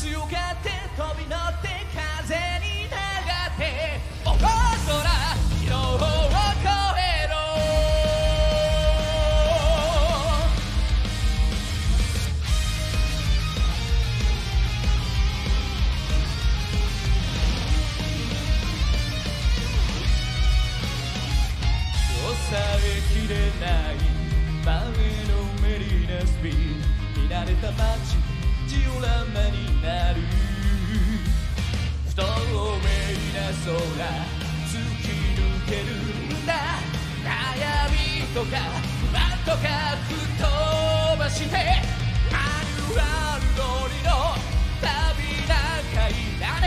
強がって飛び乗って風に流ってお空色を越えろ。抑えきれない前のメリーナスピー見慣れた街ジオラマになる透明な空突き抜けるんだ悩みとか不満とか吹っ飛ばしてマニュアル通りの旅なんかいらね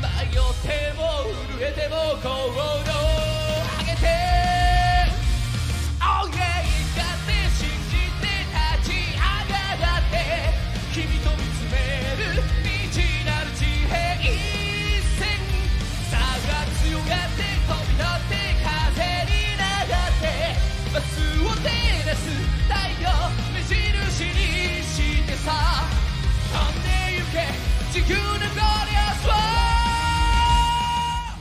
迷っても震えても心上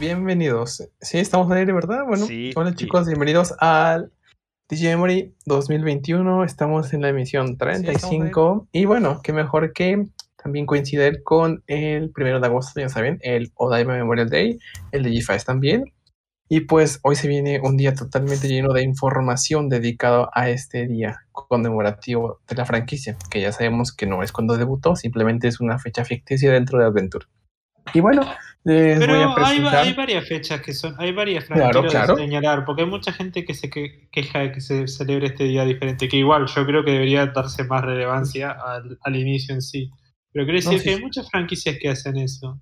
Bienvenidos. Sí, estamos al aire, ¿verdad? Bueno, Sí, hola sí. chicos, bienvenidos al DJ Memory 2021. Estamos en la emisión 35. y bueno, qué mejor que también coincidir con el primero de agosto, ya saben, el Odaiba Memorial Day, el de G5 también. Y pues hoy se viene un día totalmente lleno de información dedicado a este día conmemorativo de la franquicia, que ya sabemos que no es cuando debutó, simplemente es una fecha ficticia dentro de Adventure. Y bueno, les voy Pero a hay, varias fechas que son, hay varias Claro, quiero claro. señalar, porque hay mucha gente que se que- queja de que se celebre este día diferente, que igual yo creo que debería darse más relevancia al, al inicio en sí. Pero quiero decir sí, que hay muchas franquicias que hacen eso.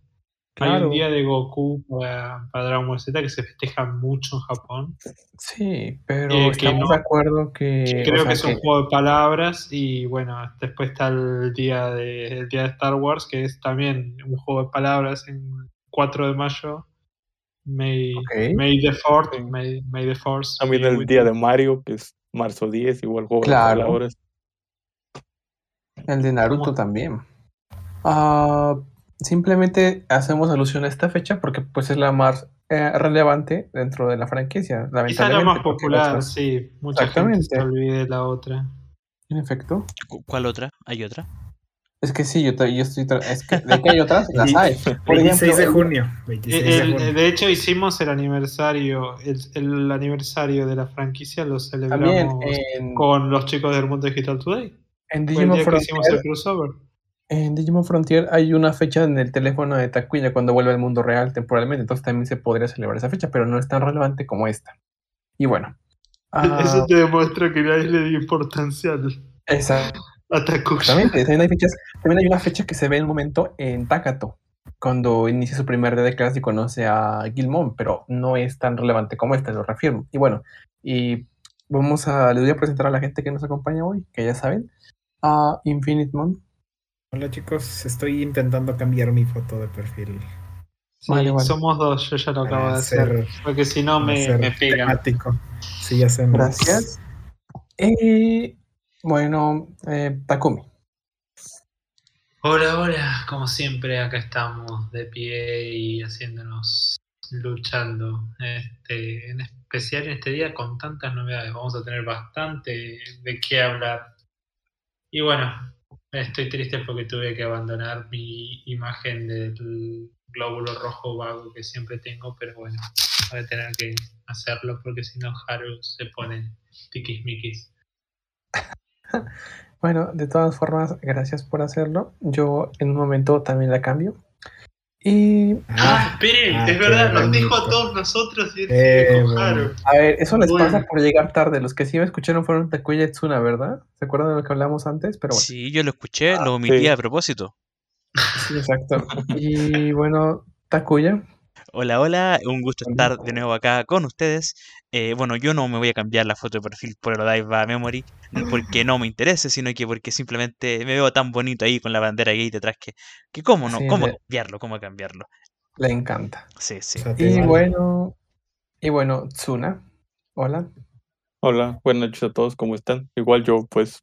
Hay Claro. un día de Goku para, para Dragon Ball Z que se festeja mucho en Japón. Sí, pero Eh, estamos no- de acuerdo que... o creo sea, que es un que- juego de palabras y bueno, después está el día de, el día de Star Wars, que es también un juego de palabras en 4 de mayo. May, the Fourth, Sí. May, May the Force. También el día de Mario, que es marzo 10, igual juego Claro. de palabras. El de Naruto ¿Cómo? también. Ah, simplemente hacemos alusión a esta fecha porque pues es la más eh, relevante dentro de la franquicia. Quizá la más popular, otras- sí. Mucha gente se Exactamente. olvide de la otra. En efecto. Cu- ¿Cuál otra? ¿Hay otra? Es que sí, yo, yo estoy... Es que de que hay otras, las hay. Por 26 ejemplo, de el- junio. 26 El- de el- junio. de hecho, hicimos el aniversario, el, el aniversario de la franquicia lo celebramos en, con los chicos del Mundo Digital Today. en Digimon que hicimos el Frontier, crossover. en Digimon Frontier hay una fecha en el teléfono de Takuya cuando vuelve al mundo real temporalmente, entonces también se podría celebrar esa fecha, pero no es tan relevante como esta. Y bueno. ah, Eso te demuestra que nadie le dio importancia al esa- Exactamente, también hay, fechas, también hay una fecha que se ve en un momento en Takato, cuando inicia su primer día de clase y conoce a Gilmon, pero no es tan relevante como esta, lo reafirmo. Y bueno, y vamos a, les voy a presentar a la gente que nos acompaña hoy, que ya saben, a Infinite Mon. Hola chicos, estoy intentando cambiar mi foto de perfil. Sí, Vale, vale. somos dos, yo ya lo acabo de hacer. ser- Porque si no me, me pega. Sí, ya sé. Gracias. Y bueno, eh, Takumi. Hola, hola, como siempre acá estamos de pie y haciéndonos luchando, este, en especial en este día con tantas novedades, vamos a tener bastante de qué hablar. Y bueno, estoy triste porque tuve que abandonar mi imagen del glóbulo rojo vago que siempre tengo, pero bueno, voy a tener que hacerlo porque si no Haru se pone tiquismiquis. Bueno, de todas formas, gracias por hacerlo. Yo en un momento también la cambio. Y Ah, esperen, ah, es verdad, nos dijo a todos nosotros y Eh, bueno. A ver, eso les Bueno. pasa por llegar tarde. Los que sí me escucharon fueron Takuya y Tsuna, ¿verdad? ¿Se acuerdan de lo que hablamos antes? Pero bueno, Sí, yo lo escuché, Ah, lo omití sí. a propósito. sí, exacto. Y bueno, Takuya, Hola, hola, un gusto estar de nuevo acá con ustedes. Eh, bueno, yo no me voy a cambiar la foto de perfil por el Odaiba Memory, no porque no me interese, sino que porque simplemente me veo tan bonito ahí con la bandera gay detrás que, que cómo no, Sí, cómo le- cambiarlo, cómo cambiarlo. le encanta. Sí, sí. Y bueno, y bueno, Tsuna, hola. Hola, buenas noches a todos, ¿cómo están? Igual yo, pues,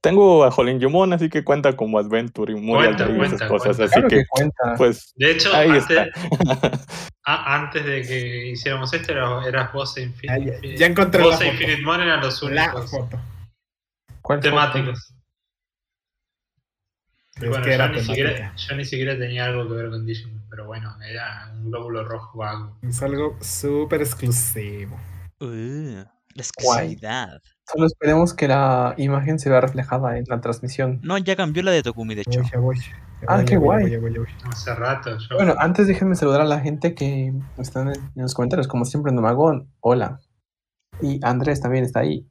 tengo a Jolín Yumon, así que cuenta como Adventure y Memorial Cuenta, y esas cuenta, cosas. cuenta. Así Claro que que, cuenta. pues, De hecho, ahí antes, está. a- antes de que hiciéramos esto, era- eras vos e Ah, Infinite. ya, ya encontré vos la e foto. Infinite Mon eran los únicos temáticos. Es bueno, que yo, ni siquiera, yo ni siquiera tenía algo que ver con Digimon, pero bueno, era un glóbulo rojo vago. Es algo súper exclusivo. Uh, la Guay. exclusividad. Solo esperemos que la imagen se vea reflejada en la transmisión. No, ya cambió la de Tokumi, de hecho. Voy, ya voy. Ya Ah, voy, qué guay. ya voy, ya voy, ya voy. Hace rato yo. Bueno, antes déjenme saludar a la gente que están en, en los comentarios. Como siempre, Nomagón, hola. Y Andrés también está ahí.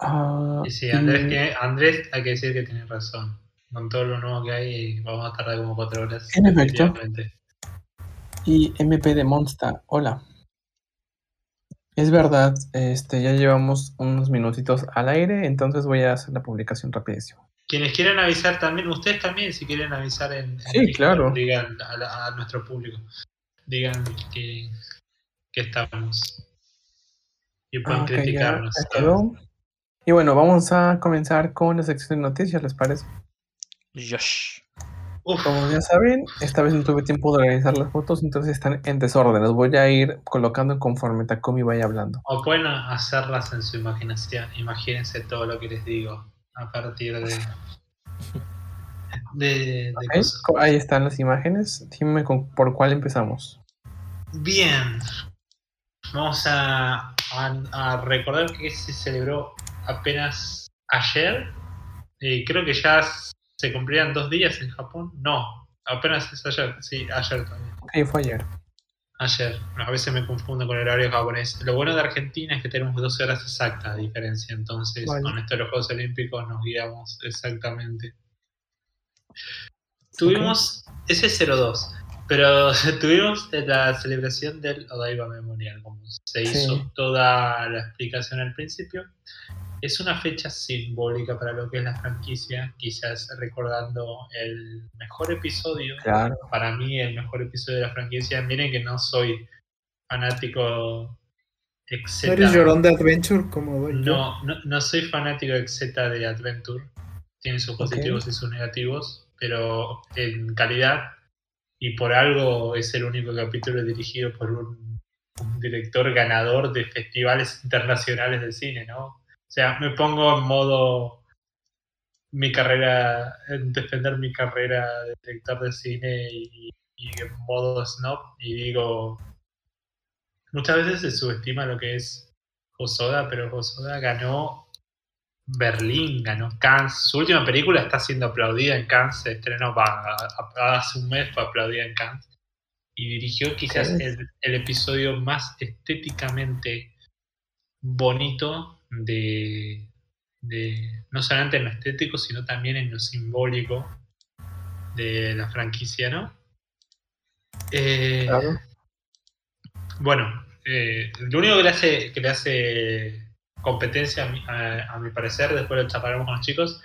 Ah, y sí, Andrés, y tiene- Andrés hay que decir que tiene razón. Con todo lo nuevo que hay, vamos a tardar como cuatro horas. En efecto. y MP de Monster, hola. Es verdad, este, ya llevamos unos minutitos al aire, entonces voy a hacer la publicación rapidísimo. Quienes quieran avisar también, ustedes también, si quieren avisar en, en Sí, Discord, claro. digan a, la- a nuestro público, digan que, que estamos. Y pueden Ah, ya, criticarnos. Y bueno, vamos a comenzar con la sección de noticias, ¿les parece? Josh. Uf, Como ya saben, esta vez no tuve tiempo de organizar las fotos, entonces están en desorden. Las voy a ir colocando conforme Takumi vaya hablando. o pueden hacerlas en su imaginación. Imagínense todo lo que les digo a partir de. de, de ¿Ok? cosas. Co- Ahí están las imágenes. Dime con- por cuál empezamos. Bien. Vamos a, a- a recordar que se celebró apenas ayer. Y creo que ya se cumplían dos días en Japón. No, apenas es ayer. Sí, ayer también. Sí, fue ayer. Ayer. A veces me confundo con el horario japonés. Lo bueno de Argentina es que tenemos 12 horas exactas de diferencia. Entonces, Vale. con esto de los Juegos Olímpicos nos guiamos exactamente. Tuvimos, ese es 02, pero tuvimos la celebración del Odaiba Memorial, como se Sí. hizo toda la explicación al principio. Es una fecha simbólica para lo que es la franquicia, quizás recordando el mejor episodio Claro. para mí el mejor episodio de la franquicia. Miren que no soy fanático ¿No etc. eres llorón de Adventure como? No, no, no soy fanático etc de Adventure. Tiene sus positivos y sus negativos, pero en calidad y por algo es el único capítulo dirigido por un, un director ganador de festivales internacionales de cine, ¿no? O sea, me pongo en modo mi carrera, en defender mi carrera de director de cine y, y en modo snob y digo, muchas veces se subestima lo que es Hosoda, pero Hosoda ganó Berlín, ganó Cannes. Su última película está siendo aplaudida en Cannes, se estrenó va, hace un mes, fue aplaudida en Cannes. Y dirigió quizás el episodio más estéticamente bonito de, de, no solamente en lo estético, sino también en lo simbólico de la franquicia, ¿no? Eh, Claro. bueno, eh, lo único que le hace, que le hace competencia, a mi, a- a mi parecer, después lo chaparemos con los chicos,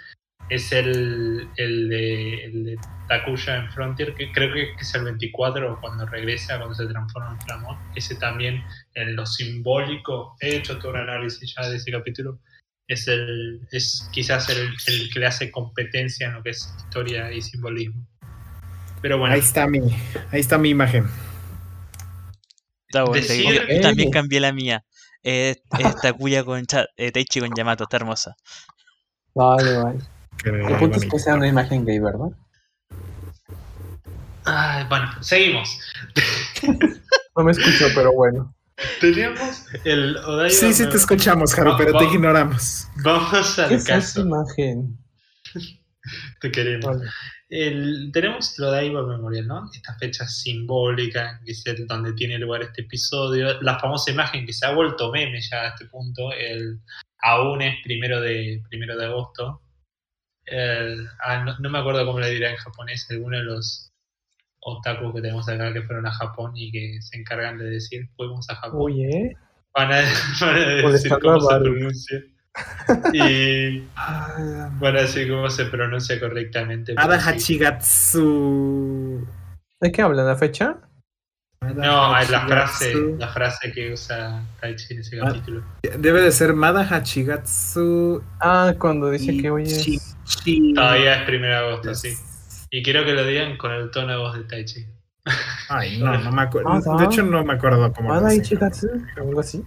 es el, el, de, el de Takuya en Frontier, que creo que es el 24 cuando regresa, cuando se transforma en Flamón. Ese también, en lo simbólico, he hecho todo un análisis ya de ese capítulo, es, el, es quizás el, el que le hace competencia en lo que es historia y simbolismo. Pero bueno, Ahí está mi, ahí está mi imagen. Está bueno. Decir- Yo, también cambié la mía. Es Takuya con eh, Taichi con Yamato, está hermosa. Vale, vale. El punto es que sea una imagen gay, ¿verdad? ay, bueno, seguimos. No me escucho, pero bueno. Teníamos el Odaiba Sí, sí te escuchamos, Va- pero va- te ignoramos. Vamos al ¿Qué es esa caso. imagen? Te queremos. Vale. El- tenemos el Odaiba Memorial, ¿no? Esta fecha simbólica, que es el- donde tiene lugar este episodio. La famosa imagen que se ha vuelto meme ya a este punto. El aún es primero de, primero de agosto. El- ah, no, no me acuerdo cómo le dirá en japonés. Alguno de los otakus que tenemos acá que fueron a Japón y que se encargan de decir fuimos a Japón. Oye. Van a, van a decir cómo se pronuncia. Y Ah, van a decir cómo se pronuncia correctamente. Hachigatsu. ¿De qué habla la fecha? No, es la Hachigatsu. frase, la frase que usa Taichi en ese Ah. capítulo. Debe de ser Mada Hachigatsu. Ah, cuando dice y que hoy es. Todavía es 1 de agosto, sí. Y quiero que lo digan con el tono de voz de Taichi. Ay, no, no me acuerdo. Mada. De hecho, no me acuerdo cómo lo Mada dicen. Ichigatsu, algo así.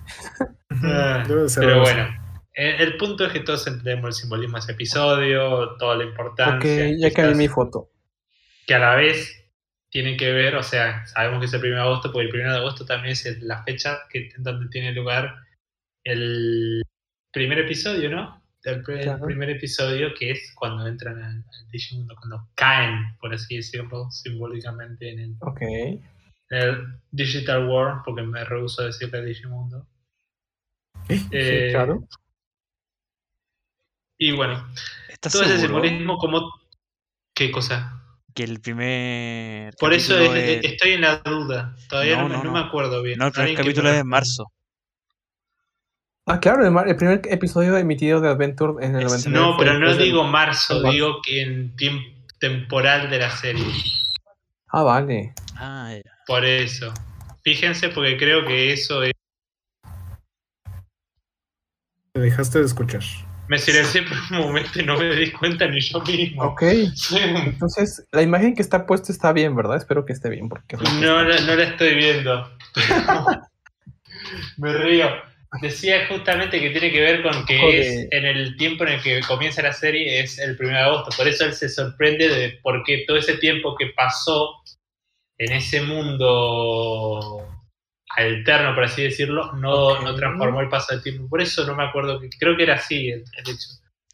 Ah, Debe de ser Pero así. bueno, eh, el punto es que todos entendemos el simbolismo de ese episodio, toda la importancia. Ok, ya cambié quizás mi foto. Que a la vez tiene que ver, o sea, sabemos que es el 1 de agosto, porque el 1 de agosto también es la fecha que, en donde tiene lugar el primer episodio, ¿no? El, pr- el Claro. primer episodio que es cuando entran al, al Digimundo, cuando caen, por así decirlo, simbólicamente en el, Digital World, porque me rehuso a decirle Digimundo. ¿Eh? Sí, Eh, claro. Y bueno, ¿Estás todo ese simbolismo como... ¿Qué cosa? Que el primer Por eso capítulo es- es- estoy en la duda. Todavía No, no, me, no, no no. me acuerdo bien. No, el primer capítulo es de responda. marzo. Ah, claro, el, mar- el primer episodio emitido de Adventure en el Es- 99 No, pero no digo marzo, digo que en tiempo temporal de la serie. Ah, vale. Ah, ya. Por eso. Fíjense porque creo que eso es... Te dejaste de escuchar. Me silencié por un momento y no me di cuenta ni yo mismo. Ok. Entonces, la imagen que está puesta está bien, ¿verdad? Espero que esté bien. Porque No, la- no la estoy viendo. me río. Decía justamente que tiene que ver con que Joder. es en el tiempo en el que comienza la serie es el 1 de agosto. Por eso él se sorprende de por qué todo ese tiempo que pasó en ese mundo alterno, por así decirlo, no, no transformó el paso del tiempo. Por eso no me acuerdo, que creo que era así el, el hecho.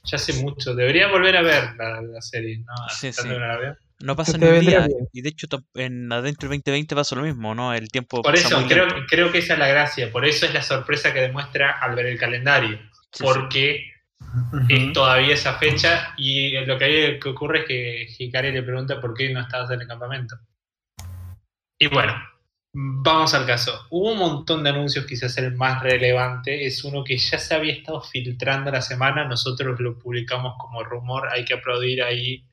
Ya hace mucho. Debería volver a ver la, la serie, ¿no? Sí, sí. no la veo. No pasa ni un día. bien. Y de hecho, en Adventure 2020 pasó lo mismo, ¿no? El tiempo Por pasa eso, muy creo, lento. creo que esa es la gracia. Por eso es la sorpresa que demuestra al ver el calendario. Sí, porque es todavía esa fecha y lo que, hay, que ocurre es que Hikari le pregunta por qué no estabas en el campamento. Y bueno, vamos al caso. Hubo un montón de anuncios, quizás el más relevante. Es uno que ya se había estado filtrando la semana, nosotros lo publicamos como rumor, hay que aplaudir ahí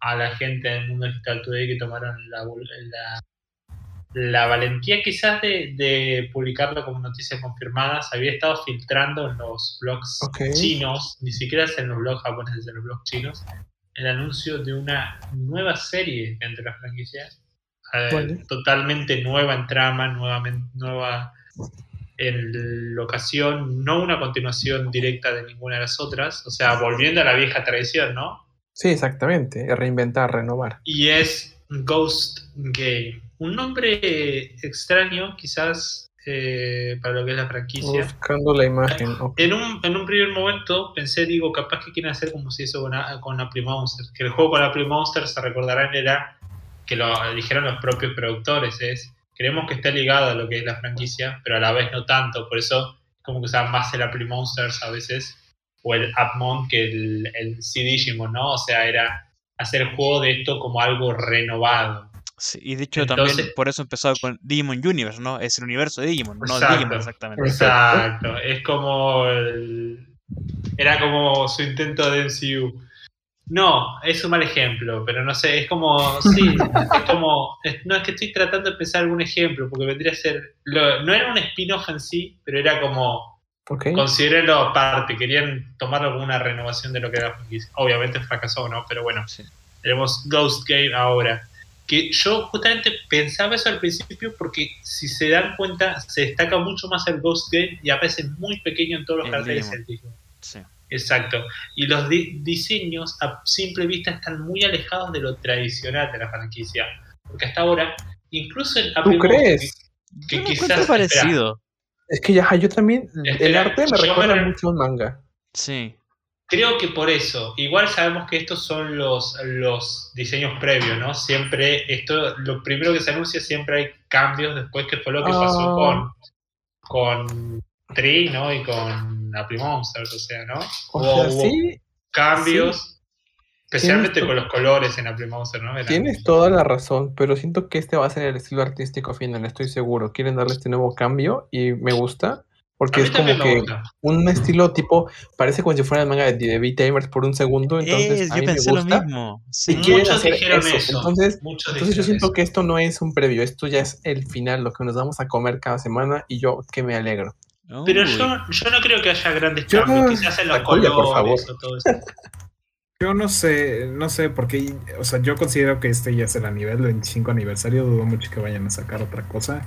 a la gente del mundo digital today que tomaron la, la, la valentía quizás de, de publicarlo como noticia confirmada, se había estado filtrando en los blogs chinos, ni siquiera en los blogs japoneses, en los blogs chinos, el anuncio de una nueva serie entre las franquicias, eh, totalmente nueva en trama, nuevamente, nueva en locación, no una continuación directa de ninguna de las otras, o sea, volviendo a la vieja tradición, ¿no? Sí, exactamente. Reinventar, renovar. y es Ghost Game. Un nombre extraño, quizás, eh, para lo que es la franquicia. Buscando la imagen. En un, en un primer momento pensé, digo, capaz que quieren hacer como si eso con, a- con Apple Monster. Que el juego con Apple Monster, se recordarán, era que lo dijeron los propios productores, es, queremos que esté ligado a lo que es la franquicia, pero a la vez no tanto. Por eso, como que usaban más el Apple Monsters a veces, o el Appmon que el, el CD Digimon, ¿no? O sea, era hacer el juego de esto como algo renovado. Sí, y de hecho Entonces- también por eso empezó con Digimon Universe, ¿no? Es el universo de Digimon, no Exacto. Digimon exactamente. Exacto, es como el- era como su intento de MCU. No, es un mal ejemplo, pero no sé, es como, sí, es como, es- no es que estoy tratando de pensar algún ejemplo, porque vendría a ser, lo- no era un spin-off en sí, pero era como, Ok. considérenlo aparte, querían tomarlo como una renovación de lo que era la franquicia. Obviamente fracasó, ¿no? Pero bueno, Sí. tenemos Ghost Game ahora. Que yo justamente pensaba eso al principio porque si se dan cuenta se destaca mucho más el Ghost Game y aparece muy pequeño en todos los El carteles Digimon. el Digimon. Sí. Exacto. Y los di- diseños a simple vista están muy alejados de lo tradicional de la franquicia. Porque hasta ahora, incluso en Apple Monster, crees? que lo quizás- espera. parecido. Es que ya, yo también. el arte me recuerda me- mucho a un manga. Sí. Creo que por eso, igual sabemos que estos son los, los diseños previos, ¿no? Siempre, esto, lo primero que se anuncia siempre hay cambios después que fue lo que pasó Ah. con, con Tree, ¿no? Y con Apple Monsters, o sea, ¿no? O Hubo- sea, hubo sí, cambios, especialmente Tienes to- con los colores en Apple Monster, ¿no? Tienes toda la razón, pero siento que este va a ser el estilo artístico final, estoy seguro. Quieren darle este nuevo cambio y me gusta. Porque A mí es como me que gusta. un estilo tipo, parece como si fuera el manga de, de V-Tamers por un segundo, entonces Es, a yo mí me pensé lo gusta. mismo. Y Sí. quieren Muchos hacer dijeron eso. eso. Entonces, Muchos entonces yo siento eso. que esto no es un previo, esto ya es el final, lo que nos vamos a comer cada semana y yo que me alegro. Pero yo, yo no creo que haya grandes Yo- cambios, quizás en los Takuya, por favor. colores o todo eso. Yo no sé, no sé, porque, o sea, yo considero que este ya es el nivel 25 aniversario, dudo mucho que vayan a sacar otra cosa.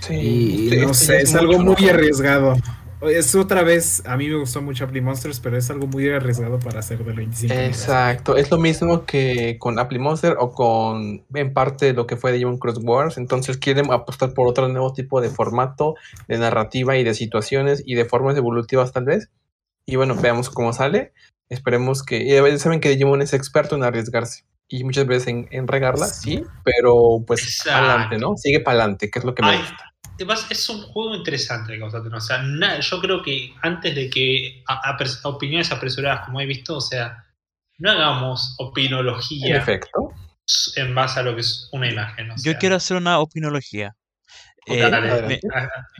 Sí, Y este- no este sé, es algo muy arriesgado. Es otra vez, a mí me gustó mucho Apple Monsters, pero es algo muy arriesgado para hacer del 25 aniversario. Exacto, es lo mismo que con Apple Monster o con en parte lo que fue Digimon Cross Wars. Entonces quieren apostar por otro nuevo tipo de formato, de narrativa y de situaciones y de formas evolutivas tal vez. Y bueno, veamos cómo sale. Esperemos que. y veces saben que Digimon es experto en arriesgarse y muchas veces en, en regarla, sí, pero pues Exacto. adelante, ¿no? Sigue para adelante, que es lo que me Ay, gusta. Además, es un juego interesante, Causatón. O sea, na- yo creo que antes de que a- opiniones apresuradas, como he visto, o sea, no hagamos En opinología efecto. en base a lo que es una imagen. o Yo quiero hacer una opinología. Eh, me,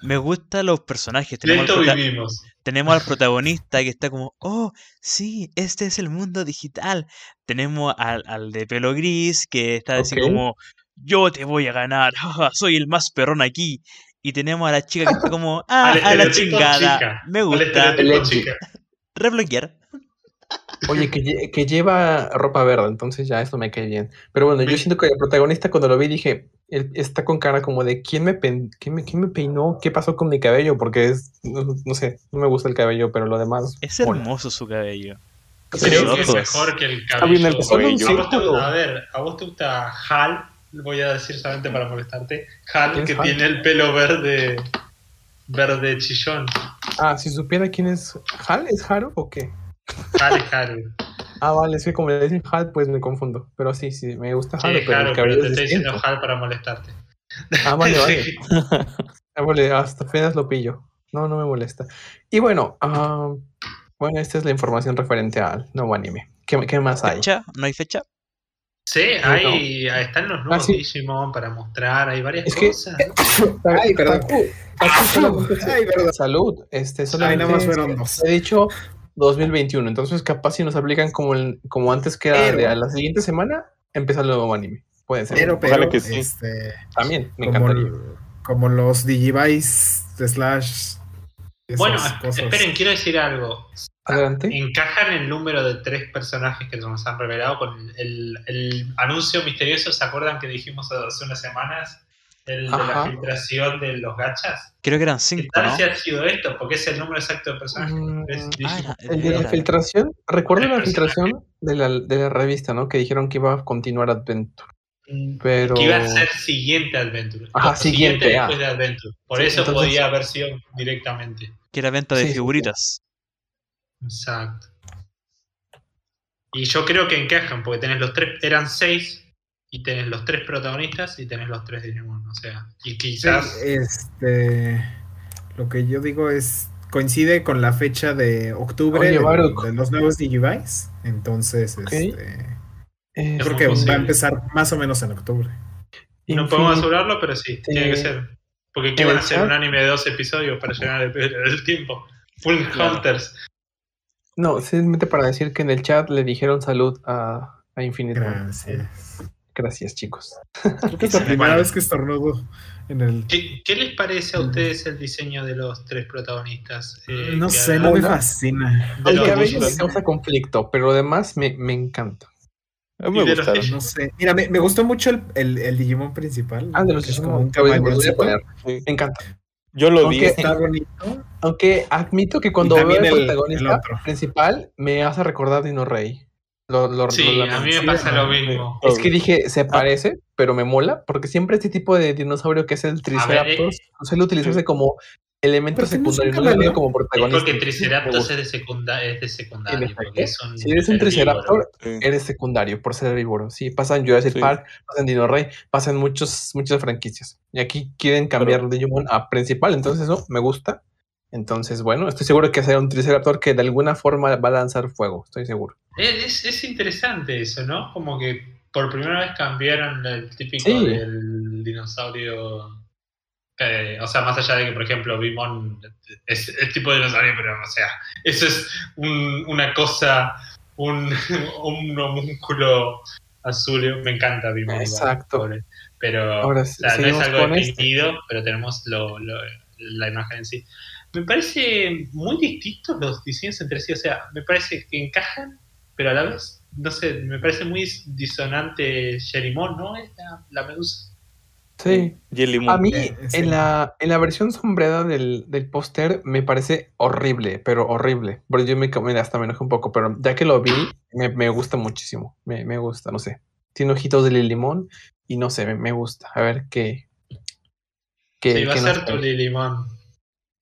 me gustan los personajes. De Tenemos al, esto prota- vivimos. tenemos al protagonista que está como, oh, sí, este es el mundo digital. Tenemos al, al de pelo gris que está así como, yo te voy a ganar, soy el más perrón aquí. Y tenemos a la chica que está como, ah, a la chingada, chica, me gusta, chica. rebloquear. Oye, que, que lleva ropa verde, entonces ya eso me cae bien. Pero bueno, yo siento que el protagonista cuando lo vi dije, él está con cara como de ¿quién me, pen- quién me, quién me peinó? ¿Qué pasó con mi cabello? Porque es, no, no sé, no me gusta el cabello, pero lo demás. Es hermoso su cabello. Creo que es mejor que el Está bien el cabello. Solo un cabello. ¿A vos te- círculo. a ver, ¿a vos te gusta Hal? Voy a decir solamente para molestarte. Hal, ¿Quién es que Hal? tiene el pelo verde, verde chillón. Ah, si supiera quién es Hal, ¿es Haru o qué? Hal es Haru. Ah, vale, es que como le dicen Hal, pues me confundo. Pero sí, sí, me gusta Sí, Haru, es pero Haru, pero te es estoy diciendo. Hal para molestarte. Ah, vale, vale. Sí. Ah, vale, hasta apenas lo pillo. No, no me molesta. Y bueno, ah, bueno, esta es la información referente al nuevo anime. ¿Qué, qué más hay? ¿Fecha? ¿No hay fecha? Sí, hay, están los nuevos Ah, sí. Digimon para mostrar, hay varias Es que- cosas. Ay, perdón. Ay, perdón. Salud. Este, Ay, solamente nada más fueron dos. He dicho 2021, entonces capaz si nos aplican como, el- como antes que era Pero- de a la siguiente semana, empieza el nuevo anime. Puede ser. Pero, pero, que sí. este, También, me como, encantaría. como los Digivice slash. Esas Bueno, cosas. esperen, quiero decir algo. Adelante. Encajan el número de tres personajes que nos han revelado con el, el anuncio misterioso. ¿Se acuerdan que dijimos hace unas semanas? El de la filtración de los gachas. Creo que eran ¿Qué cinco, tal ¿no? si ha sido esto? Porque es el número exacto de personajes. Mm, Tres Ah, era- El de la era. filtración, recuerdo la filtración de la, de la revista, ¿no? Que dijeron que iba a continuar Adventure. Pero. Que iba a ser siguiente Adventure. Ajá, siguiente, después ah. de Adventure. Por Sí, eso entonces- podía haber sido directamente. Que era venta de Sí, sí, sí. figuritas. Exacto. Y yo creo que encajan, porque tenés los tres, eran seis, y tenés los tres protagonistas y tenés los tres Digimon. O sea, y Sí, quizás. este. Lo que yo digo es. Coincide con la fecha de octubre Oye, de, Baruch. de los nuevos Digivice. Entonces, este. eh, Yo creo que va a empezar más o menos en octubre. No podemos asegurarlo, pero sí, tiene que ser. Porque ¿qué En van a el hacer? Un anime de dos episodios para llenar el, el tiempo. Full Claro. Hunters. No, simplemente para decir que en el chat le dijeron salud a, a Infinite. Gracias. Gracias, chicos. Creo que es la primera vez que estornudo en el. ¿Qué, qué les parece a ustedes el diseño de los tres protagonistas? Eh, No sé, no me fascina. El cabello me causa conflicto, pero además me, me encanta. A mí Y me gustaron. No sé. Mira, me, me gustó mucho el, el, el Digimon principal. Ah, de los es como un me encanta. Yo lo vi. Aunque- Está bonito. Aunque admito que cuando veo el el- protagonista el principal, me hace recordar Dino Rey. Lo, lo- Sí, lo a mí me pasa lo mismo. Es que dije, se parece, pero me mola, porque siempre este tipo de dinosaurio que es el Triceratops eh, suele utilizarse como elemento Pero que no es un secundario, no lo veo caballo. como Es protagonista. porque Triceratops es de, secunda es de En secundario. Porque Si eres un herbívoro. Triceraptor, Sí. eres secundario por ser herbívoro. Sí, pasa en Jurassic Sí. Park, pasa en Dino Rey, pasa en muchos, muchas franquicias. Y aquí quieren cambiar Digimon a principal, entonces eso me gusta. Entonces, bueno, estoy seguro que será un Triceraptor que de alguna forma va a lanzar fuego, estoy seguro. Es, es- es interesante eso, ¿no? Como que por primera vez cambiaron el típico Sí. del dinosaurio Eh, o sea, más allá de que, por ejemplo, Bimon es, es tipo de dinosaurio, pero, o sea, eso es un- una cosa, un, un homúnculo azul. Me encanta Bimon. igual, Exacto. pobre. Pero Ahora o sea, no es algo con este. definido, pero tenemos lo- lo- la imagen en sí. Me parece muy distintos los diseños entre sí. O sea, me parece que encajan, pero a la vez, no sé, me parece muy disonante Sherimon, ¿no? Es la, la medusa. Sí. Jelly Moon. A mí, Eh, sí. en, la, en la versión sombreada del, del póster, me parece horrible, pero horrible. Pero yo me, me- hasta me enojé un poco, pero ya que lo vi, me, me gusta muchísimo. Me, me gusta, no sé. Tiene ojitos de limón y no sé, me, me gusta. A ver qué. qué- Sí, va a qué ser tu. Lilimón.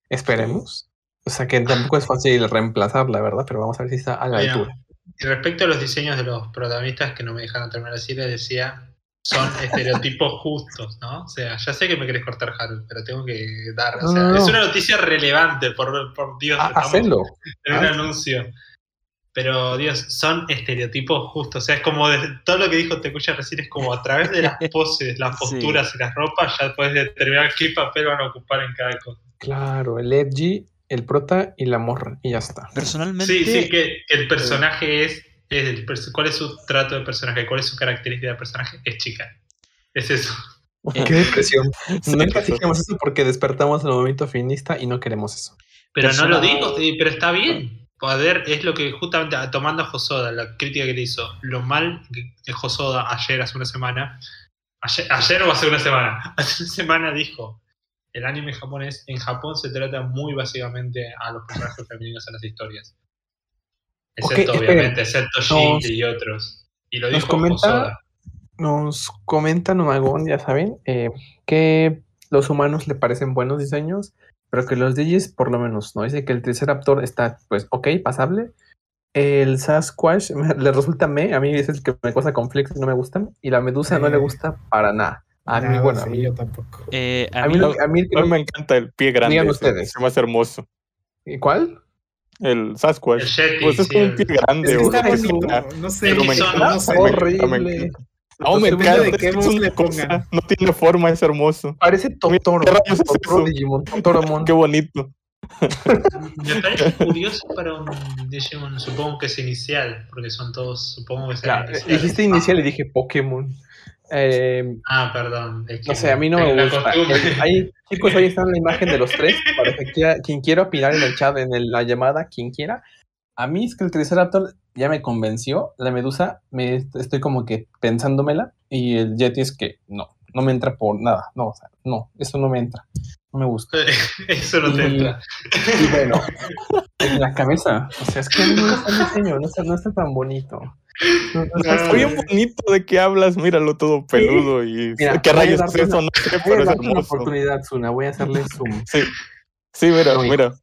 Esperemos. O sea que tampoco es fácil reemplazarla, ¿verdad? Pero vamos a ver si está a la altura. y respecto a los diseños de los protagonistas que no me dejaron terminar decir, les decía, son estereotipos justos, ¿no? O sea, ya sé que me querés cortar, Haru, pero tengo que dar. O sea, No, no, es una noticia relevante, por, por Dios. Ah, estamos hacelo. en un Ah. anuncio. Pero, Dios, son estereotipos justos. O sea, es como de- todo lo que dijo Tekuya recién es como a través de las poses, las Sí. posturas y las ropas, ya puedes determinar qué papel van a ocupar en cada cosa. Claro, el Edgy, el prota y la morra. Y ya está. Personalmente, Sí, sí, que, que el personaje es el ¿Cuál es su trato de personaje? ¿Cuál es su característica de personaje? Es chica. Es eso. Qué depresión. Nunca eso. dijimos eso porque despertamos el movimiento feminista y no queremos eso. Pero no lo digo, sí, pero está bien. Poder es lo que justamente tomando a Josoda, la crítica que le hizo, lo mal que que Josoda ayer, hace una semana, ayer, ayer o hace una semana, hace una semana dijo, el anime japonés, en Japón se trata muy básicamente a los personajes femeninos en las historias. Excepto, obviamente, excepto Nos- Shinji y otros. Y lo nos dijo comenta-. Nos comenta Nomagón, ya saben, eh, que los humanos le parecen buenos diseños, pero que los DJs por lo menos no. Dice que el Triceraptor está, pues, ok, pasable. El Sasquatch me- le resulta me, a mí es el que me causa conflicto y no me gustan. Y la Medusa no le Eh. gusta para nada. A mí, Nada, bueno, a mí, yo tampoco. eh, a a mí, mí- lo- a mí el que A mí no- me encanta el pie grande. Digan ustedes. Me hace hermoso. ¿Cuál? El Sasquatch. El Yeti, pues es sí, como un el- pie grande. Es que bonito, sea. no sé, Pero no me sé, encanta, no sé. me encanta, me horrible. encanta. No, me encanta. de qué es una cosa. No tiene forma, es hermoso. Parece Totoro. ¿qué rayos es Totoro? Digimon, Totoromon. Qué bonito. Me parece curioso para un Digimon, supongo que es inicial, porque son todos, supongo que serán Claro, iniciales. dijiste inicial y dije Pokémon. Eh, Ah, perdón. es que No sé, a mí no me gusta. Ahí, chicos, ahí está la imagen de los tres. Para que quiera, quien quiera opinar en el chat, en el- la llamada, quien quiera. A mí es que el Triceraptor ya me convenció. La Medusa, me estoy como que pensándomela. Y el Yeti es que no, no me entra por nada. No, o sea, no, eso no me entra. No me gusta. Eso no te entra. Y bueno, en la cabeza. O sea, es que no gusta el diseño, no está, no está tan bonito. Está bien bonito de qué hablas, míralo todo peludo y Mira, qué rayos es eso, no sé, pero es darte una hermoso. oportunidad, Zuna. Voy a hacerle zoom. Sí, sí, mira, No, mira,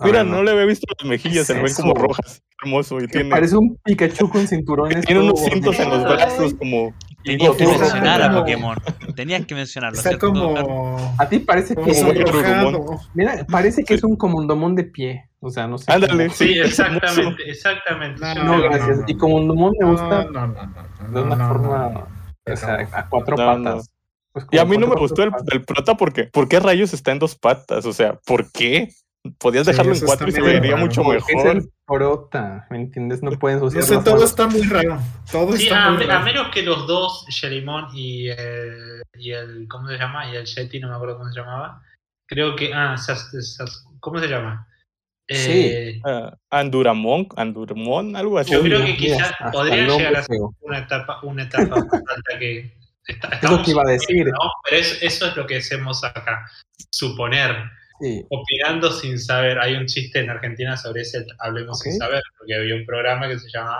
mira, no le había visto las mejillas, ¿Qué se ven como rojas, hermoso y Que tiene, Parece un Pikachu con cinturones. tiene unos cintos en los brazos como tenías que mencionar a Pokémon. Tenías que mencionarlo. Está ¿cierto? como. A ti parece que. Como sonrojado. Mira, parece que es un comundomón de pie. O sea, no sé. Ándale, cómo- Sí, es exactamente, exactamente. No, No, gracias. no, Y no. comundumón me No, gusta no, no, no, no, de una no, forma. no, no. O sea, No. a cuatro No, no. patas. Pues Y a mí no me gustó el, el prota porque, ¿por qué rayos está en dos patas? O sea, ¿por qué? Podías Sí, dejarlo en eso cuatro y se vería raro. mucho Porque Es mejor. el prota, ¿me entiendes? No sé, las todo está muy raro. Todo Sí, está a, muy a raro. menos que los dos, Sherimon y el, y el. ¿Cómo se llama? Y el Yeti, no me acuerdo cómo se llamaba. Creo que. Ah, ¿cómo se llama? Eh, Ah, Anduramon, Anduramon, algo así. Yo creo que quizás hasta podría llegar a ser una etapa, una etapa más alta que. está- Es lo que iba a decir. Pero es- eso es lo que hacemos acá. Suponer. Sí. opinando sin saber. Hay un chiste en Argentina sobre ese Hablemos sin saber, porque había un programa que se llama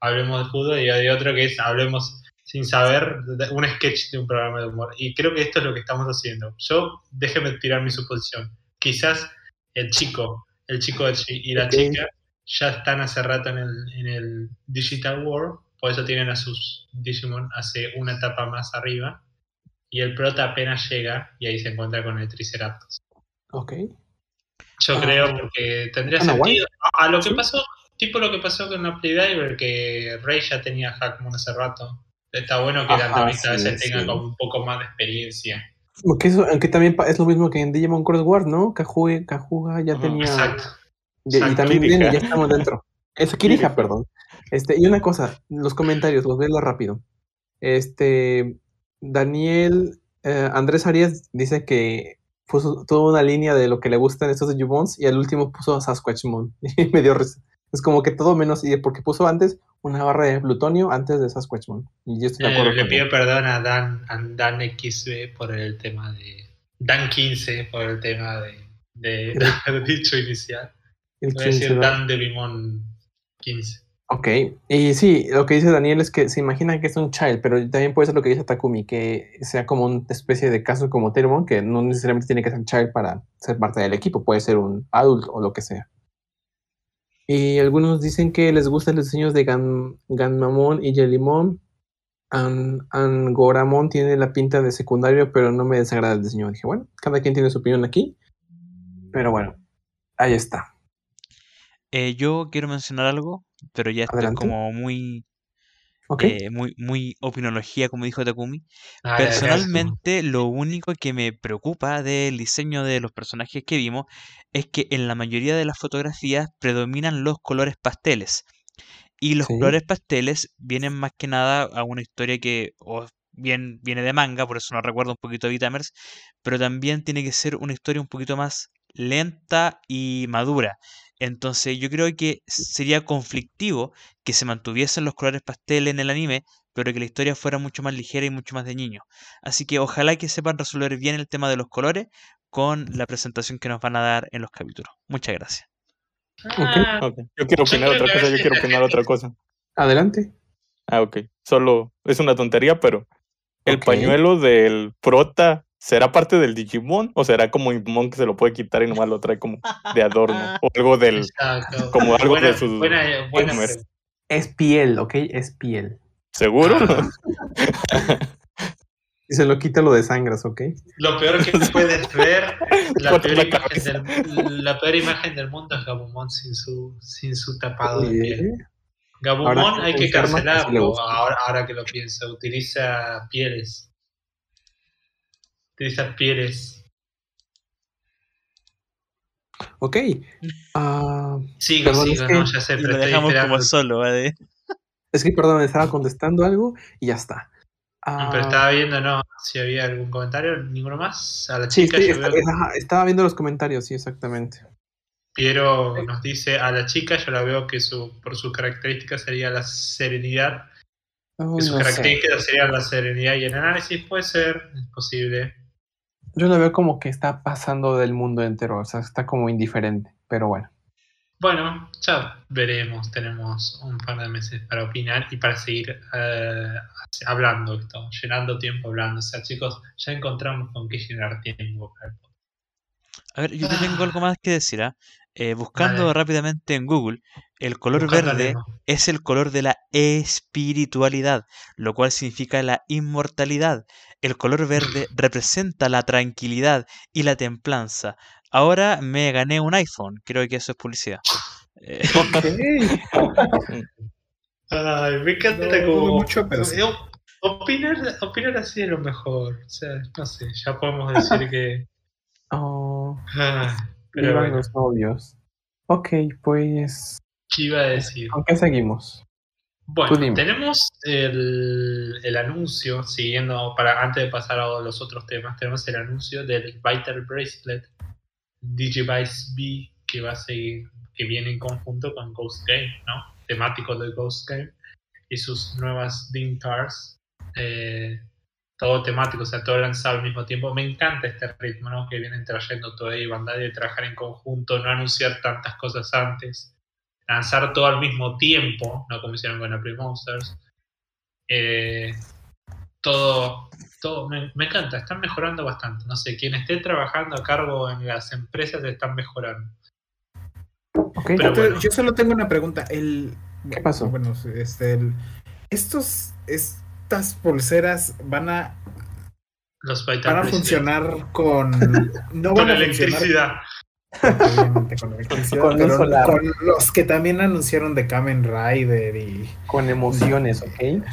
Hablemos de fútbol y hay otro que es Hablemos sin saber, un sketch de un programa de humor. Y creo que esto es lo que estamos haciendo. Yo, déjeme tirar mi suposición. Quizás el chico, el chico y la chica ya están hace rato en el, en el Digital World, por eso tienen a sus Digimon hace una etapa más arriba. Y el prota apenas llega y ahí se encuentra con el Triceratops. Ok. Yo Ah. creo porque tendría no, sentido. A, a lo que Sí. pasó, tipo lo que pasó con la Playdiver, que Rey ya tenía Hackmon hace rato. Está bueno que Ajá, antagonista a sí, veces tenga sí. como un poco más de experiencia. Porque eso, aunque también es lo mismo que en Digimon Crossword, ¿no? Kajuga, Kajuga ya tenía. Exacto. Y, y también Kirija. viene, ya estamos dentro. Eso, Kirija, Kirija. perdón. Este, y una cosa, los comentarios, los veo rápido. Este, Daniel, eh, Andrés Arias dice que puso toda una línea de lo que le gustan estos Digimons y al último puso Sasquatchmon. Y me dio risa. Es como que todo menos, y porque puso antes una barra de plutonio antes de Sasquatchmon. Y yo estoy de Eh, acuerdo le pido él. perdón a Dan, a Dan XB por el tema de. Dan 15 por el tema de, de, de dicho inicial. El Voy a 15, decir. Dan de Limón 15. Ok, y sí, lo que dice Daniel es que se imagina que es un child, pero también puede ser lo que dice Takumi, que sea como una especie de caso como Termon, que no necesariamente tiene que ser child para ser parte del equipo, puede ser un adulto o lo que sea. Y algunos dicen que les gustan los diseños de Gan, Ganmamon y Jellimon. An, Angoramon tiene la pinta de secundario, pero no me desagrada el diseño. Dije, bueno, cada quien tiene su opinión aquí, pero bueno, ahí está. Eh, yo quiero mencionar algo, pero ya esto es como muy, eh, muy, muy opinología, como dijo Takumi. Ah, Personalmente, lo único que me preocupa del diseño de los personajes que vimos es que en la mayoría de las fotografías predominan los colores pasteles. Y los Sí. colores pasteles vienen más que nada a una historia que bien viene de manga, por eso nos recuerda un poquito a Vitamers, pero también tiene que ser una historia un poquito más lenta y madura. Entonces yo creo que sería conflictivo que se mantuviesen los colores pasteles en el anime, pero que la historia fuera mucho más ligera y mucho más de niño. Así que ojalá que sepan resolver bien el tema de los colores con la presentación que nos van a dar en los capítulos. Muchas gracias. Ah, Ok. Yo quiero opinar otra cosa, yo quiero opinar otra cosa. adelante. Ah, ok. Solo es una tontería, pero el pañuelo del prota será parte del Digimon o será como Digimon que se lo puede quitar y nomás lo trae como de adorno o algo del exacto. como algo buena, de sus buena, buena es- piel, ¿ok? Es piel. seguro. Y se lo quita lo de sangras, ¿ok? Lo peor que puedes ver, la peor, la imagen del, la peor imagen del mundo es Gabumon sin su, sin su tapado de piel. Gabumon Ahora hay que cancelarlo, ahora que lo pienso. Utiliza pieles. Utiliza pieles. Ok. Ah, Sigo, Perdón, sigo, es que- no, ya sé, pero lo estoy dejamos esperando. como solo, ¿vale? es que, perdón, estaba contestando algo y ya está. No, Ah, pero estaba viendo, no, si había algún comentario, ninguno más. A la chica sí, yo está- veo- estaba viendo los comentarios, sí, exactamente. Piero nos dice, a la chica yo la veo que su, por sus características sería la serenidad. Uy, que sus no sé. características serían la serenidad y el análisis puede ser, es posible. Yo la veo como que está pasando del mundo entero, o sea, está como indiferente, pero bueno. Bueno, ya veremos, tenemos un par de meses para opinar y para seguir eh, hablando esto, llenando tiempo hablando. O sea, chicos, ya encontramos con qué llenar tiempo. A ver, yo te tengo algo más que decir, ¿ah? Eh, buscando Dale. rápidamente en Google, el color Buscando verde es el color de la espiritualidad, lo cual significa la inmortalidad. El color verde representa la tranquilidad y la templanza. Ahora me gané un iPhone, creo que eso es publicidad. Eh, Ay, me encanta No, como... mucho, pero sí. Eh, Opinar, opinar así es lo mejor. O sea, no sé, ya podemos decir que... Oh, Ah, pero vivan bueno, los novios. Ok, pues, ¿qué iba a decir? ¿con qué seguimos? Bueno, tenemos el, el anuncio, siguiendo, para antes de pasar a los otros temas, tenemos el anuncio del Vital Bracelet Digivice B que va a seguir, que viene en conjunto con Ghost Game, ¿no? Temático de Ghost Game y sus nuevas Dintars. Eh, todo temático, o sea, todo lanzado al mismo tiempo. Me encanta este ritmo, ¿no? Que vienen trayendo todo y Bandai de trabajar en conjunto, no anunciar tantas cosas antes lanzar todo al mismo tiempo, no como hicieron con April Monsters. Eh, todo, todo me, me encanta, están mejorando bastante. No sé, quien esté trabajando a cargo en las empresas están mejorando. Ok, Pero Yo, te- bueno. yo solo tengo una pregunta. El, ¿Qué pasó? Bueno, este, el- estos, estas pulseras van a, Los van a Bracelets. funcionar con. No con van a funcionar electricidad. obviamente con electricidad, Con pero solar. con los que también anunciaron de Kamen Rider y. con emociones, ¿ok?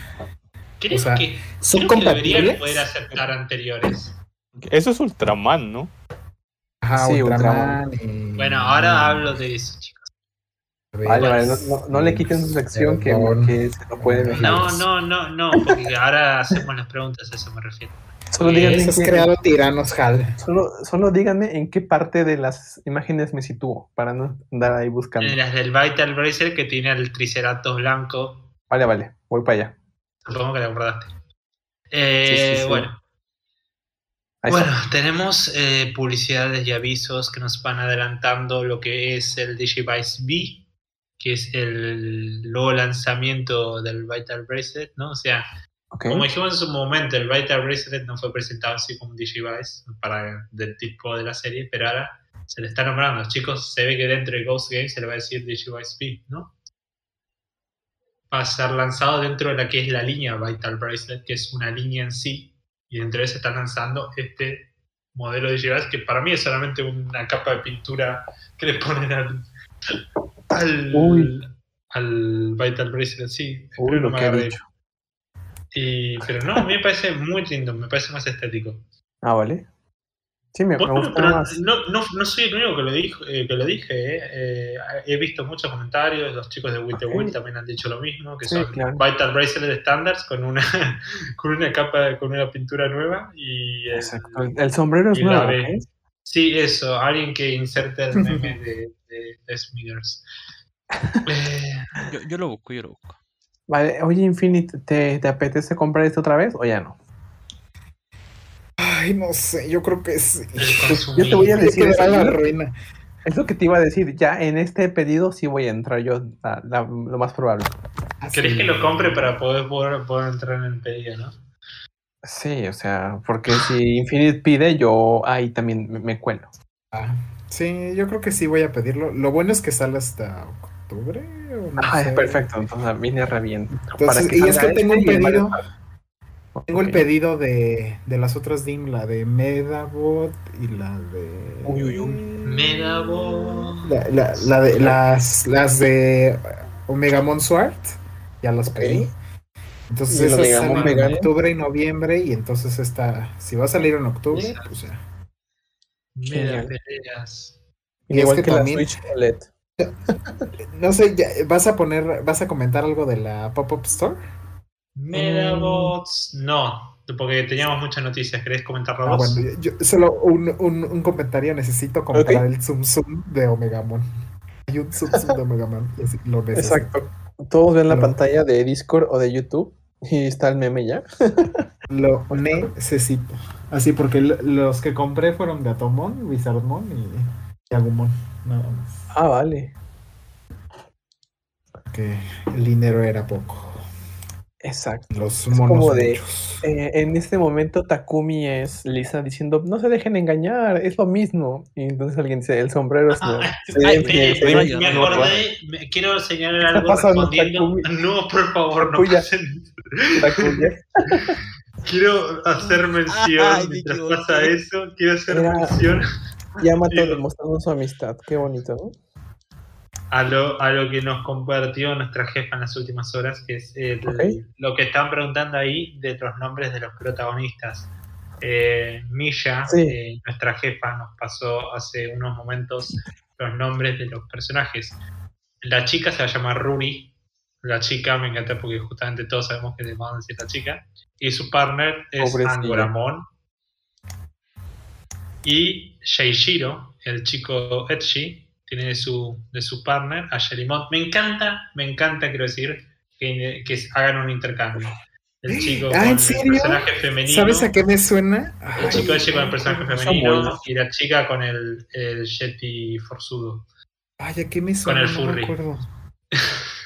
Creo O sea, que, ¿Son creo que deberían poder aceptar anteriores. Eso es Ultraman, ¿no? Ajá, Sí, Ultraman. y- Bueno, ahora hablo de eso, chicos. Vale, vale, no, no- no le quiten su sección que, que se lo puede. No, no, no, no, porque ahora hacemos las preguntas, a eso me refiero. Solo díganme, qué- creado tiranos, Hal. solo, solo díganme en qué parte de las imágenes me sitúo para no andar ahí buscando. En las del Vital Bracer que tiene el Triceratops blanco, Vale, vale, voy para allá. supongo que te acordaste. Eh, Sí, sí, sí. Bueno, Ahí bueno, tenemos eh, publicidades y avisos que nos van adelantando lo que es el Digivice B, que es el nuevo lanzamiento del Vital Bracelet, ¿no? O sea. Como dijimos en su momento, el Vital Bracelet no fue presentado así como un Digivice para del tipo de la serie, pero ahora se le está nombrando. Chicos, se ve que dentro de Ghost Game se le va a decir Digivice B, ¿no? Va a ser lanzado dentro de la que es la línea Vital Bracelet, que es una línea en sí, y dentro de eso están lanzando este modelo de Digivice, que para mí es solamente una capa de pintura que le ponen al, al, Uy. al Vital Bracelet, sí. Uy, no lo me que y, pero no, a mí me parece muy lindo, me parece más estético. Ah, vale. Sí, me, gusta más. no, no, no soy el único que lo, dijo, eh, que lo dije. eh. Eh, he visto muchos comentarios, los chicos de. Will también han dicho lo mismo, que Sí, son claro. Vital Bracelet Standards con una, con una capa, con una pintura nueva y el- Exacto. El, el sombrero es nuevo. Sí, eso, alguien que inserte el meme de, de, de Smithers. Eh, Yo, yo lo busco, yo lo busco. Vale, oye, Infinite, ¿te, ¿te apetece comprar esto otra vez o ya no? Ay, no sé, yo creo que sí. Yo te voy a decir eso, la ruina. Es lo que te iba a decir. Ya en este pedido sí voy a entrar yo, la- la- lo más probable. ¿Querés que lo compre para poder, poder, poder entrar en el pedido, no? Sí, o sea, porque si Infinite pide, yo ahí también me, me cuelo. Ah, Sí, yo creo que sí voy a pedirlo. Lo bueno es que sale hasta octubre. o no Ah, sé. perfecto, entonces viene re bien. Entonces, y es que tengo este un pedido. Tengo el pedido de, de las otras DIM, la de Medabot y la de. Uy, uy, uy. Medabot. La, la- la de las, las de Omegamon Sword, ya las pedí. ¿Y el esas Omegamon salen en vegano? octubre y noviembre, y entonces esta, si va a salir en octubre, Esa. pues ya. Meda peleas. Y es Igual que que, también- la Switch OLED. No sé, ya- ¿vas a poner, vas a comentar algo de la Pop-Up Store? Medabots, no, porque teníamos muchas noticias. ¿Querés comentarlo Ah, vos? bueno, yo, solo un, un, un comentario, necesito comprar el Zoom Zoom de Omegamon. Hay un Zoom Zoom de Omegamon, lo necesito. Exacto. Todos ven la pantalla de Discord o de YouTube y está el meme ya. Lo necesito. Así, porque los que compré fueron de Atomon, Wizardmon y Agumon. Nada más. Ah, vale. Que el dinero era poco. Exacto. Los Es como de-. Eh, en este momento Takumi es Lisa diciendo, no se dejen engañar, es lo mismo. Y entonces alguien dice, el sombrero es Ah, ay, me, acordé, me- quiero señalar algo pasando, respondiendo. Takumi? No, por favor, no Takuya. pasen. Takumi. Quiero hacer mención Ay, mientras pasa eso. Quiero hacer Era- mención Yamato Digo. demostrando su amistad. Qué bonito, ¿no? A lo, a lo que nos compartió nuestra jefa en las últimas horas, que es el- lo que están preguntando ahí de los nombres de los protagonistas. Eh, Misha, Sí. eh, nuestra jefa, nos pasó hace unos momentos los nombres de los personajes. La chica se va a llamar Ruri. La chica me encanta porque justamente todos sabemos que le vamos a decir la chica. Y su partner es. Angoramon. Y Sheishiro, el chico Etchi, tiene de su, de su partner a Sherimon. Me encanta, me encanta, quiero decir, que, que hagan un intercambio. El chico Ah, con ¿en el personaje femenino. ¿Sabes a qué me suena? El chico Ay, ese con el personaje femenino y la chica con el, el Yeti forzudo. Ay, ¿a qué me suena? el No me furry.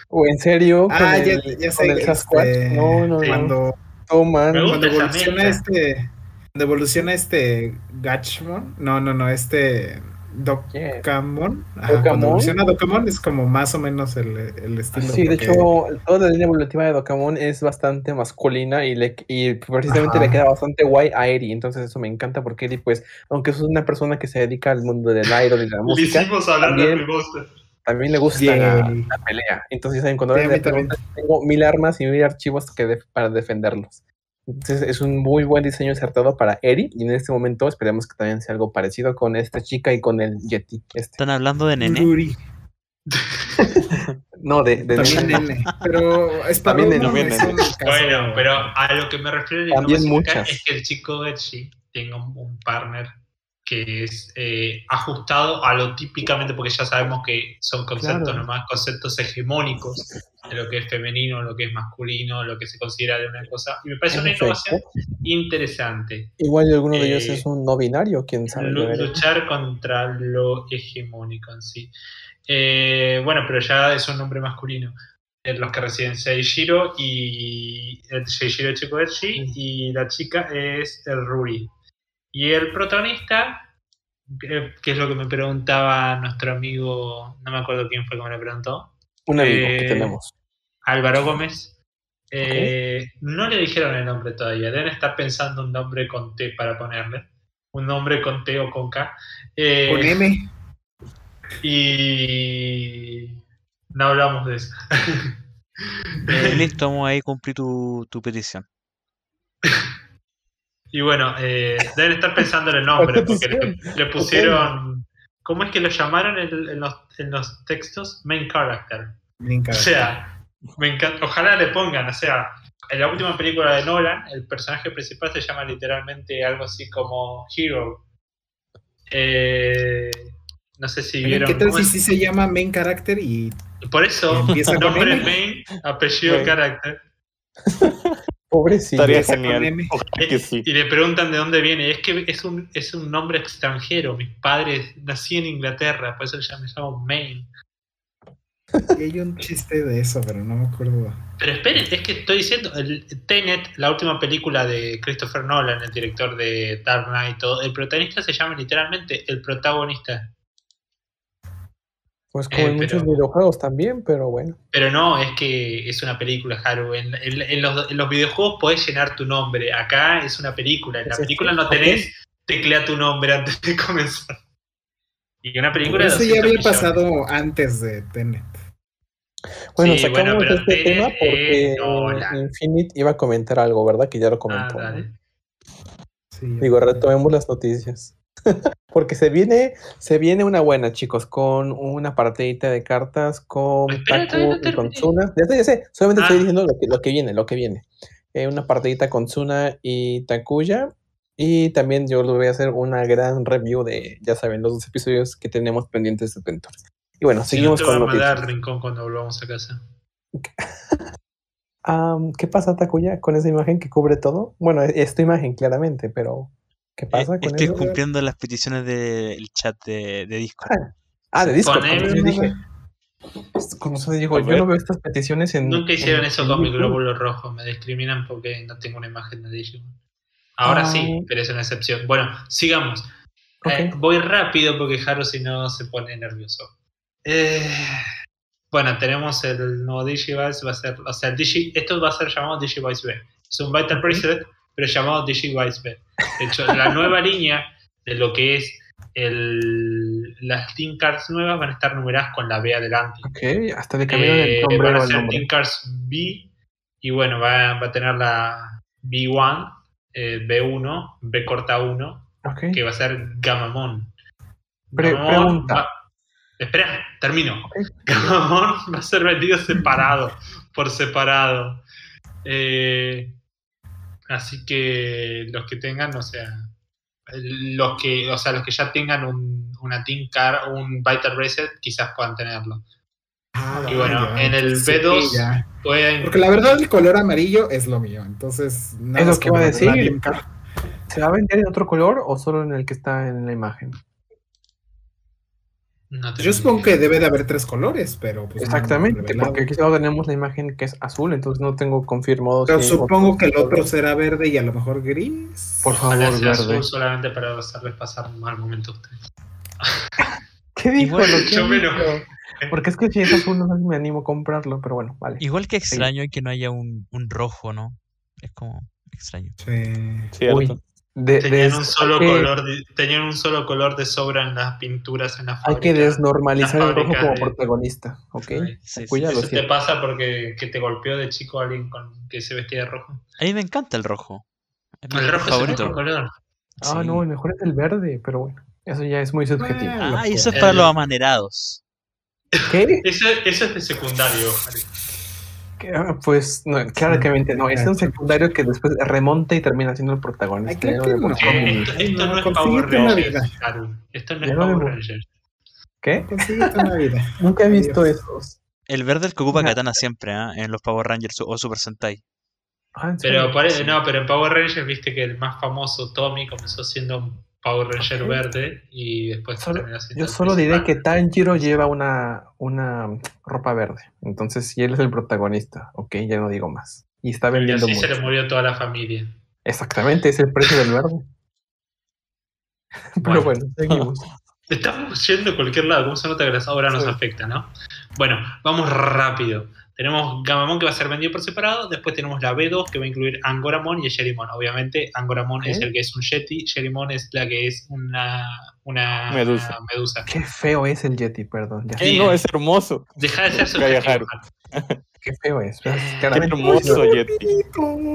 O en serio, con Ah, ya, el, ya con sé. el Sasquatch. este, No, no, no. Cuando, Oh, man. Cuando evoluciona este. Cuando evoluciona este Gachmon. No, no, no, este. Docamon. Ajá, ¿Docamon? Cuando evoluciona Docamon es como más o menos el, el estilo. Sí, de porque- hecho, toda la línea evolutiva de Dokamon es bastante masculina y, le, y precisamente Ajá. le queda bastante guay a Eri. Entonces, eso me encanta porque Eri, pues, aunque es una persona que se dedica al mundo del idol y la música, hicimos hablar de también- también le gusta la, la pelea. Entonces, ¿saben? cuando Sí, a le mí también. preguntan, tengo mil armas y mil archivos que para defenderlos. Entonces es un muy buen diseño acertado para Eri y en este momento esperemos que también sea algo parecido con esta chica y con el Yeti. Este. ¿Están hablando de nene? Ruri. No, de, de También nene. nene. Pero es para También uno, nene. Bueno, pero a lo que me refiero innovación acá muchas. es que el chico Etsy tenga un, un partner que es eh, ajustado a lo típicamente, porque ya sabemos que son conceptos Claro. nomás, conceptos hegemónicos de lo que es femenino, lo que es masculino, lo que se considera de una cosa. Y me parece una innovación interesante. Igual alguno de ellos Eh, es un no binario, quién sabe. Luchar contra lo hegemónico en sí. Eh, bueno, pero ya es un nombre masculino. Eh, Los que residen Seishiro y el Seishiro Chikoechi y la chica es el Ruri. Y el protagonista, eh, que es lo que me preguntaba nuestro amigo, no me acuerdo quién fue que me lo preguntó, Un amigo que eh, tenemos. Álvaro Gómez. eh, No le dijeron el nombre todavía. Deben estar pensando un nombre con T para ponerle. Un nombre con T o con K. Eh, Con M. y no hablamos de eso. Listo, vamos ahí cumplir tu, tu petición. y bueno, eh, deben estar pensando en el nombre porque le, le pusieron. ¿Cómo es que lo llamaron en, en los, en los textos? Main character. O sea, me encanta, ojalá le pongan, o sea, en la última película de Nolan, el personaje principal se llama literalmente algo así como Hero. Eh, no sé si vieron. ¿Qué tal si sí se llama main character y Por eso, nombre main, apellido character. Pobrecito. Estaría genial. Que sí. Y le preguntan de dónde viene. Es que es un, es un nombre extranjero. Mis padres nací en Inglaterra, por eso ya me llamo Maine. Y hay un chiste de eso, pero no me acuerdo. Pero esperen, es que estoy diciendo, el Tenet, la última película de Christopher Nolan, el director de Dark Knight, todo, el protagonista se llama literalmente el protagonista. Pues como Eh, en muchos videojuegos también, pero bueno. Pero no, es que es una película, Haru. En, en- en los, en los videojuegos podés llenar tu nombre. Acá es una película. En la sí, película no tenés teclea tu nombre antes de comenzar. Y una película de eso ya 200 había millones. pasado antes de Tenet. Bueno, Sí, sacamos bueno, este tema porque. Infinite iba a comentar algo, ¿verdad? Que ya lo Ah, comentó. ¿no? dale. Sí, Digo, retomemos las noticias. Porque se viene, se viene una buena, chicos, con una partidita de cartas con Espera, todavía no Taku y con. Tsuna. Ya sé, ya sé, solamente estoy Ah. diciendo lo que, lo que viene, lo que viene. Eh, una partidita con Tsuna y Takuya. Y también yo les voy a hacer una gran review de, ya saben, los dos episodios que tenemos pendientes de Adventure. Y bueno, Si seguimos no te va con a mandar rincón cuando volvamos a casa. Am, ¿Qué pasa, Takuya, con esa imagen que cubre todo? Bueno, es tu imagen, claramente, pero ¿qué pasa Eh, con Estoy eso? cumpliendo las peticiones del chat de, de Discord. Ah, Ah, de Discord. Nada. dije. Con eso digo, A yo no veo estas peticiones en. Nunca hicieron en- eso con mi glóbulo rojo. Me discriminan porque no tengo una imagen de Digimon. Ahora Ah. sí, pero es una excepción. Bueno, sigamos. Eh, voy rápido porque Haru si no se pone nervioso. Eh, bueno, tenemos el nuevo Digivice, va a ser, o sea, Digi, esto va a ser llamado Digivice B. Es un Vital Bracelet, pero llamado Digivice B. De hecho, la nueva línea de lo que es el, las Team Cards nuevas van a estar numeradas con la B adelante. Ok, hasta le cambiaron Eh, el van a ser nombre. Team Cars B y bueno, va, va a tener la B1, eh, B1, B corta 1, Ok. que va a ser Gamamon. Pre- pregunta. va- espera, termino. Gamamon va a ser vendido separado, por separado. Eh, así que los que tengan, o sea, los que, o sea, los que ya tengan un, una Team Car, un Vital Reset, quizás puedan tenerlo. Ah, Y bueno, ya. en el Sí, B2 ya. Pueden, Porque la verdad el color amarillo es lo mío, entonces nada Es lo que iba a decir. ¿Se va a vender en otro color o solo en el que está en la imagen? No Yo supongo que debe de haber tres colores, pero pues Exactamente, porque aquí solo tenemos la imagen que es azul, entonces no tengo confirmado. Pero si- supongo que el otro será verde y a lo mejor gris. Por favor, Ojalá verde. azul solamente para hacerles pasar un mal momento a ustedes. ¿Qué dijo? Lo que yo me lo- dijo. Porque es que si es azul no sé si me animo a comprarlo, pero bueno, vale. Igual que extraño que no haya un, un rojo, ¿no? Es como extraño. Sí. Cierto. Uy. De- Tenían des- un solo hay que- color, de, tenían un solo color de sobra en las pinturas en la Hay fábrica. que desnormalizar el rojo como de- protagonista, ¿ok? Sí. Sí, Eso sí. te pasa porque que te golpeó de chico alguien con que se vestía de rojo. A mí me encanta el rojo. El rojo es el mejor color. Ah, Sí. no, el mejor es el verde, pero bueno, eso ya es muy subjetivo. Bueno. Ah, y eso es El- para los amanerados. ¿Qué? Eso, eso es de secundario. Jari. Ah, Pues no, claramente no, es un secundario que después remonta y termina siendo el protagonista. Ay, no. Eh, esto, esto No, no es Power Rangers. Esto no es Power Rangers. ¿Qué? Consíguete una vida. Nunca he visto Adiós. esos. El verde el que ocupa. Katana siempre, ¿ah? En los Power Rangers o Super Sentai. Ah, ¿en Pero, Sí. no, pero en Power Rangers viste que el más famoso, Tommy, comenzó siendo un Power Ranger verde y después Solo- Yo solo diré que. Tanjiro lleva una, una ropa verde. Entonces, si él es el protagonista, ok, ya no digo más. Y está Y vendiendo así se mucho. le murió toda la familia. Exactamente, es el precio del verde. Pero Bueno. bueno, seguimos. Estamos yendo a cualquier lado, ¿cómo se nota que las ahora nos Sí. afecta, no? Bueno, vamos rápido. Tenemos Gamamon que va a ser vendido por separado, después tenemos la B2 que va a incluir Angoramon y Sherimon. Obviamente, Angoramon es el que es un Yeti, Sherimon es la que es una, una Medusa. medusa. Qué feo es el Yeti, perdón. Ya. No, es hermoso. Deja de ser. Haru. Qué feo es. Qué hermoso Yeti.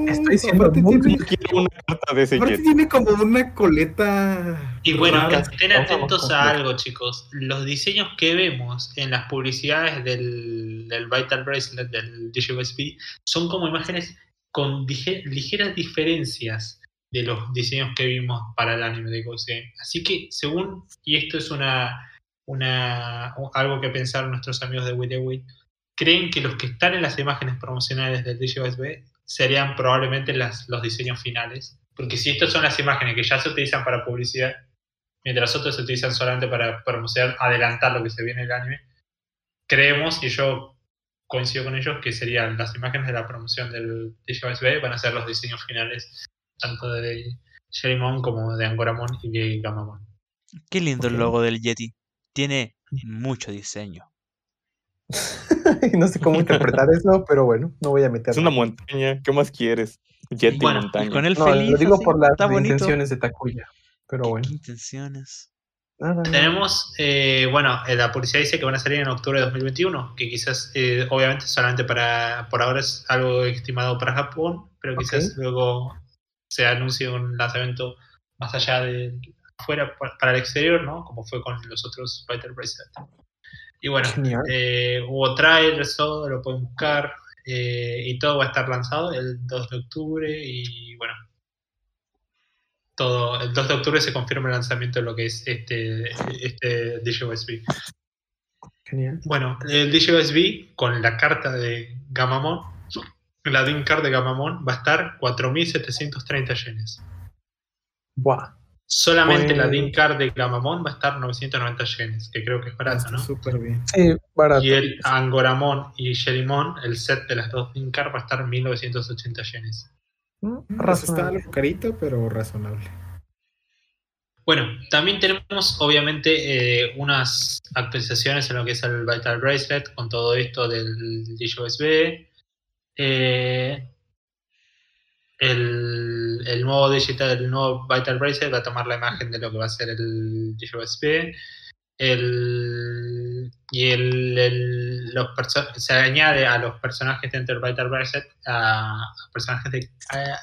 Estoy siendo muy tiene, Quiero una carta de ese Yeti. tiene como una coleta. Y bueno, estén atentos a algo, chicos. Los diseños que vemos en las publicidades del, del Vital Bracelet del DJSP son como imágenes con ligeras diferencias de los diseños que vimos para el anime de Ghost Así que, según, y esto es una, una algo que pensaron nuestros amigos de Wit creen que los que están en las imágenes promocionales del DJSB serían probablemente las, los diseños finales. Porque si estas son las imágenes que ya se utilizan para publicidad, mientras otros se utilizan solamente para promocionar, adelantar lo que se viene en el anime, creemos, y yo coincido con ellos, que serían las imágenes de la promoción del DJSB van a ser los diseños finales, tanto de Sherimon como de Angoramon y de Gamamon. Qué lindo el logo del Yeti. Tiene mucho diseño. no sé cómo interpretar eso, pero bueno, no voy a meter. Es una montaña. ¿Qué más quieres? Bueno, y montaña. Y con él No, feliz. lo digo así, por las está bonito. intenciones de Takuya. Pero bueno. ¿Qué intenciones? Nada, nada. Tenemos, eh, bueno, eh, la publicidad dice que van a salir en octubre de 2021, que quizás, eh, obviamente, solamente para, por ahora es algo estimado para Japón, pero quizás luego se anuncie un lanzamiento más allá de afuera pa- para el exterior, ¿no? Como fue con los otros Fighter Bracelet. Y bueno, eh, hubo trailers, todo, lo pueden buscar, eh, y todo va a estar lanzado el 2 de octubre, y bueno, todo, el 2 de octubre se confirma el lanzamiento de lo que es este, este DJSB. Genial. Bueno, el DJSB con la carta de Gamamon, la DIN card de Gamamon va a estar 4.730 yenes. Buah. Solamente la DIN card de Gamamon va a estar 990 yenes, que creo que es barato, ¿no? súper bien. Sí, barato. Y el Angoramon y Sherimon, el set de las dos DIN card va a estar 1.980 yenes. Mm, Pues está razonable. algo carito, pero razonable. Bueno, también tenemos obviamente eh, unas actualizaciones en lo que es el Vital Bracelet con todo esto del DJSB. Eh, el, el nuevo digital, el nuevo Vital Bracelet va a tomar la imagen de lo que va a ser el DJSB. El, y el, el- los se añade a los personajes dentro del Vital Bracelet a, a personajes de a, a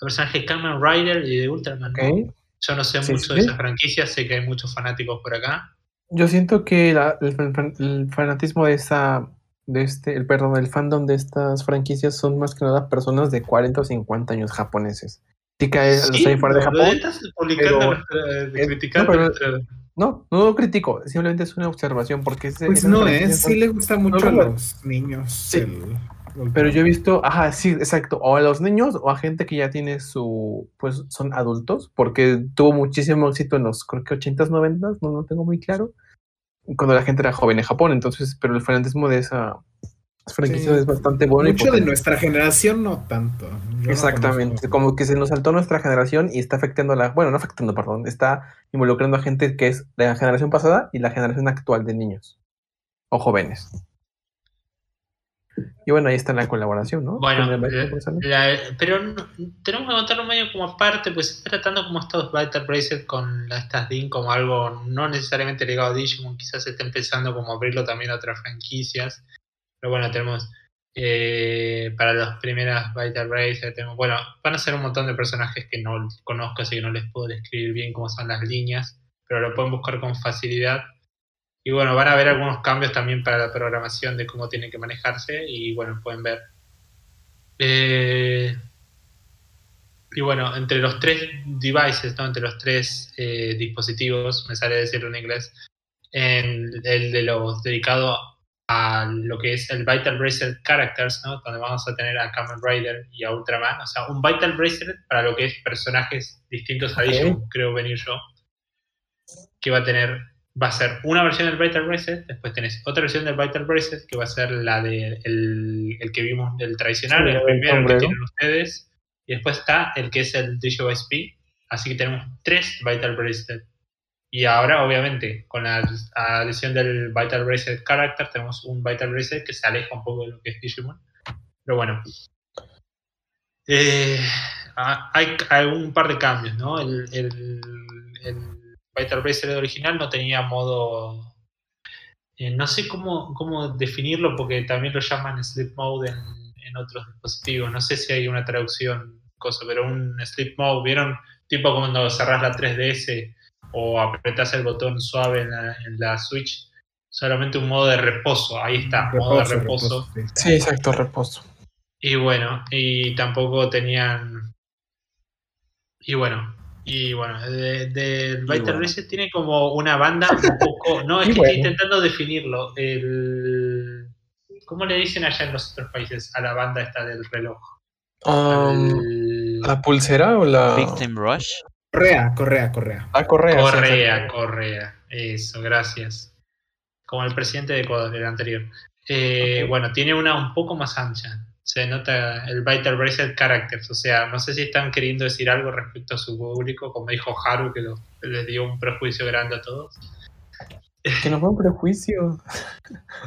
personajes de Kamen Rider y de Ultraman. ¿no? Ok. Yo no sé Sí, mucho sí. de esas franquicias, sé que hay muchos fanáticos por acá. Yo siento que la- el, el fanatismo de esa, de este, el perdón, el fandom de estas franquicias son más que nada personas de 40 o 50 años japoneses. Sí que hay- los hay fuera de ¿lo Japón. pero- no, pero- No, no lo critico, simplemente es una observación porque ese- Pues no, franquicias ¿eh? Sí le gusta mucho a no, los niños. Sí. el- el- Pero yo he visto, ajá, sí, exacto, o a los niños o a gente que ya tiene su, pues son adultos, porque tuvo muchísimo éxito en los, creo que 80s, 90s, no lo tengo muy claro, cuando la gente era joven en Japón, entonces, pero el fanatismo de esa franquicia Sí. es bastante bueno. y Mucho de potente. nuestra generación no tanto. Yo Exactamente, como que se nos saltó nuestra generación y está afectando a la, bueno, no afectando, perdón, está involucrando a gente que es de la generación pasada y la generación actual de niños o jóvenes. Y bueno, ahí está la colaboración, ¿no? Bueno, la- Bracelet. la- pero no- tenemos que contarlo medio como aparte, pues se está tratando como estos Vital Bracelet con la- estas DIN como algo no necesariamente ligado a Digimon, quizás se está empezando como abrirlo también a otras franquicias. Pero bueno, tenemos eh, para las primeras Vital Bracelet, tenemos, bueno, van a ser un montón de personajes que no conozco, así que no les puedo describir bien cómo son las líneas, pero lo pueden buscar con facilidad. Y bueno, van a haber algunos cambios también para la programación de cómo tiene que manejarse y bueno, pueden ver. Eh, y bueno, entre los tres devices, ¿no? entre los tres eh, dispositivos, me sale decirlo en inglés, en el de los dedicado a lo que es el Vital Bracelet Characters, ¿no? donde vamos a tener a Kamen Rider y a Ultraman, o sea, un Vital Bracelet para lo que es personajes distintos a Ok. Digimon, creo venir yo, que va a tener va a ser una versión del Vital Bracelet, después tenés otra versión del Vital Bracelet que va a ser la de el, el que vimos del tradicional, Sí, el el primero que tienen ustedes, y después está el que es el DigiVice P, así que tenemos tres Vital Bracelet. Y ahora, obviamente, con la adición del Vital Bracelet Character, tenemos un Vital Bracelet que se aleja un poco de lo que es Digimon. Pero bueno. Eh, ha- hay, hay un par de cambios, ¿no? El, el, el Vital Bracelet original no tenía modo. eh, no sé cómo, cómo definirlo porque también lo llaman Sleep Mode en, en otros dispositivos. No sé si hay una traducción, cosa, pero un Sleep Mode, ¿vieron? Tipo cuando cerrás la 3DS o apretás el botón suave en la, en la Switch. Solamente un modo de reposo, ahí está, modo de reposo. sí. Sí, exacto, reposo. Y bueno, y tampoco tenían. Y bueno, y bueno, de- del Vital bueno. Bracelet tiene como una banda un poco. No, es que bueno. estoy intentando definirlo. El, ¿Cómo le dicen allá en los otros países a la banda esta del reloj? Um, ¿La pulsera o la...? Big Time Rush. Correa, correa, correa. Ah, correa. sí, Correa, exacto. Correa. Eso, gracias. Como el presidente de Ecuador, el anterior. Eh. Bueno, tiene una un poco más ancha. Se nota el Vital Bracelet Characters. O sea, no sé si están queriendo decir algo respecto a su público, como dijo Haru, que lo- les dio un prejuicio grande a todos. Que no fue un prejuicio.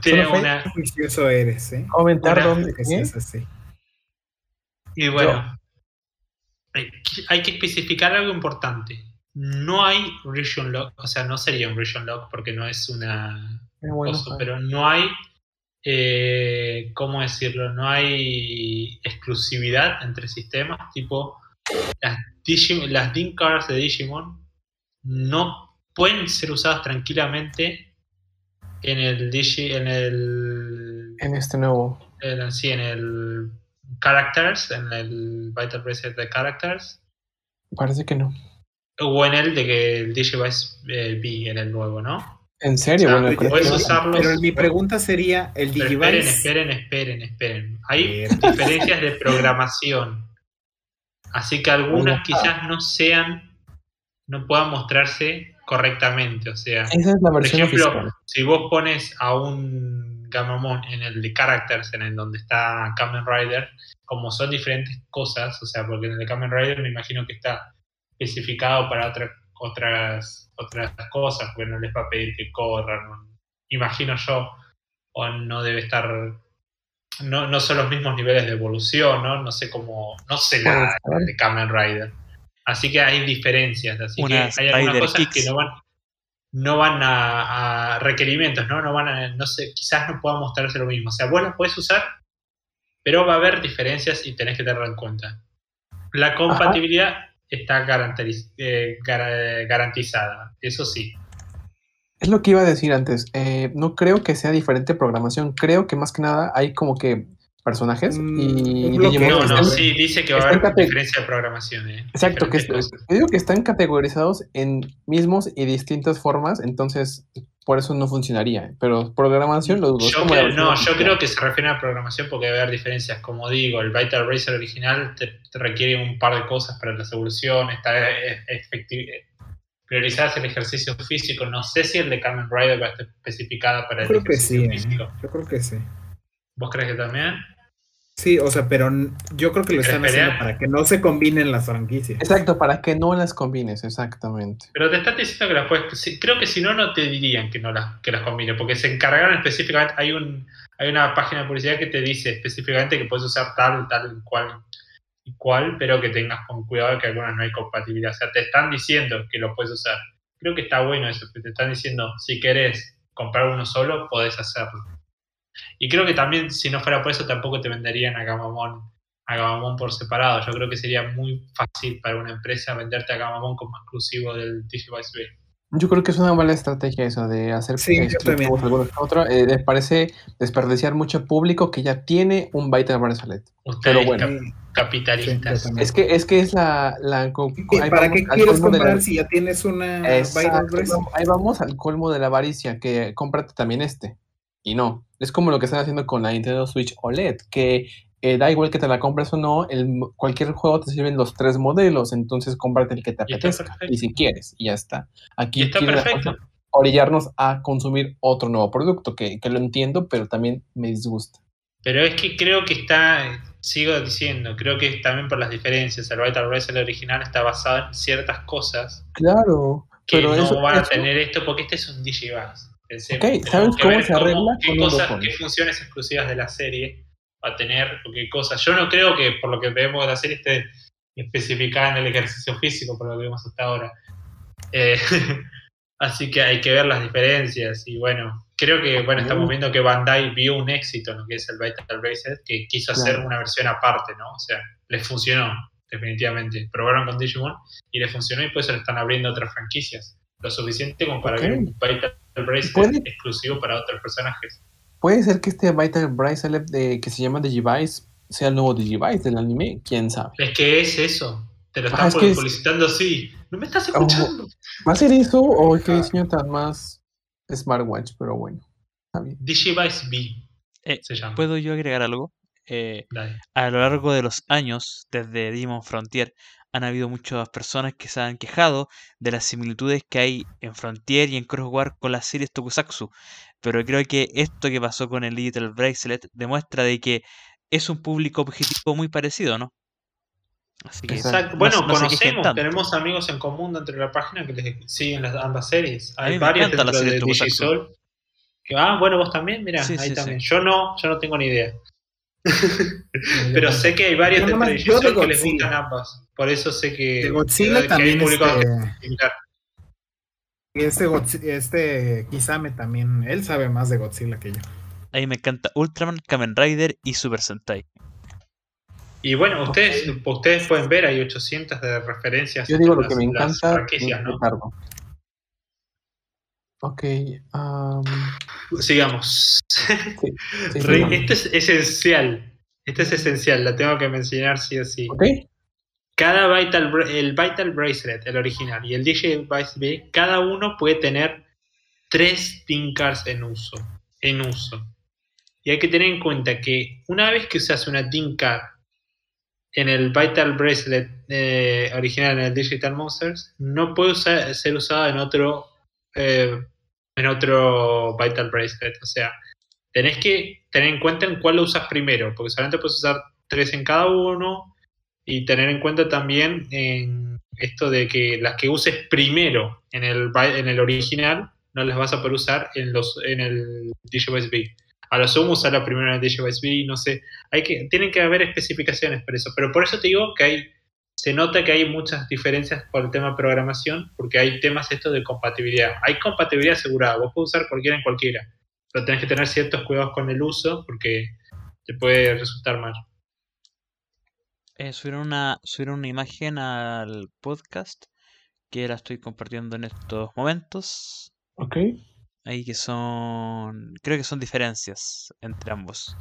Tiene una. Qué juicioso eres, ¿eh? Comentar Una- dónde... ¿eh? así. Y bueno, hay que- hay que especificar algo importante. No hay region lock, o sea, no sería un region lock porque no es una bueno, cosa, pero no hay, eh, ¿cómo decirlo? No hay exclusividad entre sistemas, tipo las, Digim- las DIN cards de Digimon no pueden ser usadas tranquilamente en el Digi, en el, En este nuevo... en sí, en el Characters, en el Vital Bracelet de Characters, Parece que no. o en el de que el Digivice eh, B, en el nuevo, ¿no? En serio, O sea, bueno, usarlos- Pero mi pregunta sería, ¿el Pero esperen, Digivice? esperen, esperen, esperen. Hay diferencias de programación. Así que algunas quizás no sean, no puedan mostrarse correctamente. O sea, Esa es la por ejemplo, oficial. si vos pones a un Gamamon en el de Characters, en el donde está Kamen Rider, como son diferentes cosas, o sea, porque en el de Kamen Rider me imagino que está especificado para otra- otras, otras cosas, porque no les va a pedir que corran, imagino yo, o no debe estar, no, no son los mismos niveles de evolución, ¿no? No sé cómo, no sé nada de Kamen Rider. Así que hay diferencias, así Unas que hay algunas Rider cosas Kicks. que no van, no van a, a requerimientos, ¿no? No van a, no sé, quizás no puedan mostrarse lo mismo. O sea, vos las puedes usar, pero va a haber diferencias y tenés que tenerlo en cuenta. La compatibilidad está garantiz- eh, gar- garantizada, eso sí. Es lo que iba a decir antes. eh, no creo que sea diferente programación. Creo que más que nada hay como que personajes Mm, y. Digimon No, no, están- sí, dice que va a haber diferencia de programación. eh, Exacto, que es- yo digo que están categorizados en mismos y distintas formas, entonces por eso no funcionaría. Pero programación lo dudo. Yo la creo, no, yo creo que se refiere a programación porque debe haber diferencias. Como digo, el Vital Racer original te, te requiere un par de cosas para las evoluciones, está priorizadas el ejercicio físico. No sé si el de Kamen Rider va a estar especificada para el creo que sí, ejercicio ¿eh? físico. Yo creo que sí. ¿Vos crees que también? Sí, o sea, pero yo creo que lo están haciendo para que no se combinen las franquicias. Exacto, para que no las combines, exactamente. Pero te están diciendo que las puedes. sí, creo que si no, no te dirían que no las, que las combine, porque se encargaron específicamente. Hay un hay una página de publicidad que te dice específicamente que puedes usar tal, tal, cual y cual, pero que tengas con cuidado de que algunas no hay compatibilidad. O sea, te están diciendo que lo puedes usar. Creo que está bueno eso, que te están diciendo, si querés comprar uno solo, podés hacerlo. Y creo que también, si no fuera por eso, tampoco te venderían a Gamamon, a Gamamon por separado. Yo creo que sería muy fácil para una empresa venderte a Gamamon como exclusivo del Digivice B. Yo creo que es una mala estrategia eso de hacer Sí, yo exclusivos también. algunos que otros. Eh, me parece desperdiciar mucho público que ya tiene un Vital Bracelet. Pero bueno. cap- capitalistas. sí. Es que es que es la, la co- ¿Y ahí ¿Para vamos qué al quieres colmo de la- comprar si ya tienes una Vital Exacto, Bracelet? ahí vamos al colmo de la avaricia, que cómprate también este. Y no, es como lo que están haciendo con la Nintendo Switch OLED, que eh, da igual que te la compres o no, el, cualquier juego te sirven los tres modelos, entonces cómprate el que te apetezca, y si quieres, y ya está. Aquí está perfecto. orillarnos a consumir otro nuevo producto, que, que lo entiendo, pero también me disgusta. Pero es que creo que está, sigo diciendo, creo que es también por las diferencias. El Vital Bracelet original está basado en ciertas cosas Claro, que pero no eso, van a eso- tener esto porque este es un Digivice. Pensemos, Ok, tenemos ¿sabes que cómo ver se arregla qué cosas, funciones exclusivas de la serie va a tener o qué cosas. Yo no creo que por lo que vemos de la serie esté especificada en el ejercicio físico, por lo que vemos hasta ahora. Eh, así que hay que ver las diferencias y bueno, creo que bueno estamos viendo que Bandai vio un éxito en lo que es el Vital Bracelet, que quiso hacer Claro. una versión aparte, ¿no? O sea, les funcionó definitivamente. Probaron con Digimon y les funcionó y por eso le están abriendo otras franquicias. Lo suficiente como para abrir un Vital Bracelet ¿Puede? exclusivo para otros personajes. puede ser que este Vital Bracelet de, que se llama Digivice sea el nuevo Digivice del anime, quién sabe. Es que es eso. Te lo Ah, están es que es- publicitando así. ¿No me estás escuchando? ¿Va a ser eso o qué Ah. diseño tan más smartwatch? Pero bueno, está bien. Digivice B Eh, se llama. ¿Puedo yo agregar algo? Eh, a lo largo de los años, desde Digimon Frontier, han habido muchas personas que se han quejado de las similitudes que hay en Frontier y en Crosswar con las series Tokusatsu. Pero creo que esto que pasó con el Digital Bracelet demuestra de que es un público objetivo muy parecido, ¿no? Así que Exacto. Exacto. no Bueno, no conocemos, tenemos amigos en común dentro de la página que les siguen las ambas series. A Hay la dentro serie de Tokusatsu. Digisol. Que, ah, bueno, vos también, mira, Sí, ahí sí, también. sí. Yo no, yo no tengo ni idea. Pero sé que hay varios Yo dentro de Digisol que les gustan ambas. Por eso sé que, De Godzilla que también este, similar. este, este Kisame también, él sabe más de Godzilla que yo. a mí me encanta Ultraman, Kamen Rider y Super Sentai. Y bueno, ustedes, ustedes pueden ver, hay 800 de referencias. Yo digo lo que me encanta, ¿no? tardo. Ok, am, Sigamos. sí, esto es esencial. Esto es esencial, la tengo que mencionar sí o sí. ok, Cada Vital, el Vital Bracelet, el original, y el DJ Vice B, cada uno puede tener tres Tinkars en uso. En uso. Y hay que tener en cuenta que una vez que usas una Tinkar en el Vital Bracelet eh, original, en el Digital Monsters, no puede ser usada en otro, eh, en otro Vital Bracelet. O sea, tenés que tener en cuenta en cuál lo usas primero, porque solamente puedes usar tres en cada uno y tener en cuenta también en esto de que las que uses primero en el, en el original no las vas a poder usar en, los, en el Digivice B. A lo sumo usarla primero en el Digivice B, no sé. Hay que, tienen que haber especificaciones por eso. Pero por eso te digo que hay, se nota que hay muchas diferencias por el tema de programación, porque hay temas estos de compatibilidad. Hay compatibilidad asegurada, vos puedes usar cualquiera en cualquiera, pero tenés que tener ciertos cuidados con el uso porque te puede resultar mal. Eh, subieron, una, subieron una imagen al podcast que la estoy compartiendo en estos momentos. ok. Ahí que son. Creo que son diferencias entre ambos.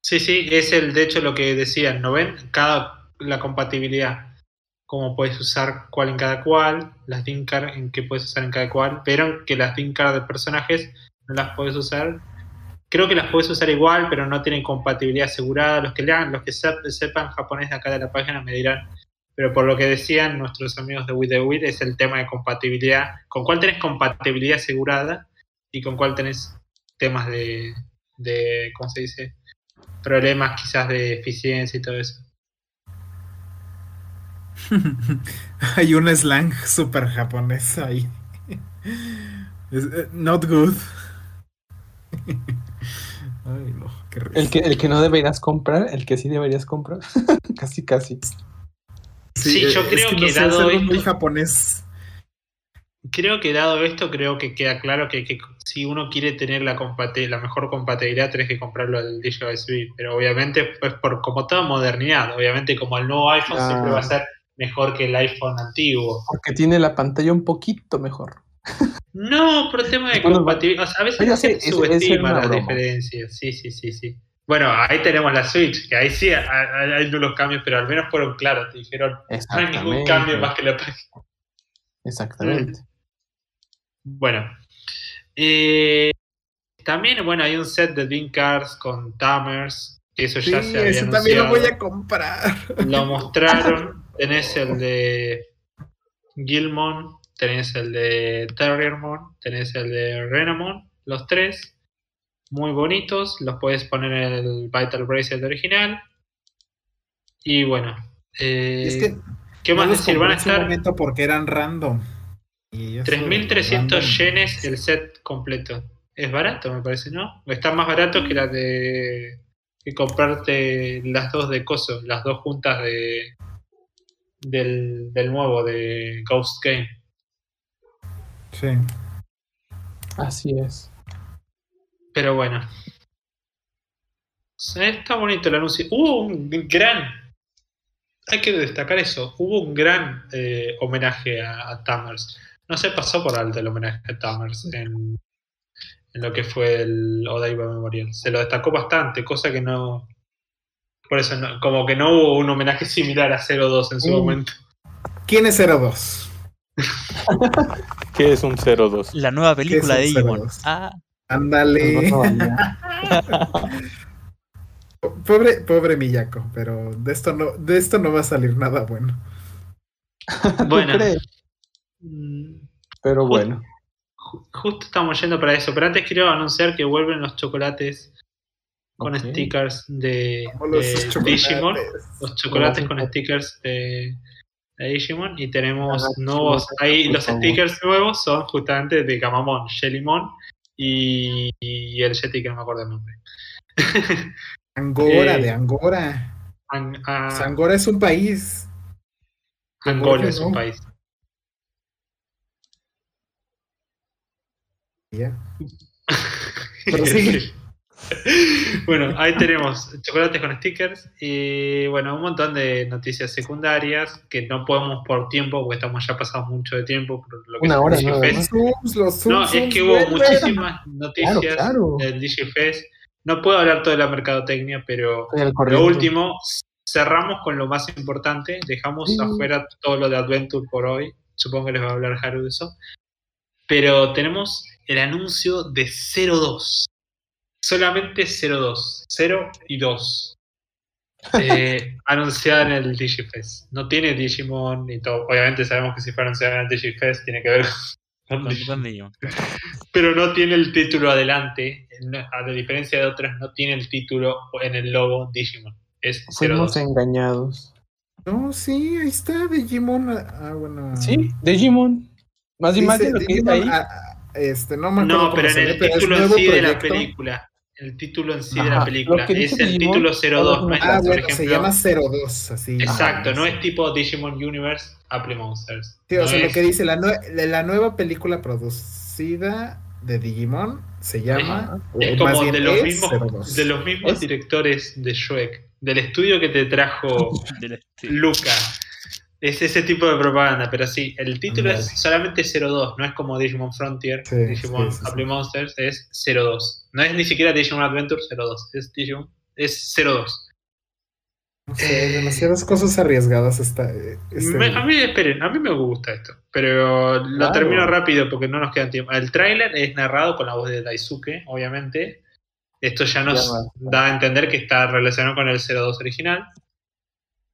Sí, sí, es el, de hecho, lo que decían, ¿no ven? Cada, la compatibilidad, cómo puedes usar cuál en cada cual, las Dinkar en qué puedes usar en cada cual, pero que las Dinkar de personajes no las puedes usar. Creo que las puedes usar igual, pero no tienen compatibilidad asegurada. Los que lean, los que sep- sepan japonés de acá de la página me dirán. Pero por lo que decían nuestros amigos de With the With es el tema de compatibilidad. ¿Con cuál tenés compatibilidad asegurada? Y con cuál tenés temas de, de ¿cómo se dice? problemas quizás de eficiencia y todo eso. Hay un slang super japonés ahí. Eh, not good. Ay, no, qué risa. El que, el que no deberías comprar, el que sí deberías comprar. casi, casi. Sí, yo eh, creo es que no dado es algo muy esto- japonés. Creo que dado esto, creo que queda claro que, que si uno quiere tener la, mejor compatibilidad, tenés que comprarlo al DJI. Pero obviamente, pues por como toda modernidad, obviamente como el nuevo iPhone siempre va a ser mejor que el iPhone antiguo. Porque tiene la pantalla un poquito mejor. No, por tema de Bueno, compatibilidad. O sea, a veces se subestima las broma. diferencias. Sí, sí, sí, sí. Bueno, ahí tenemos la Switch, que ahí sí hay, hay- unos cambios, pero al menos fueron claros. Te dijeron, no hay ningún Exactamente. cambio más que la página. Exactamente. Bueno. Eh, también, bueno, hay un set de Dream Cars con Tamers. Eso Sí, ya se había ese también lo voy a comprar. Lo mostraron. Tenés el de Gilmon, tenés el de Terriermon, tenés el de Renamon, los tres. Muy bonitos, los puedes poner en el Vital Bracelet original. Y bueno, eh, es que ¿qué no más decir? Van a estar momento porque eran random. Y eso de 3.300 random- yenes el set completo. Es barato, me parece, ¿no? Está más barato que la de. que comprarte las dos de Coso, las dos juntas de. del, del nuevo, de Ghost Game. Sí. Así es. Pero bueno. Está bonito el anuncio. Hubo un gran. Hay que destacar eso. Hubo un gran eh, homenaje a, a Tamers. No se pasó por alto el homenaje a Tamers en, en lo que fue el Odaiba Memorial. Se lo destacó bastante, cosa que no. Por eso, no- como que no hubo un homenaje similar a 02 en su Mm. momento. ¿Quién es 02? ¿Qué es un 02? La nueva película de Digimon. Ah, Ándale. Pobre, pobre Miyako, pero de esto no, de esto no va a salir nada bueno. ¿Tú Bueno. crees? Mm, Pero bueno. ju- Justo estamos yendo para eso, pero antes quiero anunciar que vuelven los chocolates con stickers de, los. Digimon. Los chocolates con stickers de, de Digimon. Y tenemos Ah, nuevos. Ahí los favor. stickers nuevos son justamente de Gamamon, Shellymon y, y el Yeti que no me acuerdo el nombre. Angora, Eh, de Angora. An- a- O sea, Angora es un país. Angola es un ¿no? país. Ya. Pero sigue. bueno, ahí tenemos chocolates con stickers y bueno, un montón de noticias secundarias que no podemos por tiempo, porque estamos ya pasando mucho de tiempo por lo que Una hora. ¿no? Los Zooms, los Zooms. No, es que hubo muchísimas noticias claro. del DigiFest. No puedo hablar todo de la mercadotecnia, pero lo último, cerramos con lo más importante. Dejamos Sí. afuera todo lo de Adventure por hoy. Supongo que les va a hablar Haru de eso. Pero tenemos el anuncio de 02. Solamente 02. 0 y 2. Eh, anunciada en el Digifest. No tiene Digimon ni todo. Obviamente sabemos que si fue anunciada en el Digifest tiene que ver con, con, con Digimon. pero no tiene el título adelante. A diferencia de otras, no tiene el título en el logo Digimon. Es 02. Fuimos engañados. No, sí, ahí está Digimon. Ah, bueno. Sí, Digimon. Más y más de lo que dice Digimon, ahí. ah, este, no me No, pero en el título en sí de la película. El título en sí de la película. Es el Digimon, título 02. No es, Ah, por bueno, se llama 02, así. Exacto, Ah, no sí. es tipo Digimon Universe Apple Monsters. Sí, o No sea, lo que dice la, nue- la- nueva película producida de Digimon se llama. Es como bien de los, es mismos, 02. de los mismos Es- directores de Shrek. Del estudio que te trajo Luca. Es ese tipo de propaganda, pero sí, el título es solamente 02, no es como Digimon Frontier, Sí, Digimon sí. Apple Monsters, es 02. No es ni siquiera Digimon Adventure 02, es Digimon, es 02. No sé, demasiadas cosas arriesgadas está. eh, este- Me- a mí, esperen, a mí me gusta esto, pero lo Claro. termino rápido porque no nos queda tiempo. El tráiler es narrado con la voz de Daisuke, obviamente. Esto ya nos da a entender que está relacionado con el 02 original.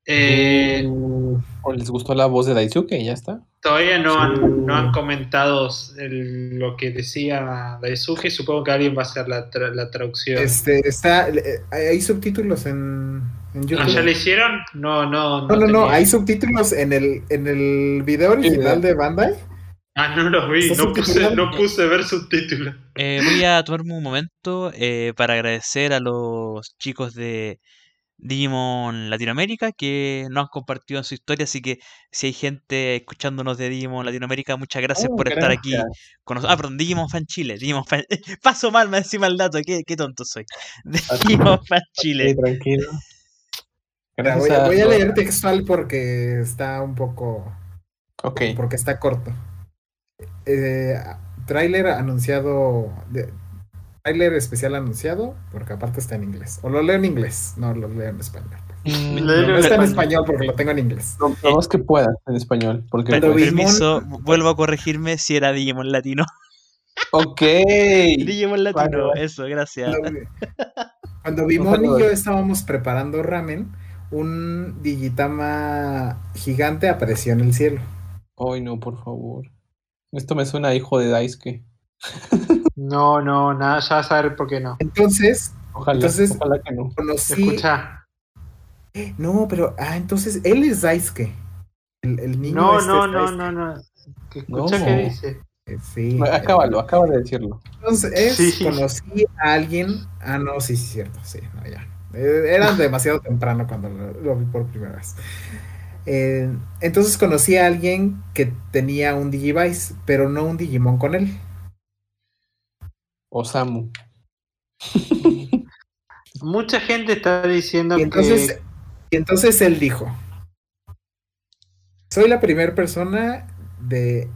Eh, Mm, ¿O les gustó la voz de Daisuke? y Ya está. Todavía no han, no han comentado el- lo que decía Daisuke. Supongo que alguien va a hacer la, tra- la traducción. Este, está, eh, hay subtítulos en, en Ah, YouTube. ¿Ya le hicieron? No, no, No, no, no, tenía. hay subtítulos en el, en el video original de Bandai. Ah, no los vi. ¿Está No puse, no puse ver subtítulos. Eh, voy a tomarme un momento eh, para agradecer a los chicos de Digimon Latinoamérica que nos han compartido en su historia, así que si hay gente escuchándonos de Digimon Latinoamérica, muchas gracias Oh, por estar aquí con nosotros. Ah, perdón, Digimon Fan Chile, Digimon Fan... Paso mal, me encima el dato, qué, qué tonto soy. Digimon Fan Sí, Chile. tranquilo. Mira, Gracias voy, voy a leer textual porque está un poco. Ok. Porque está corto. Eh, tráiler anunciado. De, tráiler especial anunciado, porque aparte está en inglés. O lo leo en inglés, no lo leo en español. Mm, No está en español. porque lo tengo en inglés. Lo, lo más que puedas en español. Porque Per- Cuando Digimon- permiso, vuelvo a corregirme si era Digimon Latino. Ok. Digimon Latino, vale. eso, gracias. Cuando, Bimon y yo estábamos preparando ramen, un Digitama gigante apareció en el cielo. Ay, no, por favor. Esto me suena a hijo de Daisuke. No, no, nada, ya vas a ver por qué no. Entonces, Ojalá, Entonces- ojalá que no. conocí. Escucha. No, pero. Ah, entonces él es Daisuke. El, el niño No, este no, es no, Daisuke. no, no. Que Escucha No. qué dice. Eh, Sí. Acábalo, acaba de decirlo. Entonces, Sí. conocí a alguien. Ah, no, sí, sí, cierto. Sí, no, ya. Eh, Era demasiado temprano cuando lo, lo vi por primera vez. Eh, entonces conocí a alguien que tenía un Digivice, pero no un Digimon con él. Osamu. Mucha gente está diciendo Y entonces, que. y entonces él dijo: Soy la primera persona de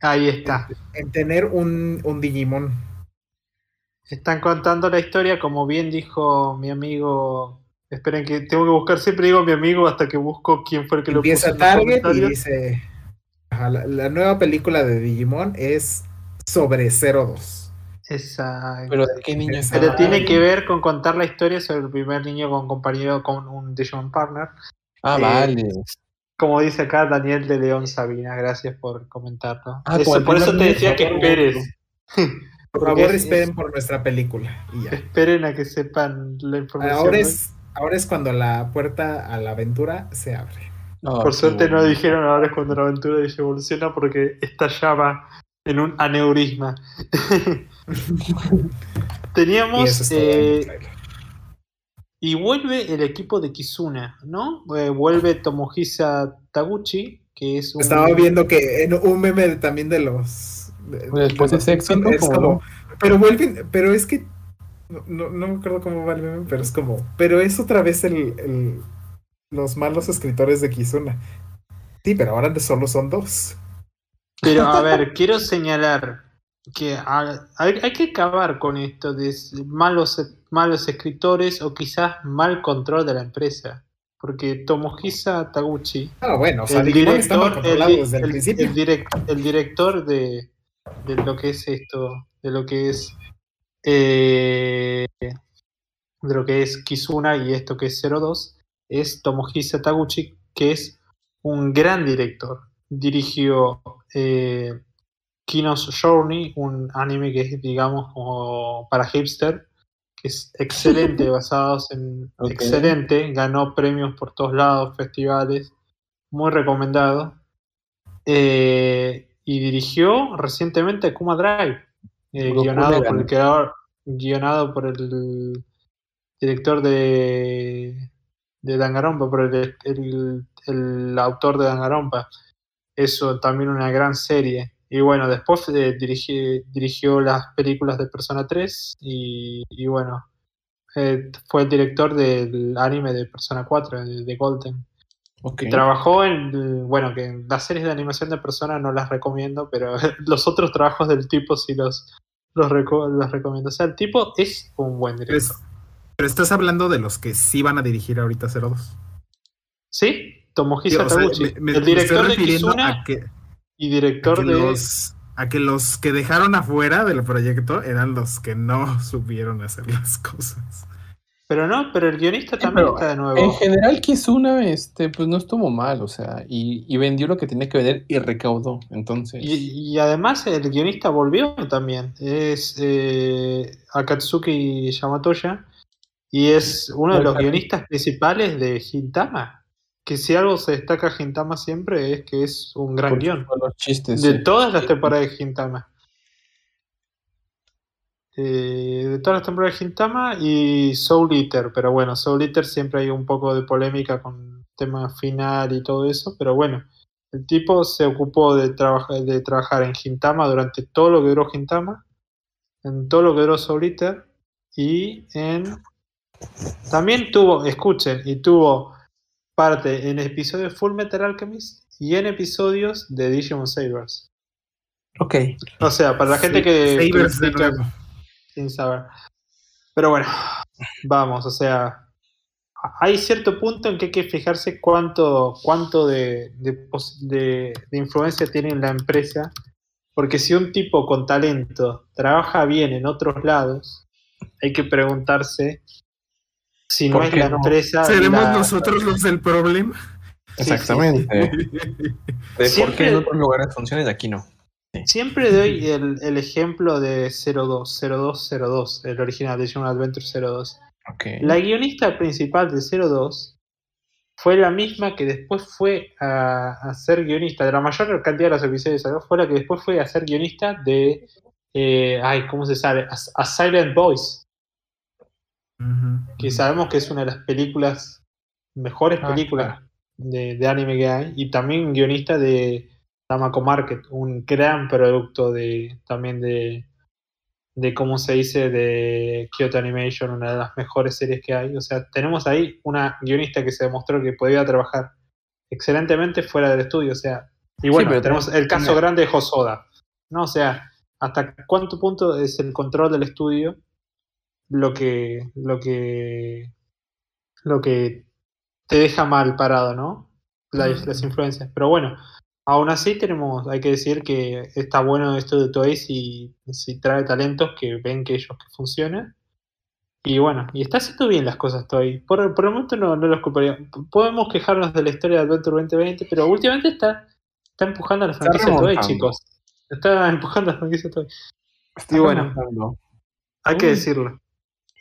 Ahí está. en tener un, un Digimon. Están contando la historia, como bien dijo mi amigo. Esperen que tengo que buscar, siempre digo mi amigo hasta que busco quién fue el que lo puso Empieza Target y dice: ajá, la, la nueva película de Digimon es sobre 02. Exacto. Pero ¿de qué niño Pero tiene que ver con contar la historia sobre el primer niño con compañero con un Digimon Partner. Ah, Eh, vale. Como dice acá Daniel de León Sabina, gracias por comentarlo. Ah, Eso- el por eso te decía que esperes. Por favor, es- esperen por nuestra película. Y ya. Esperen a que sepan la información. Ahora es, ahora es cuando la puerta a la aventura se abre. Ah, Por suerte no dijeron ahora es cuando la aventura evoluciona porque estallaba en un aneurisma. Teníamos eh, y vuelve el equipo de Kizuna, ¿no? Eh, vuelve Tomohisa Taguchi, que es un Estaba viendo que en un meme también de los. de- Pues después de de sexo, ¿no? es Como-. Pero vuelven. Pero es que. No, no, no me acuerdo cómo va el meme, pero es como. Pero es otra vez el, el- los malos escritores de Kizuna. Sí, pero ahora solo son dos. Pero a ver, quiero señalar que hay, hay que acabar con esto de malos, malos escritores o quizás mal control de la empresa. Porque Tomohisa Taguchi, Ah, bueno, o sea, el Digimon está mal director, el, desde el, el- principio. el direc- el director de, de lo que es esto, de lo que es eh, de lo que es Kizuna y esto que es 02, es Tomohisa Taguchi, que es un gran director. Dirigió eh, Kino's Journey, un anime que es, digamos, como para hipster, que es excelente, basados en excelente, ganó premios por todos lados, festivales, muy recomendado. Eh, y dirigió recientemente Kuma Drive, eh, guionado por el creador, guionado por el director de, de Danganronpa, por el, el- el autor de Danganronpa. Eso también una gran serie. Y bueno, después eh, dirigi- dirigió las películas de Persona 3 y, y bueno, eh, fue el director del anime de Persona 4, de, de Golden. Trabajó en, bueno, que las series de animación de Persona no las recomiendo, pero los otros trabajos del tipo sí los, los, reco- los recomiendo. O sea, el tipo es un buen director. es- pero estás hablando de los que sí van a dirigir ahorita 02. Sí, Tomohisa Sí, o sea, Taguchi, me- el director de Kizuna a que, y director de... los, a que los que dejaron afuera del proyecto eran los que no supieron hacer las cosas. Pero no, pero el guionista también pero está de nuevo. En general, Kizuna, este, pues no estuvo mal, o sea, y, y vendió lo que tenía que vender y recaudó. Entonces, Y, y además el guionista volvió también. Es eh, Akatsuki Yamatoya. Y es uno de los guionistas principales de Gintama. Que si algo se destaca a Gintama siempre es que es un gran por guion. todos los chistes. De sí. todas las temporadas de Gintama. Eh, de todas las temporadas de Gintama y Soul Eater. Pero bueno, Soul Eater siempre hay un poco de polémica con tema final y todo eso. Pero bueno, el tipo se ocupó de, trabajar de trabajar en Gintama durante todo lo que duró Gintama. En todo lo que duró Soul Eater. Y en. También tuvo, escuchen, y tuvo parte en episodios de Full Metal Alchemist y en episodios de Digimon Sabers. Ok, O sea, para la gente que Sabers de critica nuevo. sin saber. Pero bueno, vamos, o sea, hay cierto punto en que hay que fijarse cuánto, cuánto de, de de- de influencia tiene en la empresa, porque si un tipo con talento trabaja bien en otros lados, hay que preguntarse si no ¿Por es la no? empresa. ¿Seremos la- nosotros los del problema? exactamente. De por qué en otros lugares funciona y aquí no. Siempre doy el, el ejemplo de 02, 0202, el original de Digimon Adventure 02. Ok. La guionista principal de 02 fue la misma que después fue a, a ser guionista, de la mayor cantidad de los episodios de 02, fue la que después fue a ser guionista de. eh, ay, ¿cómo se sabe? A, a Silent Voice, Que sabemos que es una de las películas, mejores Ah, películas de, de anime que hay, y también guionista de Tamako Market, un gran producto de también de, de cómo se dice, de Kyoto Animation, una de las mejores series que hay. O sea, tenemos ahí una guionista que se demostró que podía trabajar excelentemente fuera del estudio. O sea, y bueno, tenemos el caso grande de Hosoda. ¿no? O sea, hasta cuánto punto es el control del estudio lo que, lo que, lo que te deja mal parado, ¿no? La- las influencias. Pero bueno, aún así tenemos, hay que decir que está bueno esto de Toei si, si trae talentos que ven que ellos que funcionan. Y bueno, y está haciendo bien las cosas Toei. Por, por el momento no, no los culparía. Podemos quejarnos de la historia de Adventure 2020, pero últimamente está, está empujando a la franquicia remontando. chicos. Está empujando a la franquicia. Está y bueno. remontando. Hay que decirlo.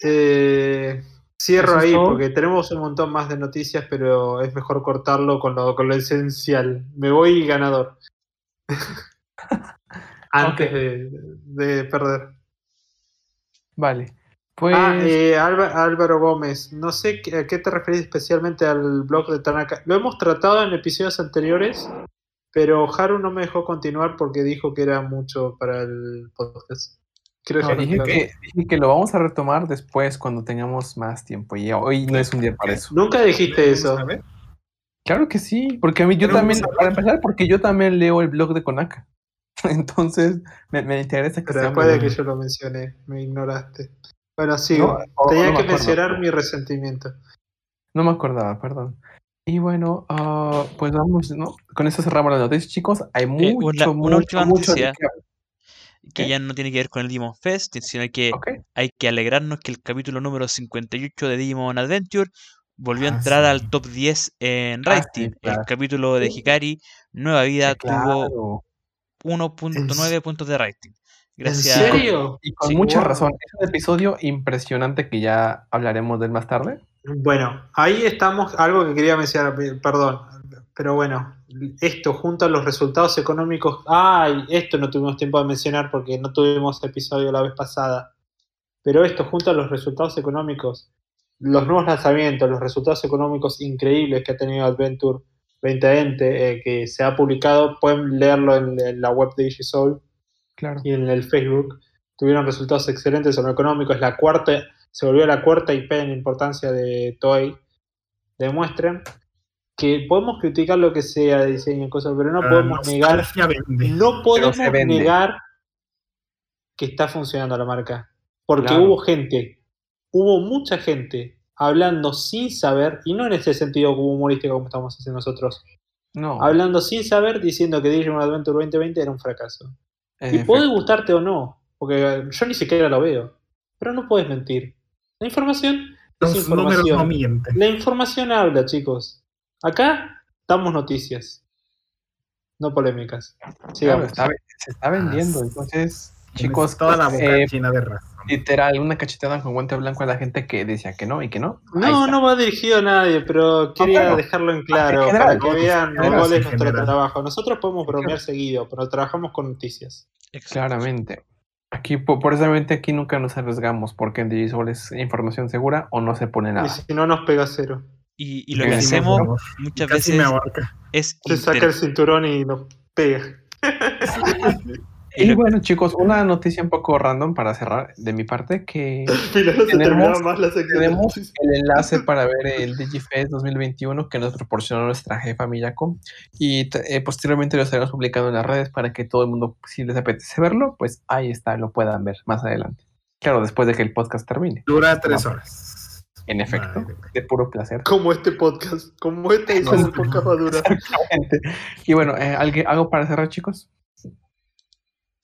Eh, cierro ¿Eso es ahí porque tenemos un montón más de noticias, pero es mejor cortarlo con lo, con lo esencial. Me voy ganador. Antes de, de perder. Vale. Pues. Ah, eh, Álva- Álvaro Gómez, no sé a qué te referís especialmente al blog de Tanaka. Lo hemos tratado en episodios anteriores, pero Haru no me dejó continuar porque dijo que era mucho para el podcast. Quiero no, dije, que, dije que lo vamos a retomar después cuando tengamos más tiempo. Y hoy no es un día para eso. Nunca dijiste eso. Claro que sí, porque a mí yo también, para empezar, porque yo también leo el blog de Konaka. Entonces, me, me interesa que Pero sea después de que yo lo mencioné, me ignoraste. Bueno, sigo. No, o- Tenía no me que acuerdo. mencionar mi resentimiento. No me acordaba, perdón. Y bueno, ah, pues vamos, ¿no? Con eso cerramos las noticias, chicos. Hay mucho, Eh, una- una mucho, de. Que ¿Qué? ya no tiene que ver con el Demon Fest, sino que hay que alegrarnos que el capítulo número 58 de Digimon Adventure volvió a Ah, entrar sí. al top 10 en Ah, sí, claro. El capítulo de Hikari, Nueva Vida, Sí, tuvo claro. 1.9 puntos de rating. ¿En Gracias. serio? Y con Sí. mucha Wow. razón. Es un episodio impresionante que ya hablaremos de él más tarde. Bueno, ahí estamos. Algo que quería mencionar, pe- perdón. Pero bueno, esto junto a los resultados económicos. Ay, esto no tuvimos tiempo de mencionar porque no tuvimos episodio la vez pasada. Pero esto junto a los resultados económicos, los nuevos lanzamientos, los resultados económicos increíbles que ha tenido Adventure 2020, eh, que se ha publicado, pueden leerlo en, en la web de Digisoul. Claro. y en el Facebook tuvieron resultados excelentes en lo económico. Es la cuarta, se volvió la cuarta IP en importancia de Toei. Demuestran que podemos criticar lo que sea de diseño y cosas, pero no La podemos negar, vende. no podemos negar que está funcionando la marca. Porque Claro. hubo gente, hubo mucha gente hablando sin saber, y no en ese sentido como humorístico como estamos haciendo nosotros, No. hablando sin saber diciendo que Digimon Adventure 2020 era un fracaso. en Y puede gustarte o no, porque yo ni siquiera lo veo. Pero no puedes mentir. La información Es Los números no información. mienten. La información habla, chicos. Acá damos noticias. No polémicas. Claro, Sigamos. está- se está vendiendo. Entonces, chicos, toda la boca eh, llena de razón. literal, una cachetada con guante blanco a la gente que decía que no y que no. No, no va dirigido a nadie, pero quería claro. dejarlo en claro En general, para que vean cuál es nuestro general. trabajo. Nosotros podemos bromear seguido, pero trabajamos con noticias. Exacto. Claramente. Aquí, eso aquí nunca nos arriesgamos, porque en Digisol es información segura o no se pone Y nada. si no, nos pega cero. Y, y lo que hacemos muchas Casi veces es Se saca el cinturón y nos pega. y bueno, chicos, una noticia un poco random para cerrar de mi parte, que Tenemos- terminaba más la sección. tenemos el enlace para ver el DigiFest 2021 que nos proporcionó nuestra jefa Miyako y eh, posteriormente lo estaremos publicando en las redes para que todo el mundo, si les apetece verlo, pues ahí está, lo puedan ver más adelante. Claro, después de que el podcast termine. Dura tres horas. En efecto, Madre de puro placer. Como este podcast. Como este hizo el podcast va a durar. Exactamente. Y bueno, eh, ¿algo, ¿algo para cerrar, chicos?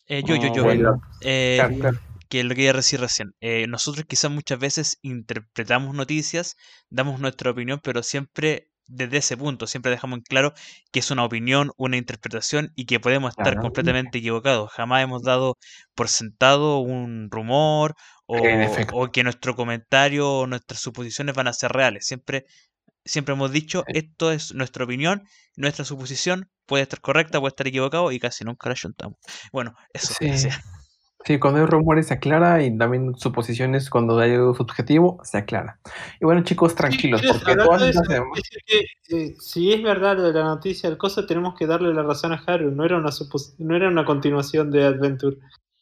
eh, yo, yo, yo. bueno. eh, Claro, claro. que lo que iba a decir recién. eh, nosotros quizás muchas veces interpretamos noticias, damos nuestra opinión, pero siempre desde ese punto, siempre dejamos en claro que es una opinión, una interpretación y que podemos estar Claro. completamente equivocados. Jamás hemos dado por sentado un rumor o, que nuestro comentario o nuestras suposiciones van a ser reales. Siempre, siempre hemos dicho, esto es nuestra opinión, nuestra suposición puede estar correcta, puede estar equivocado y casi nunca la chuntamos. Bueno, eso. Sí. Sí, cuando hay rumores se aclara y también suposiciones cuando hay algo subjetivo se aclara. Y bueno, chicos, tranquilos, Sí, porque todas eso, que, eh, si es verdad lo de la noticia del coso, tenemos que darle la razón a Haru. No era una supos- no era una continuación de Adventure.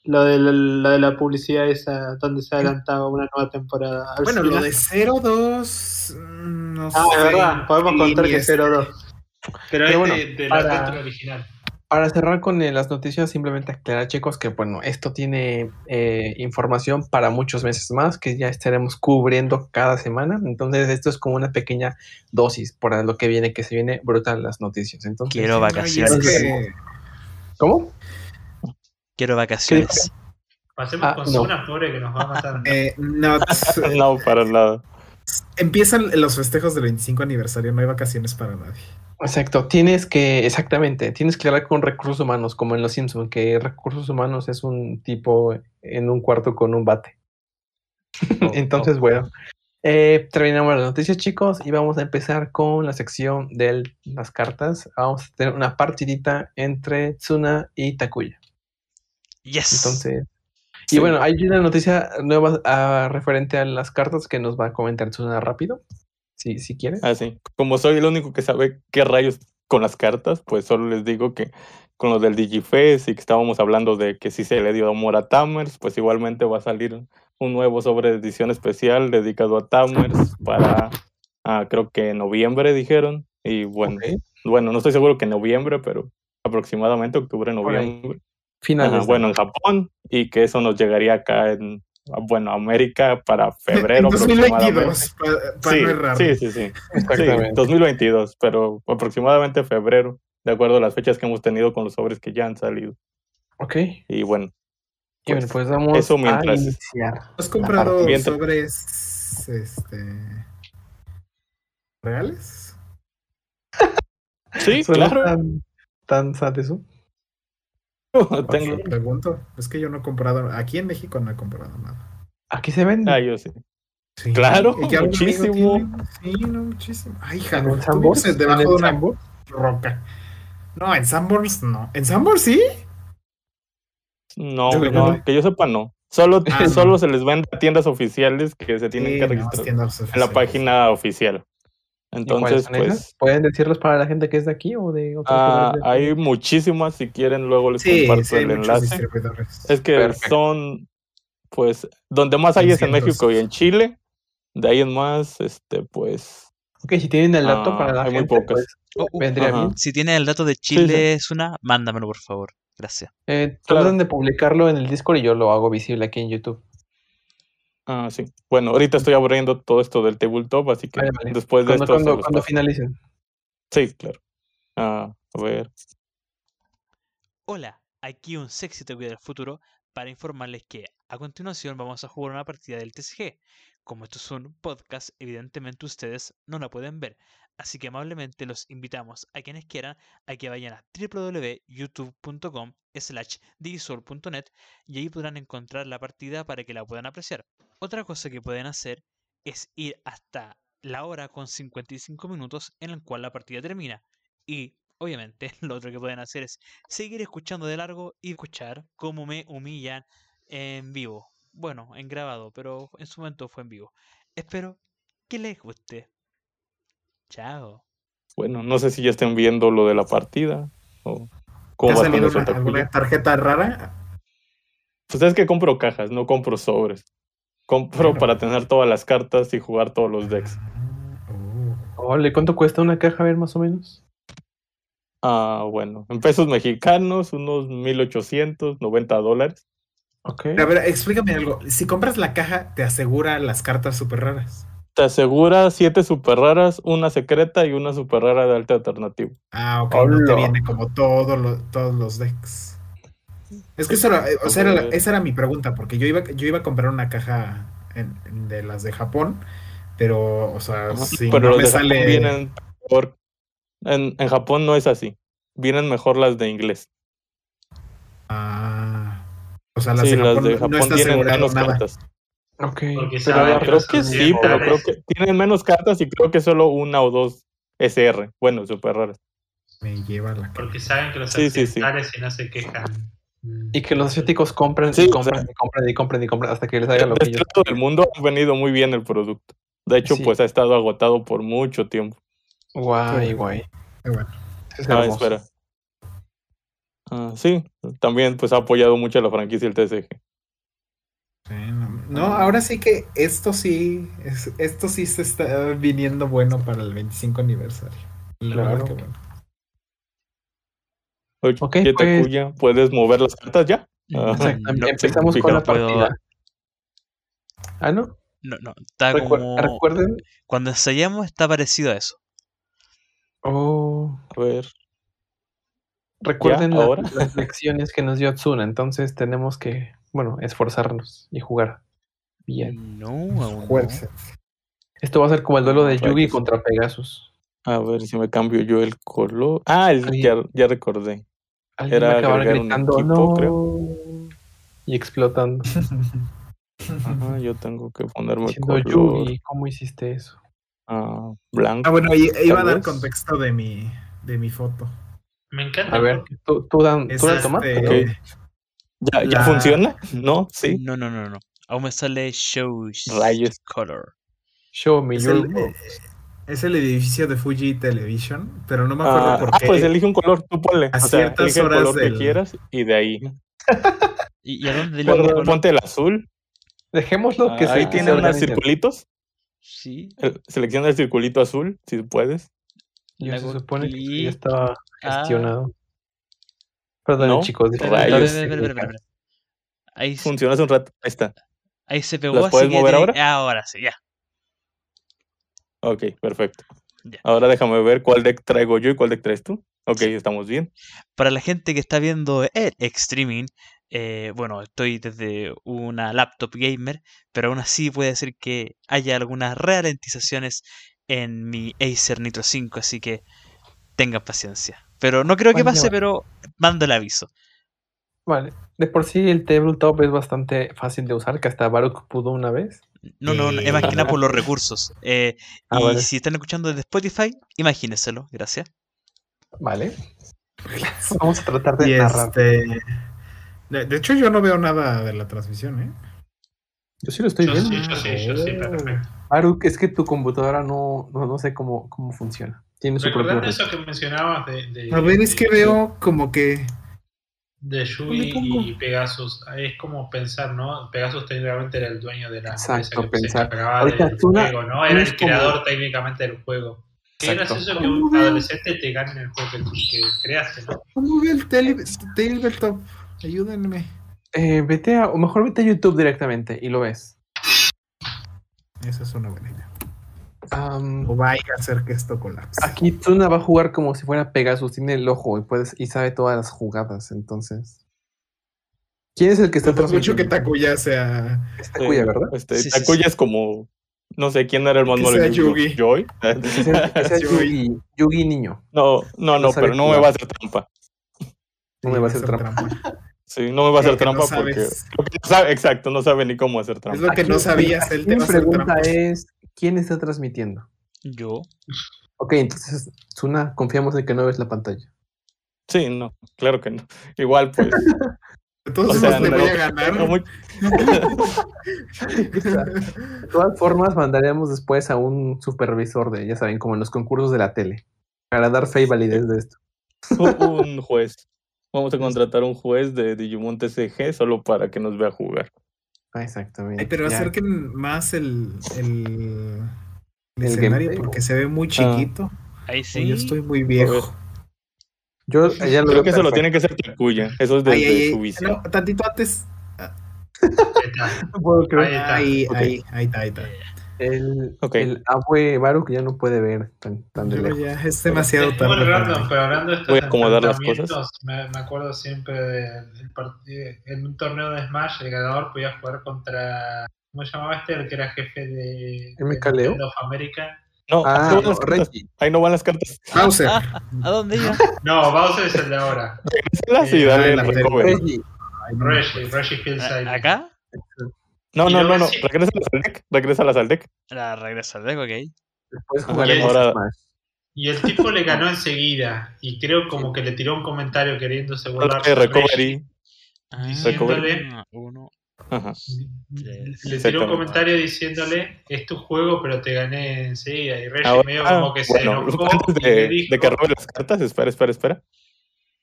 Lo de la, lo de la publicidad esa donde se adelantaba una nueva temporada. Bueno, lo final- de 02. mm, No Ah, sé. verdad, podemos Sí, contar que es- 02. Pero Pero bueno, de, del para- original. Para cerrar con eh, las noticias, simplemente aclarar, chicos, que bueno, esto tiene eh, información para muchos meses más, que ya estaremos cubriendo cada semana. Entonces, esto es como una pequeña dosis por lo que viene, que se viene brutal las noticias. Entonces, Quiero vacaciones. ¿Cómo? Quiero vacaciones. Pasemos Ah, con no. Zuna, pobre, que nos va a matar. Eh, no, No, para nada. empiezan los festejos del 25 aniversario, no hay vacaciones para nadie. Exacto, tienes que, exactamente, tienes que hablar con recursos humanos, como en Los Simpsons, que recursos humanos es un tipo en un cuarto con un bate. Oh, Entonces, oh. bueno, eh, terminamos las noticias, chicos, y vamos a empezar con la sección de las cartas. Vamos a tener una partidita entre Tsuna y Takuya. Yes. Entonces, y Sí. bueno, hay una noticia nueva ah, referente a las cartas que nos va a comentar Tsuna rápido, si, si quiere. Así. Como soy el único que sabe qué rayos con las cartas, pues solo les digo que con lo del Digifest y que estábamos hablando de que si se le dio amor a Tamers, pues igualmente va a salir un nuevo sobre edición especial dedicado a Tamers para, ah, creo que en noviembre dijeron. Y bueno, bueno, no estoy seguro que en noviembre, pero aproximadamente octubre, noviembre. Finales. Ajá, de- bueno, en Japón y que eso nos llegaría acá en, bueno, América para febrero. En aproximadamente. 2022, para Sí, no errar. sí, sí, sí. Sí, Exactamente. 2022, pero aproximadamente febrero, de acuerdo a las fechas que hemos tenido con los sobres que ya han salido. Ok, Y bueno, y bueno, pues vamos eso a mientras- iniciar. ¿Has comprado Mientras- sobres este reales? sí, ¿Suena claro, tan, tan sad eso? tengo. Te pregunto. Es que yo no he comprado. Aquí en México no he comprado nada. Aquí se vende. Ah, yo sí. Sí, Claro, ¿y que algún amigo muchísimo. Sí, no, muchísimo. Ay, ¿En un tú Sanborns? debajo ¿En de una Sanborns? roca. No, en Sanborns no. ¿En Sanborns sí? No, que no, que yo sepa, no. Solo, Ah, solo no. se les vende a tiendas oficiales que se tienen Sí, que registrar en la página oficial. ¿Y cuáles Entonces, son esas? pues, ¿Pueden decirlos para la gente que es de aquí o de otros ah, del hay muchísimas. Si quieren, luego les Sí, comparto sí, el enlace. Es que Perfecto. son, pues, donde más hay es en. México y en Chile. De ahí en más, este, pues, Ok, si tienen el dato Ah, para la hay muy gente, pocas. pues, Oh, oh, vendría bien. Si tienes el dato de sí. Chile, es una, mándamelo por favor. Gracias. Eh, Claro. Traten de publicarlo en el Discord y yo lo hago visible aquí en YouTube. Ah, sí. Bueno, ahorita estoy abriendo todo esto del tabletop, así que Vale, vale. después de esto cuando, finalicen. Sí, claro. Ah, a ver. Hola, aquí un sexy te del futuro para informarles que A continuación vamos a jugar una partida del TCG. Como esto es un podcast, evidentemente ustedes no la pueden ver. Así que amablemente los invitamos a quienes quieran a que vayan a www.youtube.com slash y ahí podrán encontrar la partida para que la puedan apreciar. Otra cosa que pueden hacer es ir hasta la hora con 55 minutos en la cual la partida termina. Y obviamente lo otro que pueden hacer es seguir escuchando de largo y escuchar cómo me humillan en vivo. Bueno, en grabado, pero en su momento fue en vivo. Espero que les guste. Chao. Bueno, no sé si ya estén viendo lo de la partida o ¿Te cómo ha vas con salido una- alguna tarjeta rara? Pues es que compro cajas, no compro sobres. Compro Bueno. para tener todas las cartas y jugar todos los decks. Ole, ¿cuánto cuesta una caja? A ver, más o menos. Ah, bueno, en pesos mexicanos, unos 1890 dólares. Ok. A ver, explícame algo. Si compras la caja, te asegura las cartas súper raras. Te asegura siete super raras, una secreta y una super rara de alta alternativa. Ah, ok, no te viene como todo lo- todos los decks. Es que eso era, o sea, era esa era mi pregunta, porque yo iba, yo iba a comprar una caja en- en- de las de Japón, pero, o sea, Ajá, si Pero no los me de Japón sale. vienen mejor. En, en Japón no es así. Vienen mejor las de inglés. Ah, o sea, las sí, de las Japón de no Japón está tienen asegurado menos nada. cartas. Ok. Porque Pero saben a ver, que Creo que sí, bien pero creo que tienen menos cartas y creo que solo una o dos SR. Bueno, super raras. Me lleva la. Porque saben que los Sí, sí, sí. no se quejan. Y que los asiáticos compran Sí, y o sea- y compran y compran y compran hasta que les haga lo De que ellos del mundo ha venido muy bien el producto. De hecho, Sí. pues ha estado agotado por mucho tiempo. Guay, guay. Qué bueno. Es Ah, espera. Ah, sí, también pues ha apoyado mucho a la franquicia el TSG. No, ahora sí que esto sí, es- esto sí se está viniendo bueno para el 25 aniversario. La Claro. verdad que bueno. Oye, Ok, ¿qué pues-? ¿Puedes mover las cartas ya? Ah, Exactamente. No, Empezamos sí, con la puedo- partida. Ah, ¿no? No, no, está Recuer- como... Recuerden. Cuando ensayamos está parecido a eso. Oh, A ver. recuerden ¿Ya? la- ¿Ahora? las lecciones que nos dio Tsuna. Entonces tenemos que, bueno, esforzarnos y jugar bien. No, aún no. Esto va a ser como el duelo de Yugi contra Pegasus. A ver si me cambio yo el color. Ah, el, ya, ya recordé. Alguien Era va a acabar un gritando equipo, no creo. y explotando. Ajá, yo tengo que ponerme Diciendo color Yugi, ¿cómo hiciste eso? ah, blanco. Ah, bueno, iba a dar contexto de mi, de mi foto. Me encanta. A ver, ¿tú, tú, dan, ¿tú la tomaste? este- Ok. ¿Ya, ya funciona? ¿No? Sí. No, no, no, no. Aún me sale show Rayos. color. Show me Es your el, eh, es el edificio de Fuji Television, pero no me acuerdo Ah, por ah, qué. pues elige un color, tú ponle. a O sea, ciertas elige el horas color del- que quieras y de ahí. ¿Y, y a dónde? Ponte el azul. Dejémoslo que Ah, se ahí que tiene unos circulitos. Sí. El- selecciona el circulito azul, si puedes. Le se supone que ya estaba Ah. Perdón, No, chicos. Espera, déjenme espera, Rayos. espera, espera, espera, espera. Ahí, Funciona hace un rato. Ahí está. ahí se pegó. ¿Las así puedes que mover tiene- ahora? Ahora sí, ya. Ok, perfecto. Ya. Ahora déjame ver cuál deck traigo yo y cuál deck traes tú. Ok, estamos bien. Para la gente que está viendo el streaming, eh, bueno, estoy desde una laptop gamer, pero aún así puede ser que haya algunas ralentizaciones en mi Acer Nitro 5, así que tengan paciencia. Pero no creo que pase, vale. pero mando el aviso. Vale. De por sí el tabletop es bastante fácil de usar, que hasta Baruch pudo una vez. No, no, no, es más que nada por los recursos. Eh, Ah, y vale. si están escuchando desde Spotify, imagínenselo, gracias. Vale. Vamos a tratar de Y narrar. este. De, de hecho, yo no veo nada de la transmisión, ¿eh? Yo sí lo estoy yo viendo. sí, yo sí, yo sí, perfecto. Baruch, es que tu computadora no, no, no sé cómo, cómo funciona. Tiene su propio eso que mencionabas de, de, A ver, es que de- veo como que. de. Yui y Pegasus. Es como pensar, ¿no? Pegasus técnicamente era el dueño de la Exacto, que pensar. Ahorita del Era el como- creador técnicamente del juego. Qué Exacto. gracioso que un adolescente te gane en el juego que, que creaste, ¿no? ¿Cómo ve el tele- tabletop? Ayúdenme. Eh, vete a, o mejor vete a YouTube directamente y lo ves. Esa es una buena idea. O vaya a hacer que esto colapse. aquí Tsuna va a jugar como si fuera Pegasus, tiene el ojo y puedes y sabe todas las jugadas, entonces. ¿Quién es el que está Dudo mucho que? Takuya sea. Es Takuya, ¿verdad? Este, Sí, Takuya sí. es como. No sé quién era el más Que malo Yu-Gi-Oh? Yugi. Joy. Es Yugi. Yugi, Yugi niño. No, no, No pero no me va a hacer trampa. No me va a hacer trampa. Sí, no me va a hacer no trampa porque. sabes. lo que no sabe- exacto, no sabe ni cómo hacer Es trampa. lo que no Aquí- sabías, él aquí te va Mi a hacer pregunta es: ¿quién está transmitiendo? Yo. Ok, entonces, Zuna, confiamos en que no ves la pantalla. Sí, no, claro que no. Igual, pues. De todos o modos sea, te no, voy a ganar. no muy- De todas formas, mandaríamos después a un supervisor de, ya saben, como en los concursos de la tele, para dar fe y validez de esto. un juez. Vamos a contratar un juez de Digimon TCG solo para que nos vea jugar. Ah, exactamente. Ay, pero ya. acerquen más el, el, el El escenario gameplay. porque se ve muy chiquito. Ahí O sí. Yo estoy muy viejo. Yo ya lo Creo que eso lo tiene que ser Takuya. Eso es Ay, ay, su visión. no, tantito antes. Ahí está. No puedo creer. Ahí está. Ahí, ahí, ahí está, ahí está. El, Ok. el abue Baruch ya no puede ver tan, tan de lejos. ya es demasiado Es muy tarde. para random, pero hablando de estos Voy a acomodar las enfrentamientos, Me, me acuerdo siempre del partido. En un torneo de Smash, el ganador podía jugar contra. ¿Cómo se llamaba este? El que era jefe de. de MK Leo. Nintendo of America. No, Ah, ahí no van no, las cartas. Reggie. Ahí no van las cartas. Bowser. Ah, ¿A dónde iba? No, Bowser es el de ahora. Eh, dale recovery. Reggie. Reggie, Reggie Hillside. ¿A- ¿Acá? No, no, no, no. sí. Regrésalas al deck. Regrésalas al deck. La regresa al deck, ok. Después jugaremos ahora- Smash. Y el tipo le ganó enseguida. Y creo como que le tiró un comentario queriéndose. Dale recovery. Ah, Diciéndole- uno. Ajá. Le tiró un comentario diciéndole, es tu juego, pero te gané enseguida. Y Reggie Ahora, medio como que se enojó antes y le de, dijo, de que robe las cartas, espera, espera, espera.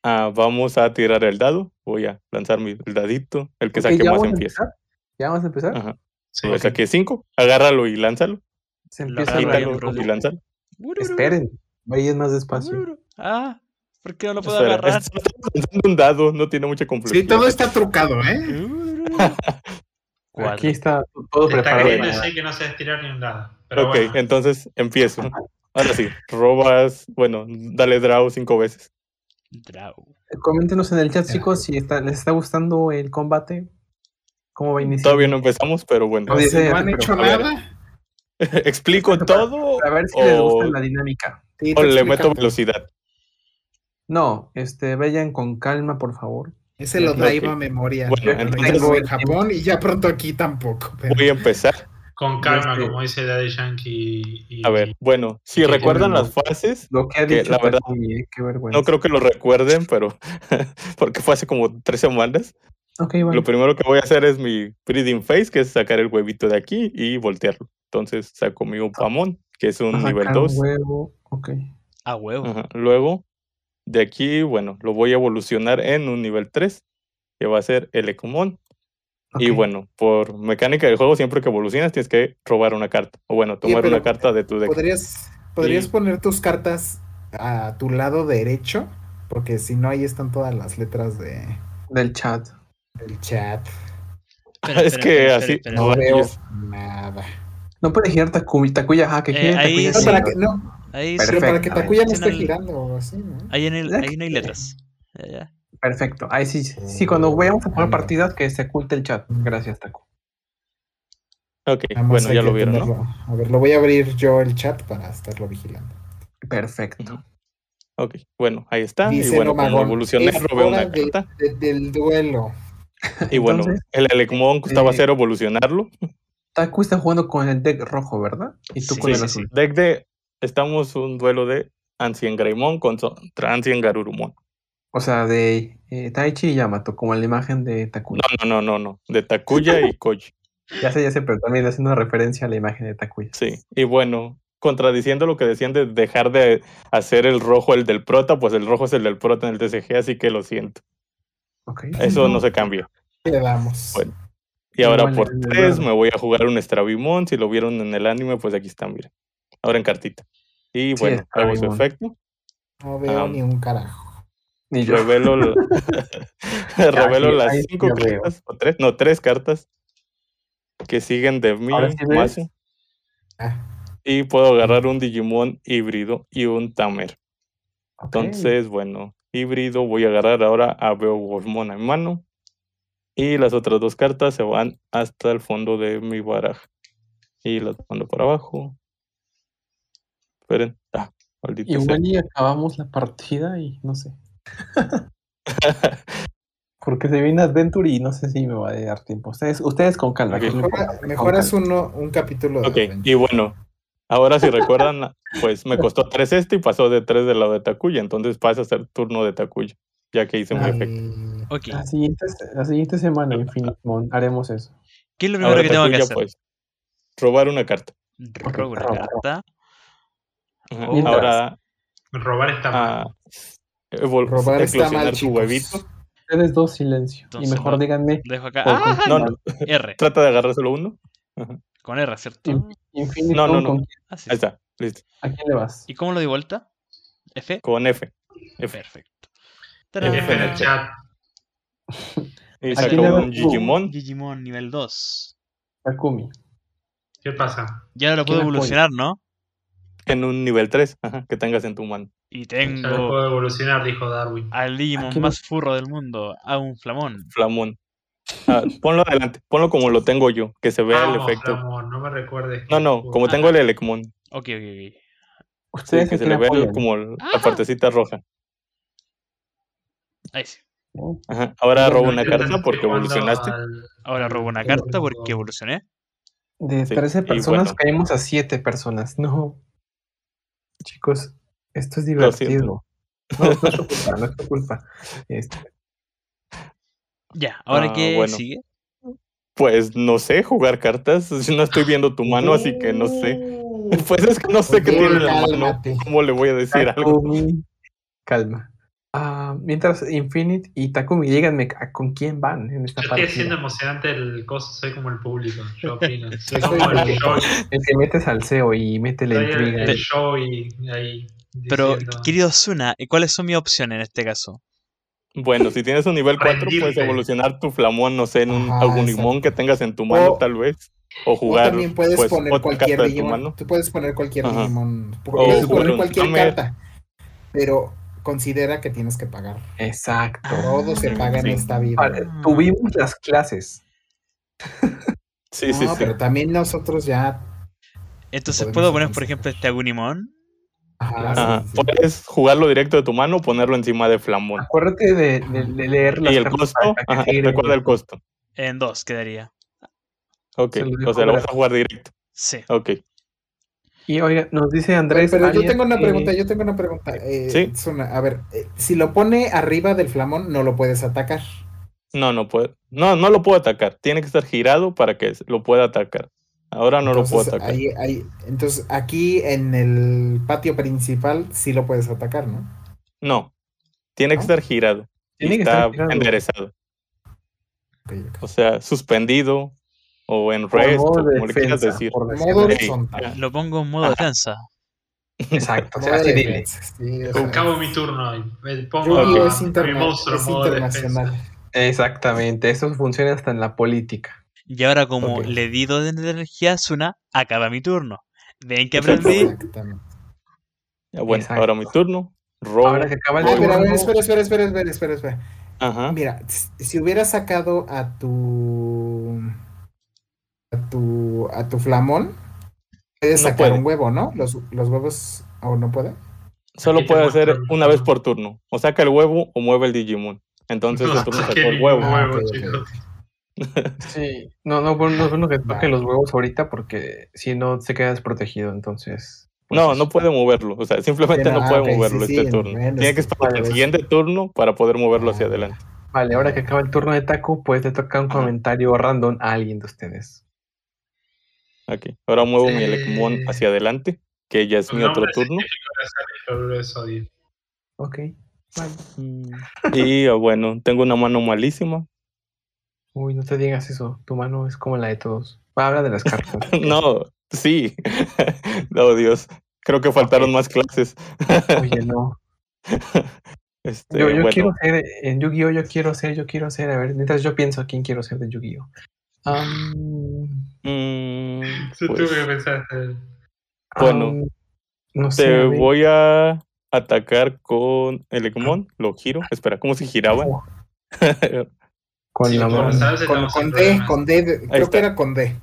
Ah, vamos a tirar el dado. Voy a lanzar mi el dadito. El que saque ¿ya más empieza. ¿Ya vamos a empezar? Ajá. Sí, Lo saqué 5. Agárralo y lánzalo. Se empieza Quítalo bro. y lánzalo. Esperen, vayan más despacio. Ah, ¿por qué no lo puedo Espera, agarrar? es- estamos lanzando un dado, no tiene mucha complejidad. Sí, todo está trucado, ¿eh? Aquí está todo está preparado. que no tirar ni un dado. Pero ok, bueno, entonces empiezo. Ahora sí, robas, bueno, dale draw cinco veces. Draw. Coméntenos en el chat, chicos, si está- les está gustando el combate. ¿Cómo va a iniciar? Todavía no empezamos, pero bueno. No, Si dice- no han hecho ver. nada. ¿Explico todo A ver si les gusta o, la dinámica. sí, o le meto velocidad? No, este, vayan con calma, por favor. Ese lo traía a memoria. Bueno, entonces- tengo en Japón y ya pronto aquí tampoco. pero- Voy a empezar. con calma, Este- como dice Daddy Yankee. Y, A ver, bueno, si Sí, recuerdan las fases, Lo que ha Que dicho la verdad- eh, qué vergüenza. no creo que lo recuerden, pero porque fue hace como tres semanas. Bueno. Lo primero que voy a hacer es mi breeding face, que es sacar el huevito de aquí y voltearlo. Entonces saco mi upamon, que es un A nivel sacar un 2. huevo, Ok. A huevo. Ajá. Luego, de aquí, bueno, lo voy a evolucionar en un nivel 3, que va a ser el Ecomon. Y bueno, por mecánica del juego, siempre que evolucionas tienes que robar una carta. O bueno, tomar una carta de tu deck. ¿Podrías, podrías Y- poner tus cartas a tu lado derecho? Porque si no, ahí están todas las letras de, Del chat. Del chat. Es que así. No veo nada. No puede girar Takumi, Takuya, ajá, que Eh, gire ahí Takuya. No, sí. para que, no, Ahí, pero para que Perfecto. Takuya no esté no, girando así, ¿no? ahí, en el, ahí no hay letras. Ya, ya. Perfecto. Ahí sí, sí, cuando vayamos a poner Ándale. partidas, que se oculte el chat. Gracias, Taku. Ok, bueno, ya lo vieron, ¿no? A ver, lo voy a abrir yo el chat para estarlo vigilando. Perfecto. Ok, bueno, ahí está. Dice y bueno, como evolucioné, robé una hora de- carta. de- del duelo. Y bueno, Entonces, el Elecmon costaba eh, cero evolucionarlo. Taku está jugando con el deck rojo, ¿verdad? Y tú Sí, con el sí, azul. Deck de. Estamos un duelo de Ancien Greymon contra Ancien Garurumon. O sea, de eh, Taichi y Yamato, como la imagen de Takuya. No, no, no, no, no. De Takuya y Koji. Ya sé, ya sé, pero también haciendo referencia a la imagen de Takuya. Sí. Y bueno, contradiciendo lo que decían de dejar de hacer el rojo el del prota, pues el rojo es el del prota en el TCG, así que lo siento. Ok. Eso no se cambia. Le damos. Bueno. Y ahora por tres me voy a jugar un Stravimon. Si lo vieron en el anime, pues aquí están, miren. Ahora en cartita. Y Sí, bueno, hago su efecto. No veo ni un carajo. Ni yo. Revelo, la- revelo sí, las ahí sí cinco cartas, o tres, no, tres cartas que siguen de mi Ahora sí. Ah, Y puedo agarrar un Digimon híbrido y un Tamer. Entonces, bueno, híbrido, voy a agarrar ahora a Beowulfmon en mano. Y las otras dos cartas se van hasta el fondo de mi baraja. Y las mando por abajo. Esperen. Ah, maldita sea. Igual y acabamos la partida y no sé. Porque se viene Adventure y no sé si me va a dar tiempo. Ustedes, ustedes con calma. Ok. que no Mejor, importa, con mejor haz calma. uno, un capítulo de Ok, Adventure. y bueno, ahora si recuerdan, pues me costó 3 este y pasó de 3 del lado de Takuya, entonces pasa a ser turno de Takuya, ya que hice mi efecto. Ay, Ok. La siguiente, la siguiente semana, Infinite Mon, haremos eso. ¿Qué es lo primero Ahora que tengo que Takuya, hacer? pues, robar una carta. Robo una carta. Oh. Ahora, Robar está mal. ah, evol- Robar está mal, eclosionar tu huevito. Ustedes dos silencio. Entonces, y mejor no. díganme. Dejo acá. ¡Ah! No, no, R. trata de agarrar solo uno. Ajá, Con R, ¿cierto? In- Infinite No, no, no. ¿con quién- Ah, sí, Ahí está, listo. ¿A quién le vas? ¿Y cómo lo di vuelta? F. Con F. F. Perfecto. F en el Tarán. chat. Y ¿A saca quién le un? Digimon. Digimon nivel 2. Takumi. ¿Qué pasa? Ya ahora lo puedo evolucionar, ¿no? en un nivel 3 ajá, que tengas en tu mano. Y Ya lo tengo puedo evolucionar, dijo Darwin. al Digimon no- más furro del mundo, a un flamón. Flamón. Ah, ponlo adelante, ponlo como lo tengo yo, que se vea el efecto. No me recuerdes. No, no, como tengo el Elecmon. Ok, ok, ok. Sí, Ustedes que a se le vea el- como la Ajá. partecita roja. Ahí sí. Ahora robo una carta porque evolucionaste. Ahora robo una carta porque evolucioné. De Sí, 13 y personas bueno. caímos a 7 personas. No. Chicos, esto es divertido. No, no es tu culpa, no es tu culpa. Este, Ya, ahora Ah, qué bueno. sigue. Pues no sé jugar cartas. No estoy viendo tu mano, así que no sé. Pues es que no sé qué tiene en la mano. ¿Cómo le voy a decir algo? Takumi, calma. Ah, mientras Infinite y Takumi díganme con quién van en esta Yo estoy haciendo emocionante el coso, soy como el público. Yo opino. Soy como el el- show. El que metes al CEO y mete la el, intriga. el ahí. show y ahí. Pero, diciendo- querido Zuna, ¿cuáles son mis opciones en este caso? Bueno, si tienes un nivel 4, puedes evolucionar tu flamón, no sé, en un Ajá, algún limón que tengas en tu mano, O- tal vez. O O jugar también puedes pues, poner cualquier Digimon. Tú puedes poner cualquier Ajá. Digimon. O Puedes poner cualquier carta. Pero considera que tienes que pagar. Exacto. Todo se Ah, paga en esta vida. Vale, tuvimos las clases. Sí, sí, no, sí. pero también nosotros ya. Entonces, ¿puedo poner, por ejemplo, este Agunimon? Ajá, Ajá. sí, sí. Puedes jugarlo directo de tu mano o ponerlo encima de flamón. Acuérdate de, de- de leer las Y el costo, ajá, recuerda el costo. En dos quedaría. Ok, Se o sea, lo vas a jugar directo. Sí. Ok. Y oiga, nos dice Andrés. pero yo tengo una que- pregunta, yo tengo una pregunta. eh, Sí. Zuna, a ver, eh, si lo pone arriba del flamón, no lo puedes atacar. No, no puede. No, no lo puedo atacar. Tiene que estar girado para que lo pueda atacar. Ahora no lo puedo atacar. ahí- ahí- entonces, aquí en el patio principal sí lo puedes atacar, ¿no? No. Tiene que estar girado. y Tiene que está estar girado. enderezado. O sea, suspendido o en de como le quieras defensa, decir. por Modo decirlo. Ey, horizontal. ajá. Lo pongo en modo Ajá. defensa. Exacto. o sea, Modo así de dile. defensa, sí, o sea, Acabo mi turno. Me pongo Yu-Gi-Oh a- es, a interna- mi monstruo en es modo internacional. defensa. Exactamente. Eso funciona hasta en la política. Y ahora, como Ok. le di dos de energía a Zuna, acaba mi turno. ¿Ven que aprendí? Exactamente. Ya, bueno, Exacto. ahora mi turno. Robo. Ahora que acaba el turno, espera, espera, espera, espera, espera, espera. Ajá. Mira, si hubieras sacado a tu a tu a tu flamón, puedes No sacar puede. un huevo, ¿no? Los, los huevos o no puede. Solo puede hacer una vez por turno. O saca el huevo o mueve el Digimon. Entonces No el turno sacó el huevo. Ah. Sí. No, no, bueno, no es bueno que toque Vale. los huevos ahorita porque si no se queda desprotegido. Entonces. pues No, no puede moverlo. O sea, simplemente no ah, puede moverlo sí, este turno. Tiene que esperar para el siguiente turno para poder moverlo hacia Ah. adelante. Vale, ahora que acaba el turno de Taco, pues le toca un comentario random a alguien de ustedes. Aquí. Ahora muevo mi. Elecmon hacia adelante, que ya es mi otro turno. Ok. Vale. Y ah, bueno, tengo una mano malísima. Uy, no te digas eso. Tu mano es como la de todos. Habla de las cartas. No, sí. Oh, Dios. Creo que faltaron más clases. Oye, no. Este, Yo, yo bueno, quiero ser en Yu-Gi-Oh! Yo quiero ser, yo quiero ser. A ver, mientras yo pienso quién quiero ser de Yu-Gi-Oh! Am, mm, pues, tuve que pensar. Bueno, no sé. te a voy a atacar con Elecmon. Lo giro. Espera, ¿cómo se giraba? Con Sí, la Con, con D, con D, creo está. que era con D.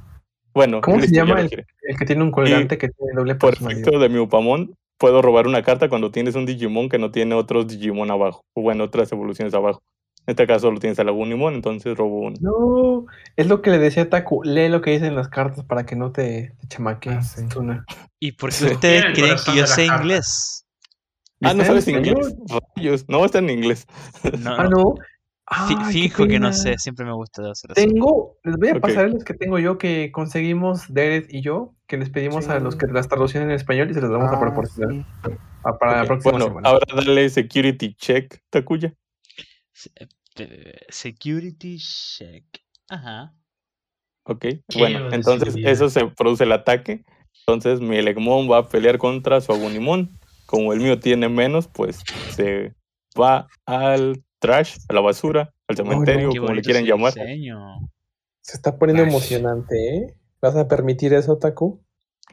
Bueno, ¿Cómo se listo, llama lo el, el que tiene un colgante que tiene doble efecto de mi Upamon, puedo robar una carta cuando tienes un Digimon que no tiene otros Digimon abajo. O bueno, otras evoluciones abajo. En este caso solo tienes a Lagunimon, entonces robo uno. No, es lo que le decía Taku. Lee lo que dicen las cartas para que no te, te chamaques. Ah, sí. Tsuna. ¿Y por qué Sí. ustedes creen que yo sé inglés? Ah, ¿no ¿Está en sabes inglés? Rayos, no, está en inglés. No, Ah, no. No. Fi- Ay, qué Finjo que no sé, siempre me gusta hacer eso. Tengo, les voy a Ok. pasar los que tengo yo que conseguimos Derek y yo, que les pedimos a los que las traducen en español y se los vamos a Ah, proporcionar sí. a- para la próxima Bueno, semana. ahora dale security check, Takuya. Eh, Security check. Ajá. Ok, Qué bueno, entonces eso se produce el ataque. Entonces mi Elegmon va a pelear contra su Agunimon. Como el mío tiene menos, pues se va al trash, a la basura, al cementerio, no, como le quieran llamar. diseño. Se está poniendo Ay. emocionante, ¿eh? ¿Vas a permitir eso, Taku?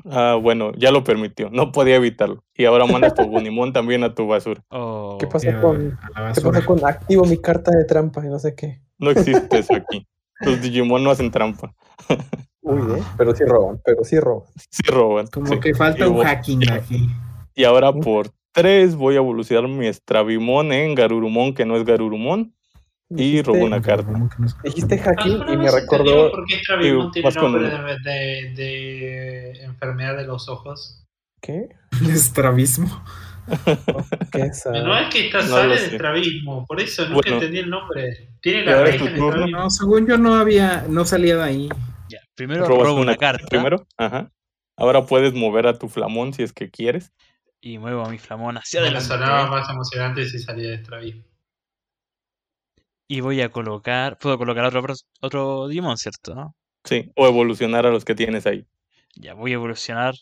Ah, bueno, ya lo permitió, no podía evitarlo. Y ahora mandas tu Agunimon también a tu basura. Oh, ¿Qué pasó Ya, con, a la ¿qué basura. pasó con activo mi carta de trampa y no sé qué? No existe eso aquí. Tus Digimon no hacen trampa. Uy, ¿eh? Pero sí roban, pero sí roban. Sí roban. Como sí. que falta Y un hacking aquí. Y ahora por 3 voy a evolucionar mi Stravimon en Garurumon, que no es Garurumon. Y robo una carta. Dijiste ¿Alguna y me recordó... ¿Por qué tiene nombre de, de, de enfermedad de los ojos? ¿Qué? Estrabismo. ¿Qué es? No es que está No sale de estrabismo, por eso nunca Bueno. entendí el nombre. Tiene la raíz estrabismo. No, según yo no había, no salía de ahí. ya. Primero Robas robo una carta primero. Ajá. Ahora puedes mover a tu flamón si es que quieres. Y muevo a mi flamón hacia Me adelante. sonaba más emocionante si salía de estrabismo. Y voy a colocar. Puedo colocar otro, otro Digimon, ¿cierto? ¿No? Sí. O evolucionar a los que tienes ahí. Ya voy a evolucionar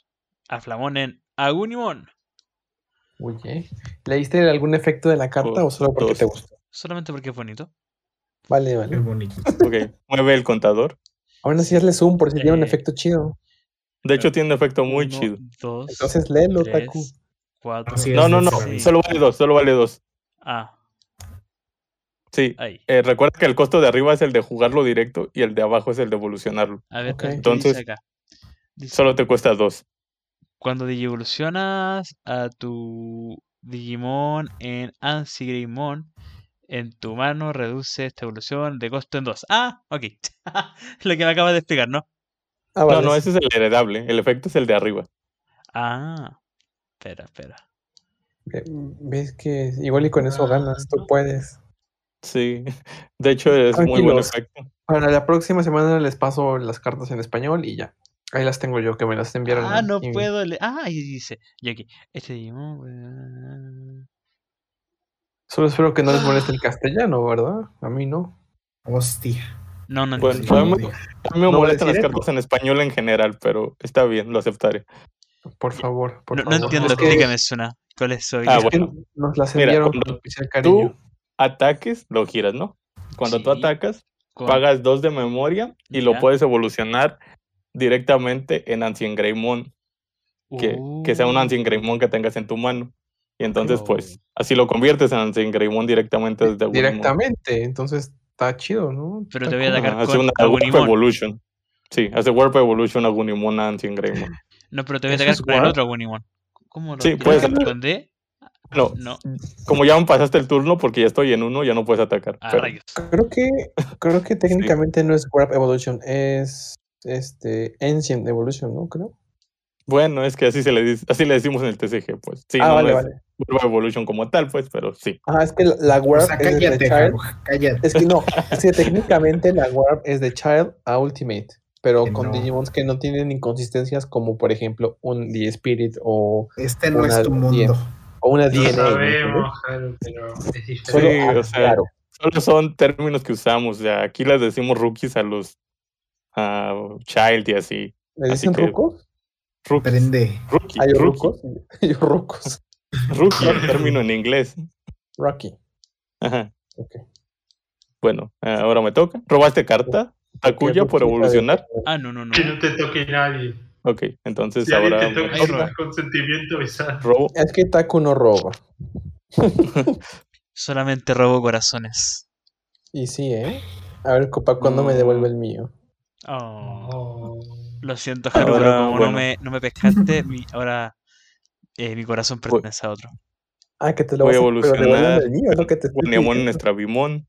a Flamón en Agunimon. Uy, ¿eh? ¿Leíste algún efecto de la carta o solo porque dos. te gustó? Solamente porque es bonito. Vale, vale. bonito. Ok. Mueve el contador. Aún así hazle zoom por si tiene un Eh, efecto chido. De hecho, tiene un efecto muy Uno, chido. Dos. Entonces léelo, tres, Taku. Cuatro. Así es, No, no, no. sí. Solo vale dos. Solo vale dos. Ah, Sí. Eh, recuerda que el costo de arriba es el de jugarlo directo y el de abajo es el de evolucionarlo. A ver, Ok. ¿qué dice Entonces, acá? Dice, Solo te cuesta dos. Cuando digievolucionas a tu Digimon en Ansigreymon, en tu mano reduce esta evolución de costo en 2. Ah, ok. Lo que me acabas de explicar, ¿no? Ah, No, vale. no, ese es el heredable. El efecto es el de arriba. Ah, espera, espera. Ve- Ves que igual y con eso Ah, ganas, tú puedes. Sí. De hecho, es muy buen efecto. Para la próxima semana les paso las cartas en español y ya. Ahí las tengo yo, que me las enviaron. Ah, no y- puedo leer. Ah, ahí dice. Y aquí. Este Solo espero que no les moleste el castellano, ¿verdad? A mí no. Hostia. No, no Bueno. A mí me molestan las cartas en español en general, pero está bien, lo aceptaré. Por favor, por No, no favor. entiendo, Es que- explícame, Suna. ¿Cuál es su Ah, habilidad? es que bueno. nos las Mira, enviaron cuando con especial cariño. Tú ataques, lo giras, ¿no? Cuando tú atacas, Con- pagas dos de memoria y lo puedes evolucionar directamente en Ancient Greymon, que, que sea un Ancient Greymon que tengas en tu mano. Y entonces, pues, así lo conviertes en Ancient Greymon directamente desde. Directamente, entonces está chido, ¿no? Pero Está te voy a atacar Ajá, hace con una Warp. Evolution. Sí, hace Warp Evolution Agunimon a Ancient Greymon. No, pero te voy a ¿Eso atacar con el otro Agunimon. ¿Cómo lo Sí, puedes D? No, No. como ya pasaste el turno, porque ya estoy en uno, ya no puedes atacar. Ah, pero- rayos. Creo que, creo que técnicamente no es Warp Evolution, es este Ancient Evolution, ¿no? Creo. Bueno, es que así se le dice, así le decimos en el TCG, pues. Sí, ah, no, vale, es vale. Warp Evolution como tal, pues, pero sí. Ajá, es que la, la O Warp sea, es de cállate, Child. Cállate. Es que no, es que técnicamente la Warp es de Child a Ultimate, pero Que con no. Digimons que no tienen inconsistencias como por ejemplo un The Spirit o, Este no es tu mundo. o una DNA. sabemos, pero es. Solo Sí, o sea, claro. Solo son términos que usamos, o sea, aquí les decimos rookies a los a child y así. ¿Le así dicen que- rucos? Rookies, Prende. rookie, ¿Hay rucos? Yo rucos. rookie, es término en inglés. Rocky. Ajá. Ok. Bueno, ahora me toca. ¿Robaste carta? Takuya por evolucionar. Ah, no, no, no. Que no te toque nadie. Ok, entonces Si ahora te toca consentimiento, robo. Es que Taku no roba. Solamente robo corazones. Y sí, ¿eh? A ver, Copa, ¿cuándo me devuelve Mm. el mío? Oh, Oh. lo siento, Haru, Ahora, pero como no, me, no me pescaste, mi- ahora eh, mi corazón pertenece a otro. Ah, que te lo Voy a evolucionar mío, es lo que te Guaniamon pidiendo. Estravimón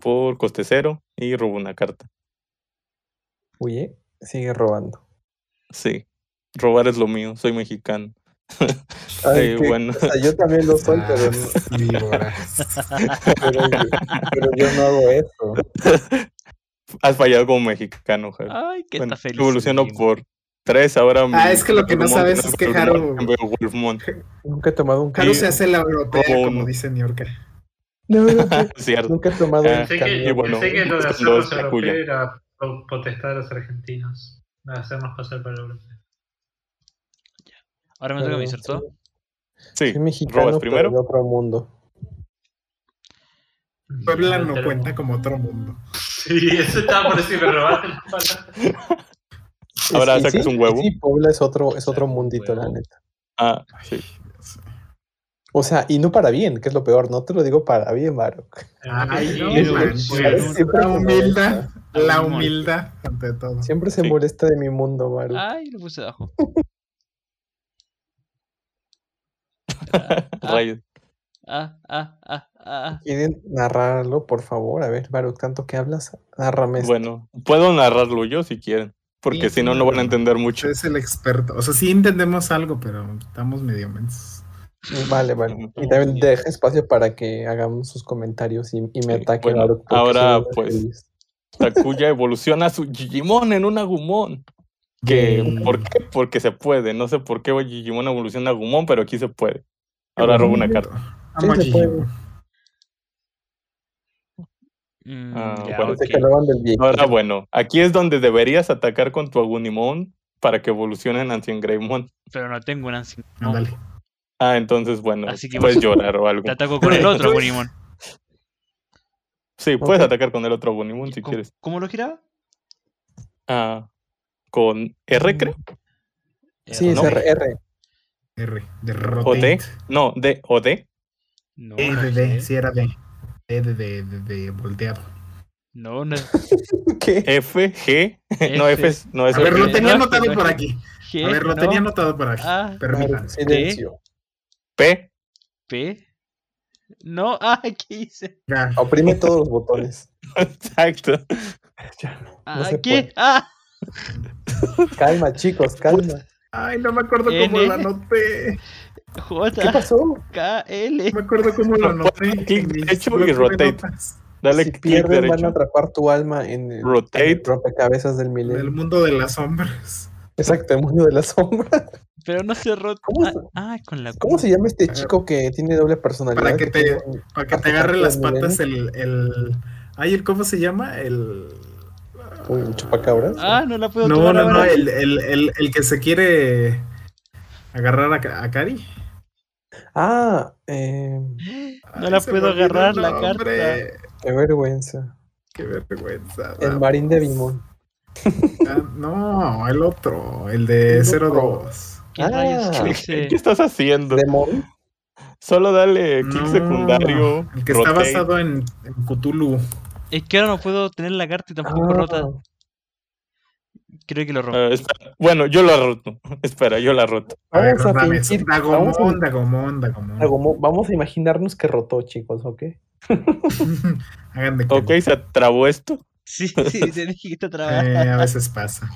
por coste cero y robo una carta. Oye, sigue robando. Sí, robar es lo mío, soy mexicano. Ay, Eh, que- bueno. o sea, yo también lo soy, pero, Ah, víboras. pero, pero yo no hago eso. Has fallado como mexicano. Ay, que Bueno, feliz. evoluciono por tres, ahora mi Ah, es que lo que no sabes es que Wolfmon. Nunca he tomado un Haru Sí. se hace la europea, Como dice Niorca. No, nunca, Cierto. nunca he tomado Ah, un que, bueno, que lo de era po- potestad de los argentinos. De hacernos pasar por europeos. Ahora me toca a mí, Pero ¿cierto? Sí, Soy mexicano, robas pero primero. de otro mundo. Puebla no Pero- cuenta como otro mundo. Sí, eso estaba por decir, palabra. Ahora sacas sí, un huevo. Sí, Puebla es otro, es otro mundito, la neta. Ah, sí. O sea, y no para bien, que es lo peor, no te lo digo para bien, Baruch. Ay, no, manches. pero- Siempre La humildad, molesta. la humildad ante todo. Siempre se Sí. molesta de mi mundo, Baruch. Ay, lo puse abajo. Ah, Rayos. ah, ah, ah, ah. ¿Quieren narrarlo, por favor? A ver, Baruch, tanto que hablas, nárrame esto. Bueno, puedo narrarlo yo si quieren. Porque Sí, si no, no van a entender mucho. Es el experto. O sea, sí entendemos algo, pero estamos medio mensos. Vale, vale. Y también deja espacio para que hagamos sus comentarios y, y me Sí, ataque bueno, Baruch. porque ahora, pues, feliz. Takuya evoluciona su Digimon en un Agumon. Que. ¿Por qué? Porque se puede. No sé por qué Digimon evoluciona a Agumon, pero aquí se puede. Ahora robo una carta. Sí, se puede. Mm, Ah, bueno. Ahora, bueno, aquí es donde deberías atacar con tu Agunimon para que evolucione en Ancient Greymon. Pero no tengo un ancien. no. Ah, entonces, bueno, Así que puedes vas- llorar o algo. Te ataco con el otro, Bunimon. Sí, puedes atacar con el otro Agunimon si ¿Cómo, quieres. cómo lo giraba? Ah, con R, creo. Sí, es no. R. R. R. De O D. No, D o D. No, E de D. D. Sí, era D. E de, de, de, de volteado. No, no es ¿Qué? F, G. No, F. Es, no es A ver, lo tenía no, anotado no, por aquí. G. A ver, lo no. tenía anotado por aquí. Ah, Permítanme. Silencio. P. P. No, ah, ¿qué hice? Ya. Oprime todos los botones. Exacto. Ya, no Ah, ¿qué? Ah, Calma, chicos, calma. Ay, no me acuerdo cómo N. lo anoté. ¿Qué J, pasó? K, L. No me acuerdo cómo lo No, anoté. clic en derecho y rotate. Dale si pierden, van a atrapar tu alma en el, Rotate. en el rompecabezas del milenio. mundo de las sombras. Exacto, el mundo de la sombra. Pero no se rota. ¿Cómo Ah, se- ah, con la ¿Cómo se llama este ver. chico que tiene doble personalidad? Para que te- tiene un Para que te agarre las patas el, el. Ay, el ¿cómo se llama? El. Uy, un chupacabras. Ah, no la puedo No, tomar no, no, ahora. el, el, el, el que se quiere agarrar a, a Cari. Ah, eh, No la puedo agarrar la nombre. qué vergüenza. Qué vergüenza. El marín de Bimón. Ah, No, el otro, el de El otro. 02. ¿Qué rayos Ah. ¿Qué estás haciendo? Demon. Solo dale clic No, secundario. El que está basado en, en Cthulhu. Es que ahora no puedo tener la carta y tampoco Ah, rota. Creo que lo rompo. Espera. Bueno, yo la roto. Espera, yo la roto. A ver, Vamos a dame eso. fingir. Vamos a, Dagomon, Dagomon, Dagomon. Dagomon, vamos a imaginarnos que rotó, chicos, ¿ok? Hagan de Ok, se trabó esto. Sí, sí, te dije que Eh, trabada. a veces pasa.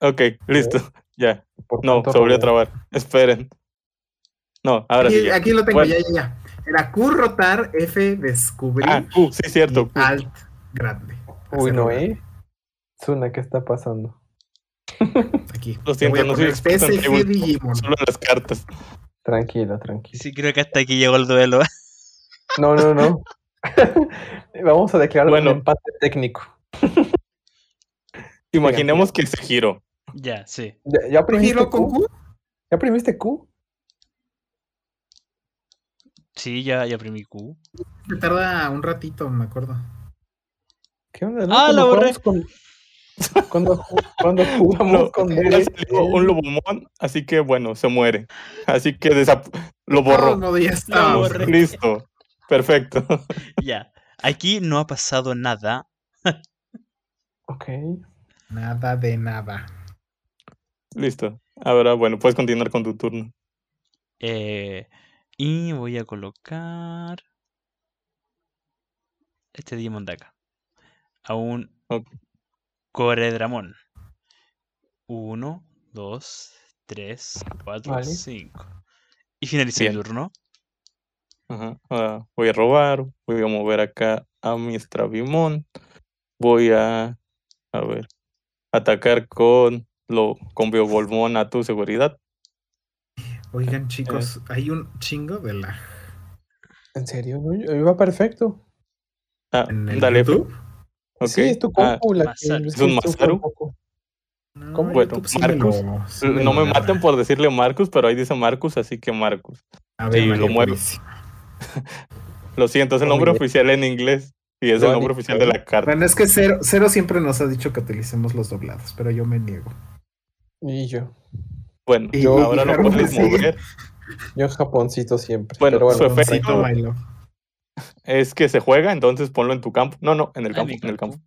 Ok, listo. Ya. No, se volvió a trabar. Esperen. No, ahora Aquí, sí. ya. aquí lo tengo, Bueno. ya, ya, ya. Era Q rotar, F descubrir, Ah, Q, sí, cierto. y Alt grande. Uy, no. ¿eh? Zuna, ¿qué está pasando? Aquí. Lo siento, voy a no soy experto en Digimon. Solo en las cartas. Tranquilo, tranquilo. Sí, creo que hasta aquí llegó el duelo. No, no, no. Vamos a declarar Bueno. un empate técnico. Imaginemos que se giró. ya, sí. ¿Ya, ya ¿Tú oprimiste giro con Q? Q? ¿Ya oprimiste Q? Sí, ya, ya oprimí Q. Me tarda un ratito, me acuerdo. ¿Qué onda? no? Ah, la borré. Con... Cuando, cuando jugamos No, con ya Dere, salió un lobomón, así que bueno, se muere. Así que lo todos borró. modos, ya está. borré. Listo. Perfecto. Ya. Aquí no ha pasado nada. Ok. Nada de nada. Listo. Ahora, bueno, puedes continuar con tu turno. Eh, y voy a colocar este Digimon de acá. A un Ok. Coredramon. Uno, dos, tres, cuatro, Vale. cinco. Y finaliza Bien. turno. Ajá. Voy a robar. Voy a mover acá a mi Stravimon. Voy a. A ver. Atacar con. Lo, con Biogolmon a tu seguridad. Oigan, chicos, hay un chingo de la. ¿En serio? Iba perfecto. Ah, En el dale. YouTube. Sí, es tu Ah, compu la que ¿Es un Masaru? No, ¿Cómo? Bueno, YouTube sí me Marcus. lo- sí me no me maten por decirle Marcus, pero ahí dice Marcus, así que Marcus. A ver, Sí, lo muero. Purísima. Lo siento, es el nombre oficial en inglés y es el nombre oficial de la carta. Bueno, es que Cero, Cero siempre nos ha dicho que utilicemos los doblados, pero yo me niego. Y yo. Bueno, Y- ahora lo puedes mover. Yo japoncito siempre. Bueno, pero su bueno, efecto- Psycho Milo. Es que se juega, entonces ponlo en tu campo. No, no, en el campo, en el campo.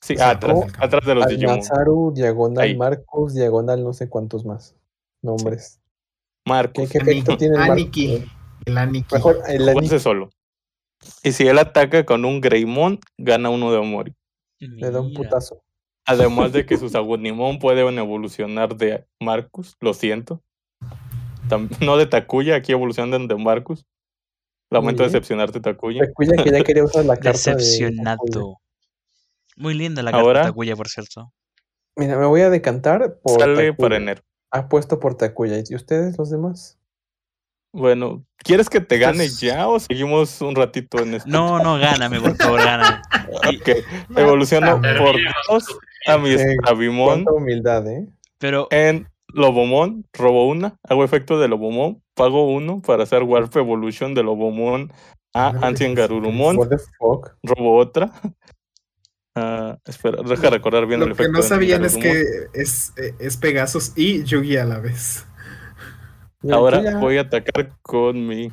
Sí, atrás, de los al Digimon. Masaru, diagonal Ahí. Marcos, diagonal no sé cuántos más nombres. ¿Qué, Marcus, qué efecto Aniki. tiene el Marcos? Aniki. El Aniki. Mejor el jugarse Aniki solo. Y si él ataca con un Greymon, gana uno de Omori. le da un putazo. Además de que sus Agunimon pueden evolucionar de Marcus, lo siento. Tam- no de Takuya, aquí evolucionan de Marcus. Lamento decepcionarte, Takuya. Takuya que ya quería usar la carta de. Decepcionado. Muy linda la Ahora- carta Takuya, por cierto. Mira, me voy a decantar por Sale Takuya. para enero. Apuesto por Takuya. ¿Y ustedes, los demás? Bueno, ¿quieres que te gane ya o seguimos un ratito en esto? No, no, gáname, por favor, gáname. Ok, evoluciono por dos a mi Sí, Stravimon Cuánta humildad, ¿eh? pero en Lobomon, robo una, hago efecto de Lobomon, pago uno para hacer Warp Evolution de Lobomon a Madre Ancient de Garurumon, What the fuck? robo otra. Ah, espera, deja recordar bien el Lo que efecto no sabían es que es, eh, es Pegasus y Yugi a la vez. Ahora voy a atacar con mi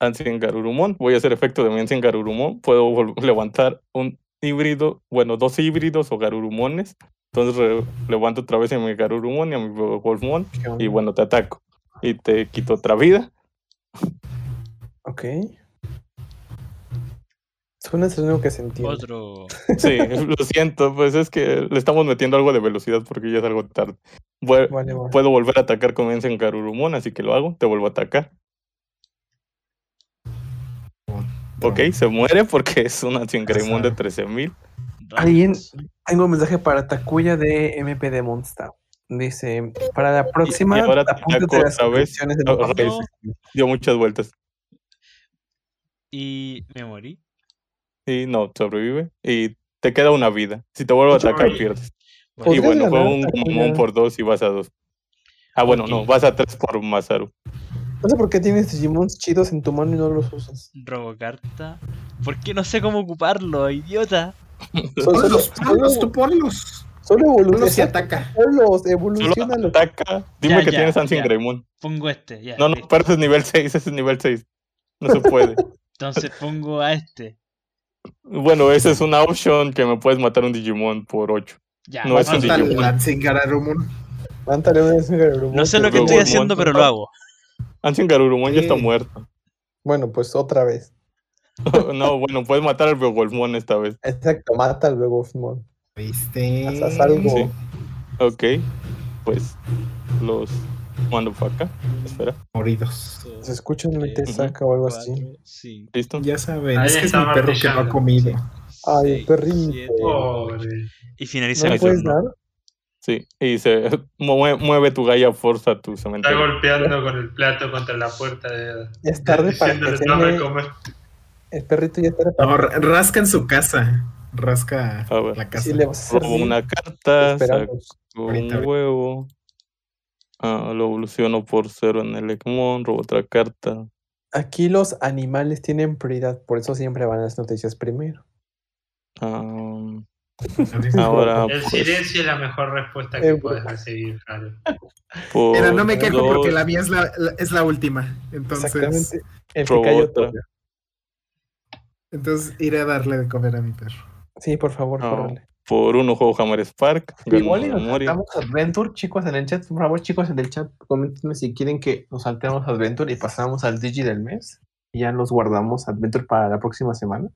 Ancient Garurumon. Voy a hacer efecto de mi Ancient Garurumon. Puedo levantar un híbrido, bueno, dos híbridos o Garurumones. Entonces levanto otra vez a mi Garurumon y a mi Wolfmon. Y bueno, te ataco. Y te quito otra vida. Ok. Suena es lo único que se entiende. otro. Sí, lo siento, pues es que le estamos metiendo algo de velocidad porque ya es algo tarde. Vue- Vale, vale. Puedo volver a atacar con mi Ancient Garurumon, así que lo hago. Te vuelvo a atacar. Ok, se muere porque es un Ancient Greymon de 13.000. Alguien, tengo un mensaje para Takuya de MP de Monster. Dice, para la próxima, ahora te apúntate las vez. de los. Dio muchas vueltas. Y me morí. Y no, sobrevive. Y te queda una vida. Si te vuelvo a atacar, pierdes. Y ¿Podrías bueno, ganar, fue un? Gomamon por dos y vas a dos. Ah, bueno, no, vas a tres por Masaru. No sé por qué tienes Digimons chidos en tu mano y no los usas. Robocarta. ¿Por qué no sé cómo ocuparlo, idiota? Solo, Ponlos, ponlos, tú ponlos. solo evoluciona. ataca. Ponlos, Solo evolucionalo. ataca. Dime Ya, que ya, tienes ya. Greymon. Pongo este, ya. No, no, pero ese es nivel 6, ese es nivel 6. No se puede. Entonces pongo a este. Bueno, esa es una option que me puedes matar un Digimon por 8. Ya, No, es un Digimon. Mántale un No sé lo que estoy haciendo, pero lo hago. Ancient Garurumon ya está muerto. Bueno, pues otra vez. no, bueno, puedes matar al Beowulfmon esta vez. Exacto, mata al Wolfmon. ¿Viste? Haz algo. Sí. Ok, pues los acá. Espera, Moridos. Se escucha un Tres, saca o algo así. Cinco, ¿listo? Ya saben, Ahí es que es está mi perro que no ha comido. Ay, perrito. Pobre. Y finaliza ¿No mi puedes dar? Sí, y se mueve, mueve tu Gaia Forza a tu Está cementerio. golpeando con el plato contra la puerta de. Es tarde para que diciéndole, se "Dame me- comer". El perrito ya está No, ra- rasca en su casa. Rasca A ver. la casa. Si le vas a hacer Robo una carta, saco un huevo. Ah, lo evoluciono por cero en el Egmon, robo otra carta. Aquí los animales tienen prioridad, por eso siempre van las noticias primero. Ah, Dices, ahora, El pues, silencio es la mejor respuesta Eh, que puedes recibir, por Mira, no me quejo porque la mía es la, la- es la última. Entonces, Exactamente. El que cayó otra. todo. entonces iré a darle de comer a mi perro. Sí, por favor, No, córrele. Por uno juego Hammer Spark. Igual y nos saltamos Adventure, chicos en el chat. Por favor, chicos en el chat, coméntenme si quieren que nos saltemos Adventure y pasamos al Digi del mes. Y ya los guardamos Adventure para la próxima semana.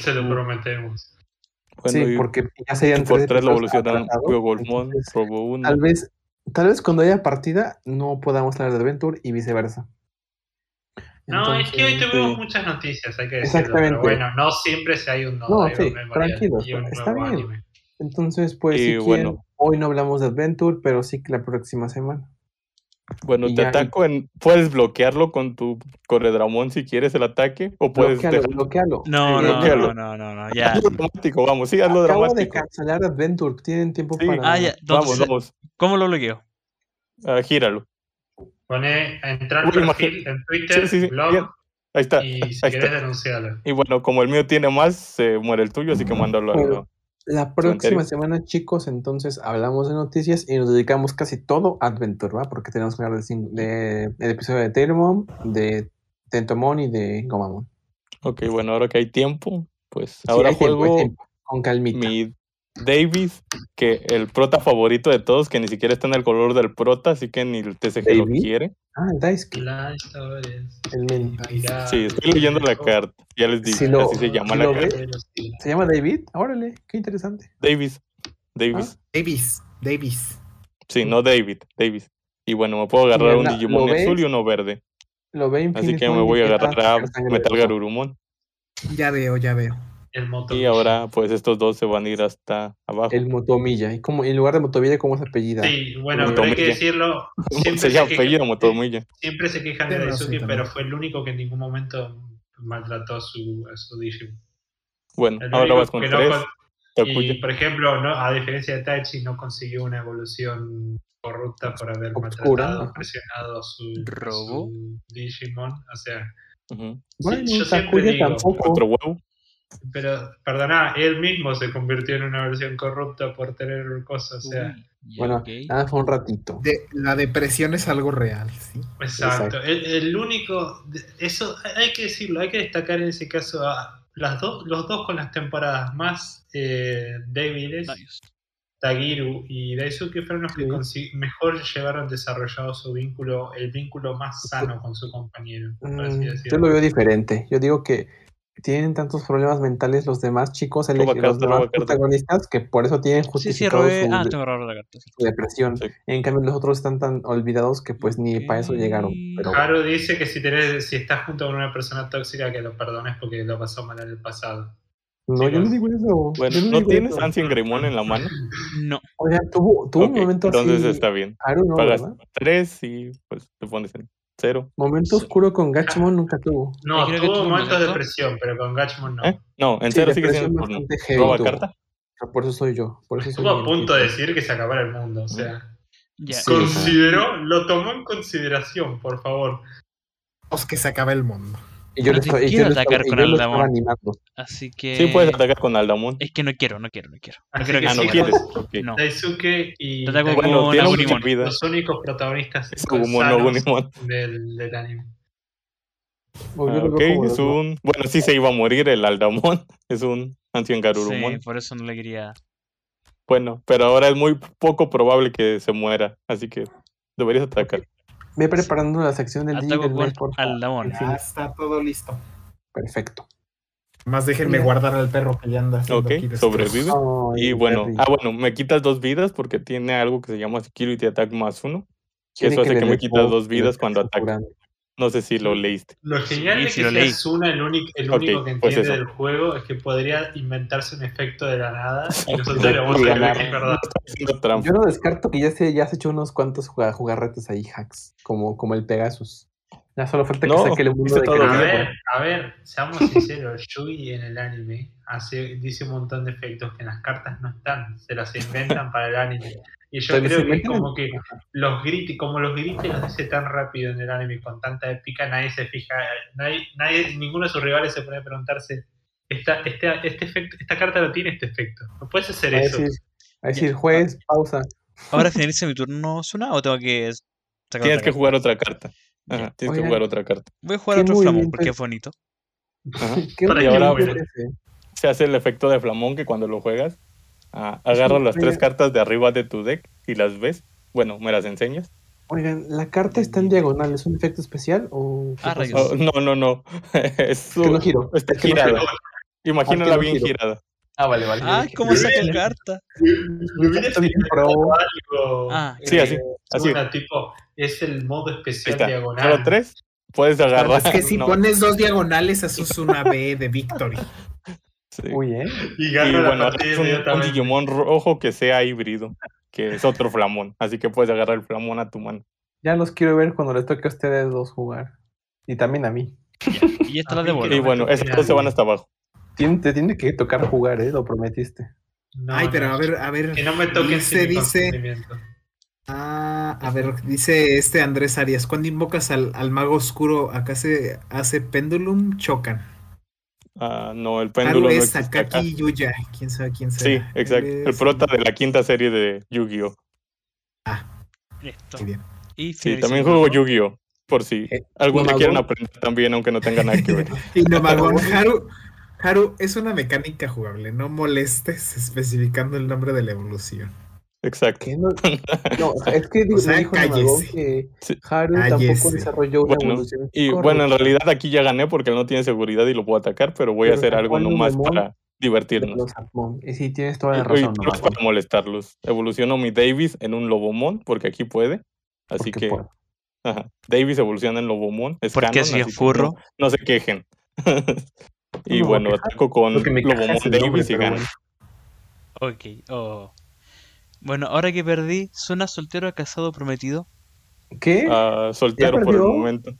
Se lo prometemos. Bueno, sí, porque ya serían por tres tres lo evolucionaron. Golfmon, entonces, Robo 1. Tal vez, tal vez cuando haya partida no podamos hablar de Adventure y viceversa. No, es que hoy tuvimos sí. muchas noticias, hay que decirlo. Exactamente. Pero bueno, no siempre se hay un No, nuevo sí, un está bien. anime. Entonces, pues, Y si quieren, bueno. hoy no hablamos de Adventure, pero sí que la próxima semana. Bueno, y te ya- ataco en. Puedes bloquearlo con tu Corredramón si quieres el ataque. O puedes Bloquealo, bloquealo. No, no, bloquealo. no, no, no, no, ya. Hazlo dramático, vamos, sí, hazlo Acabo de cancelar Adventure, tienen tiempo Sí. para... Ah, ya. Vamos, Entonces, vamos. ¿cómo lo bloqueo? Ah, gíralo. Pone a entrar perfil en Twitter, Sí, sí, sí. blog, bien. Ahí está. y si está. denunciarlo. Y bueno, como el mío tiene más, se muere el tuyo, así que mándalo a Bueno. La próxima Comentario. semana, chicos, entonces hablamos de noticias y nos dedicamos casi todo a Adventure, ¿va? Porque tenemos que hablar de, cin- de- del episodio de Tailmon, de Tentomon y de Gomamon. Ok, bueno, ahora que hay tiempo, pues Sí, ahora hay tiempo, hay juego tiempo, con calmita. mi Davis, que el prota favorito de todos, que ni siquiera está en el color del prota, así que ni el TCG lo ¿David? quiere. Ah, el es el men. inspirada Sí, estoy leyendo la carta. Ya les dije, Si lo- así se llama si la lo carta. ¿Se llama David? Órale, qué interesante. Davis. Davis. Davis, Davis. Sí, no David, Davis. Y bueno, me puedo agarrar Mira, un Digimon ¿lo azul y uno verde. Lo ve Así que me voy a agarrar a Metal. Garurumon. Ya veo, ya veo. El. Y ahora, pues estos dos se van a ir hasta abajo. El Motomilla. Y como, en lugar de Motomilla, ¿cómo se apellida? Sí, bueno, Motomilla. pero hay que decirlo. Siempre se se, llama quejan, apellido Motomilla. siempre se quejan de Daisuke, pero fue el único que en ningún momento maltrató a su, a su Digimon. Bueno, El ahora vas con no tres. con- Takuya. Y por ejemplo, no, a diferencia de Taichi, no consiguió una evolución corrupta por haber Obscura, maltratado, presionado a su, Robo. su Digimon. O sea, Ujú. Bueno, yo siempre Takuya digo, tampoco. Otro huevo. Pero perdona, él mismo se convirtió en una versión corrupta por tener cosas. O sea, Uy, Bueno, nada, fue un ratito. De- la depresión es algo real, ¿sí? exacto. Exacto. El, el único, eso hay que decirlo, hay que destacar en ese caso a las dos, los dos con las temporadas más eh, débiles. Nice. Tagiru y Daisuke fueron los que Sí. mejor llevaron desarrollado su vínculo, el vínculo más sano con su compañero, por así Mm, yo lo veo diferente. Yo digo que tienen tantos problemas mentales los demás chicos, el- Roba los demás protagonistas, que por eso tienen Sí, sí, justificado su, Ah, su depresión. Sí. En cambio, los otros están tan olvidados que pues ni para eso llegaron. Pero Haru dice que si, tenés, si estás junto con una persona tóxica que lo perdones porque lo pasó mal en el pasado. no, yo no chicos. digo eso. Bueno, ¿no digo tienes eso. Ancien Greymon en la mano? No. Oigan, tuvo, tuvo Ok, un momento entonces así. está bien. Haru no, Pagas ¿verdad? tres y pues te pones en cero. Momento oscuro con Gachimon nunca tuvo. No, que tuvo tuvo momentos de depresión, pero con Gachmon no. ¿Eh? No, en Sí, cero sigue depresión siendo por bastante heavy roba tuvo. carta. Por eso soy yo. Por eso soy Estuvo a punto de decir que se acabara el mundo, o sea. Sí. consideró, lo tomó en consideración, por favor. Os que se acaba el mundo. Y yo estaba, y yo atacar y con yo estaba animando. Así que. Sí, puedes atacar con Aldamon. Es que no quiero, no quiero, no quiero. No Así quiero que Ah, no sí, quieres. Ok. No. Daisuke y Bueno, con tiene mucha Agumon. vida. los únicos protagonistas sanos del, del anime. O yo Ah, ok, es un. Bueno, sí se iba a morir el Aldamon. Es un Ancien Garurumon. Sí, por eso no le quería. Bueno, pero ahora es muy poco probable que se muera. Así que deberías atacar. Ve preparando la sección del día del mes, por favor. Ya está todo listo. Perfecto. Más déjenme Mira. guardar al perro que ya anda haciendo Ok, aquí sobrevive. Ay, Y bueno, ah, bueno, me quitas dos vidas porque tiene algo que se llama Security Attack más uno. Quiere eso hace que me quitas dos vidas cuando ataca. No sé si lo leíste. Lo genial Sí, de que lo sea leí. Asuna el, único el único que pues entiende del juego es que podría inventarse un efecto de la nada y nosotros le vamos a que es verdad. Yo no descarto que ya se ya has hecho unos cuantos juga- jugarretes ahí, hacks, como, como el Pegasus. Ya solo falta que No, saque el mundo hice de todo A ver, a ver, seamos sinceros, Yugi en el anime hace, dice un montón de efectos que en las cartas no están, se las inventan para el anime. Y yo creo que es como que los gritos, como los gritos los dice tan rápido en el anime con tanta épica, nadie se fija, nadie, nadie ninguno de sus rivales se pone a preguntarse, esta, este, este efecto, esta carta no tiene este efecto. No puedes hacer A eso. decir, a decir, juez, pausa. ¿Ahora finaliza mi turno Suna o tengo que sacar Tienes otra que carta? jugar otra carta. Ajá, tienes que jugar otra carta. Voy a jugar ¿Qué otro Flamón porque es? bonito. Ajá. ¿Qué Para que movimiento ahora- se hace el efecto de flamón que cuando lo juegas, ah, agarras las tres oigan. cartas de arriba de tu deck y las ves. Bueno, me las enseñas. Oigan, ¿la carta está en diagonal? ¿Es un efecto especial o...? Ah. Oh, no, no, no. es Que no giro. está Es que no girada. giro. Imagínala Ah, no bien giro. girada. Ah, vale, vale. Ah, ¿cómo saca carta? Explicado pro. algo. Ah, Sí, así, Eh, así. una tipo, es el modo especial está. diagonal. Solo tres. Puedes agarrar. Es que si no, pones dos diagonales, eso es una B de Victory. sí. Uy, ¿eh? Y Y gana la bueno, es un. Digimon rojo que sea híbrido, que es otro flamón. Así que puedes agarrar el flamón a tu mano. Ya los quiero ver cuando les toque a ustedes dos jugar. Y también a mí. y esta la devuelvo. Y bueno, esos dos se van hasta abajo. Tien- te tiene que tocar jugar, ¿eh? Lo prometiste. No, Ay, pero a ver, a ver. Que no me toquen Dice, dice. Ah, a ver, dice este Andrés Arias, cuando invocas al, al mago oscuro, acá se hace pendulum, chocan. Ah, no, el péndulo no es existe acá. Sakaki Yuya, quién sabe quién Sí, sea. exacto. El prota de la quinta serie de Yu-Gi-Oh! Listo. Muy bien. Y Sí, también juego ¿no? Yu-Gi-Oh! Por si Eh, algunos quieren aprender también, aunque no tenga nada que ver. Y Nomagón, Haru, Haru es una mecánica jugable, no molestes especificando el nombre de la evolución. Exacto. ¿Qué no? No, es que digo, O sea, me dijo que Sí. Haru Cállese. tampoco desarrolló una Bueno, evolución. Y correcta. bueno, en realidad aquí ya gané porque él no tiene seguridad y lo puedo atacar, pero voy a hacer algo al nomás para divertirnos. los. Y sí, tienes toda Y, la y razón, no es Namagón. para molestarlos. Evoluciono mi Davis en un Lobomon, porque aquí puede. Así porque que puedo. ajá, Davis evoluciona en Lobomon. Es Porque canon, si es que furro. No, no se quejen. y No bueno, ataco con Lobomon Davis y gano. bueno. Ok, oh. Bueno, ahora que perdí, ¿suena soltero, casado, prometido? ¿Qué? Ah, soltero por el momento.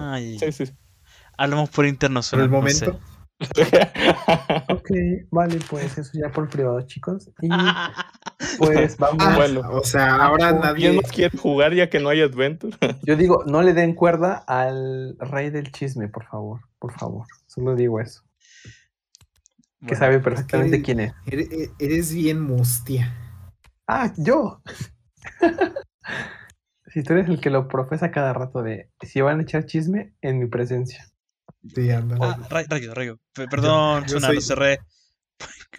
Ay, Sí, sí. hablamos por interno, Por suena, el no sé. momento. Ok, vale, pues eso ya por privado, chicos. Y pues vamos. Ah, Bueno. o sea, ahora ¿quién nadie. ¿Quién más quiere jugar ya que no hay Adventure? Yo digo, no le den cuerda al rey del chisme, por favor. Por favor. Solo digo eso. Que Bueno, sabe perfectamente Estoy- quién es. Eres, eres bien mustia. Ah, yo. si tú eres el que lo profesa cada rato de si van a echar chisme en mi presencia. Sí, ándale. Ah, rayo, rayo, rayo. Pe- Perdón, yo Suna, soy- lo cerré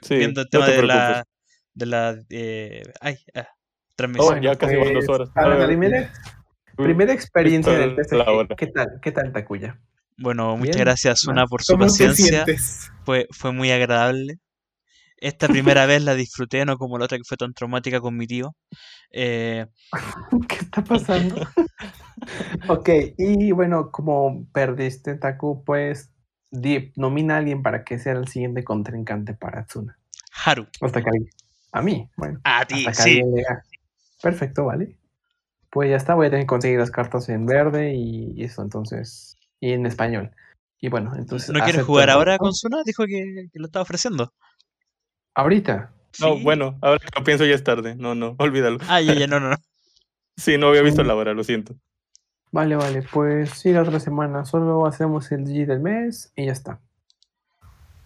Sí, viendo el no tema te de la, de la, eh, ay, ah, Oh, transmisión. ya casi van dos pues, horas. a la A ver, primera, primera experiencia del. TCG. ¿Qué tal? ¿Qué tal, Takuya? Bueno, muchas Bien. gracias, Suna, por su ¿Cómo te paciencia. Fue, fue muy agradable. Esta primera vez la disfruté, no como la otra que fue tan traumática con mi tío. Eh, ¿Qué está pasando? ok, y bueno, como perdiste, Taku, pues di- nomina a alguien para que sea el siguiente contrincante para Tsuna. Haru, Hasta que alguien- A mí, bueno. a ti, sí. le. Perfecto, vale. Pues ya está, voy a tener que conseguir las cartas en verde y eso, entonces. Y en español. Y bueno, entonces. ¿No quieres jugar ahora con Suna? Dijo que, que lo estaba ofreciendo. Ahorita. No, Sí. bueno, ahora que lo pienso ya es tarde. No, no, olvídalo. Ah, ya, ya, no, no, no. Sí, no había visto la hora, lo siento. Vale, vale. Pues sí, la otra semana. Solo hacemos el G del mes y ya está.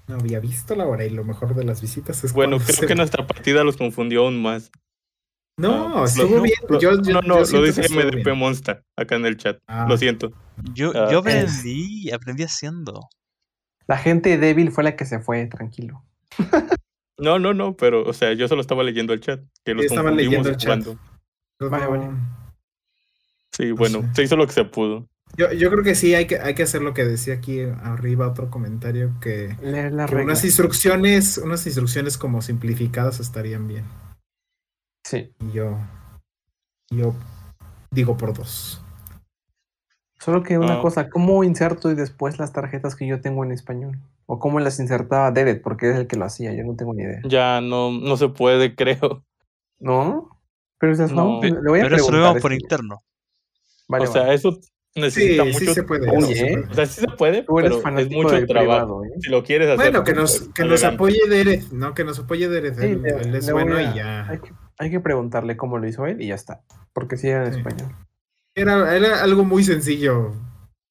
No había visto la hora y lo mejor de las visitas es Bueno, creo se- que nuestra partida los confundió aún más. No, Ah, estuvo lo- bien. lo- Yo, yo- no, no, yo lo dice MDP bien. Monster acá en el chat. Ah. Lo siento. Yo, Ah, yo es- aprendí, aprendí haciendo. La gente débil fue la que se fue, tranquilo. No, no, no, pero, o sea, yo solo estaba leyendo el chat. Que los Yo estaba confundimos leyendo el chat. Vale, vale. Sí, bueno, sé. se hizo lo que se pudo. Yo, yo creo que sí, hay que, hay que hacer lo que decía aquí arriba otro comentario, que, Leer las que unas instrucciones, unas instrucciones como simplificadas estarían bien. Sí. Y yo, yo digo por dos. Solo que una Ah. cosa, ¿cómo inserto y después las tarjetas que yo tengo en español? ¿O cómo las insertaba Derek? Porque es el que lo hacía, yo no tengo ni idea. Ya no, no se puede, creo. ¿No? Pero esas No. no, le voy a Pero eso lo vemos por este, interno. Vale, o sea, vale. eso necesita Sí, mucho. sí se puede. Oye, sí se puede. O sea, sí se puede, Tú eres pero es mucho trabajo. privado, ¿eh? Si lo quieres hacer. Bueno, que pues, nos, que nos apoye Derek, ¿no? Que nos apoye Derek. Sí, él, es bueno a- y ya. Hay que, hay que preguntarle cómo lo hizo él y ya está. Porque sí era en Sí. español. Era, era algo muy sencillo.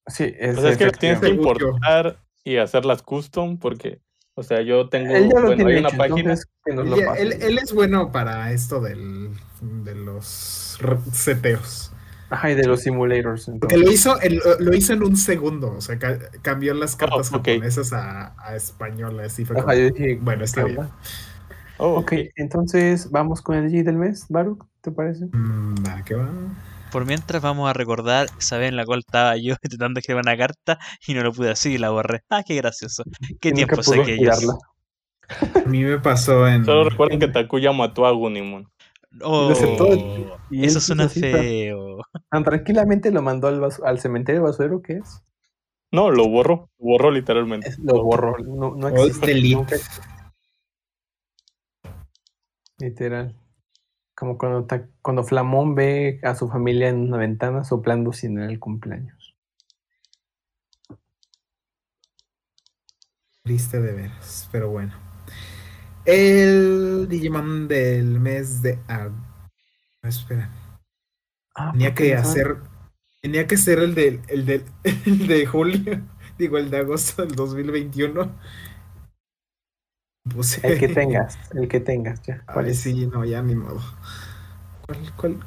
Sí, es sea, es que tienes que importar y hacerlas custom porque, o sea, yo tengo, Él ya lo bueno, tiene hay una hecho, página. entonces que nos lo Él, él- es bueno para esto del, de los seteos. Ajá, y de los simulators. Porque lo hizo, en, lo hizo en un segundo, o sea, ca- cambió las cartas ok. japonesas a, a españolas y fue Ajá, como, yo dije, bueno, está ¿qué bien. Oh, Ok, entonces vamos con el G del mes, Baruch, ¿te parece? Mm, va, ¿qué va? Por mientras vamos a recordar esa vez en la cual estaba yo intentando escribir una carta y no lo pude hacer y la borré. Ah, qué gracioso. Qué Y nunca tiempos aquellos. A mí me pasó en... Solo recuerden que Takuya mató a Gunimon. Oh, aceptó, y eso suena así, feo. Tan tranquilamente lo mandó al, al cementerio basurero, ¿qué es? No, lo borró. Lo borró literalmente. Es- Lo borró, no, no existe. nunca- Literal. Como cuando, cuando Flamón ve a su familia en una ventana soplando sin el cumpleaños. Triste de veras, pero bueno. El Digimon del mes de... Ah, espera. Ah, Tenía ¿por qué que hacer. Tenía que ser el de, el de, el de julio. Digo, el de agosto del 2021. Puse- El que tengas, el que tengas, ya. ¿Cuál Ay, es? sí, no, ya ni modo. ¿Cuál, cuál?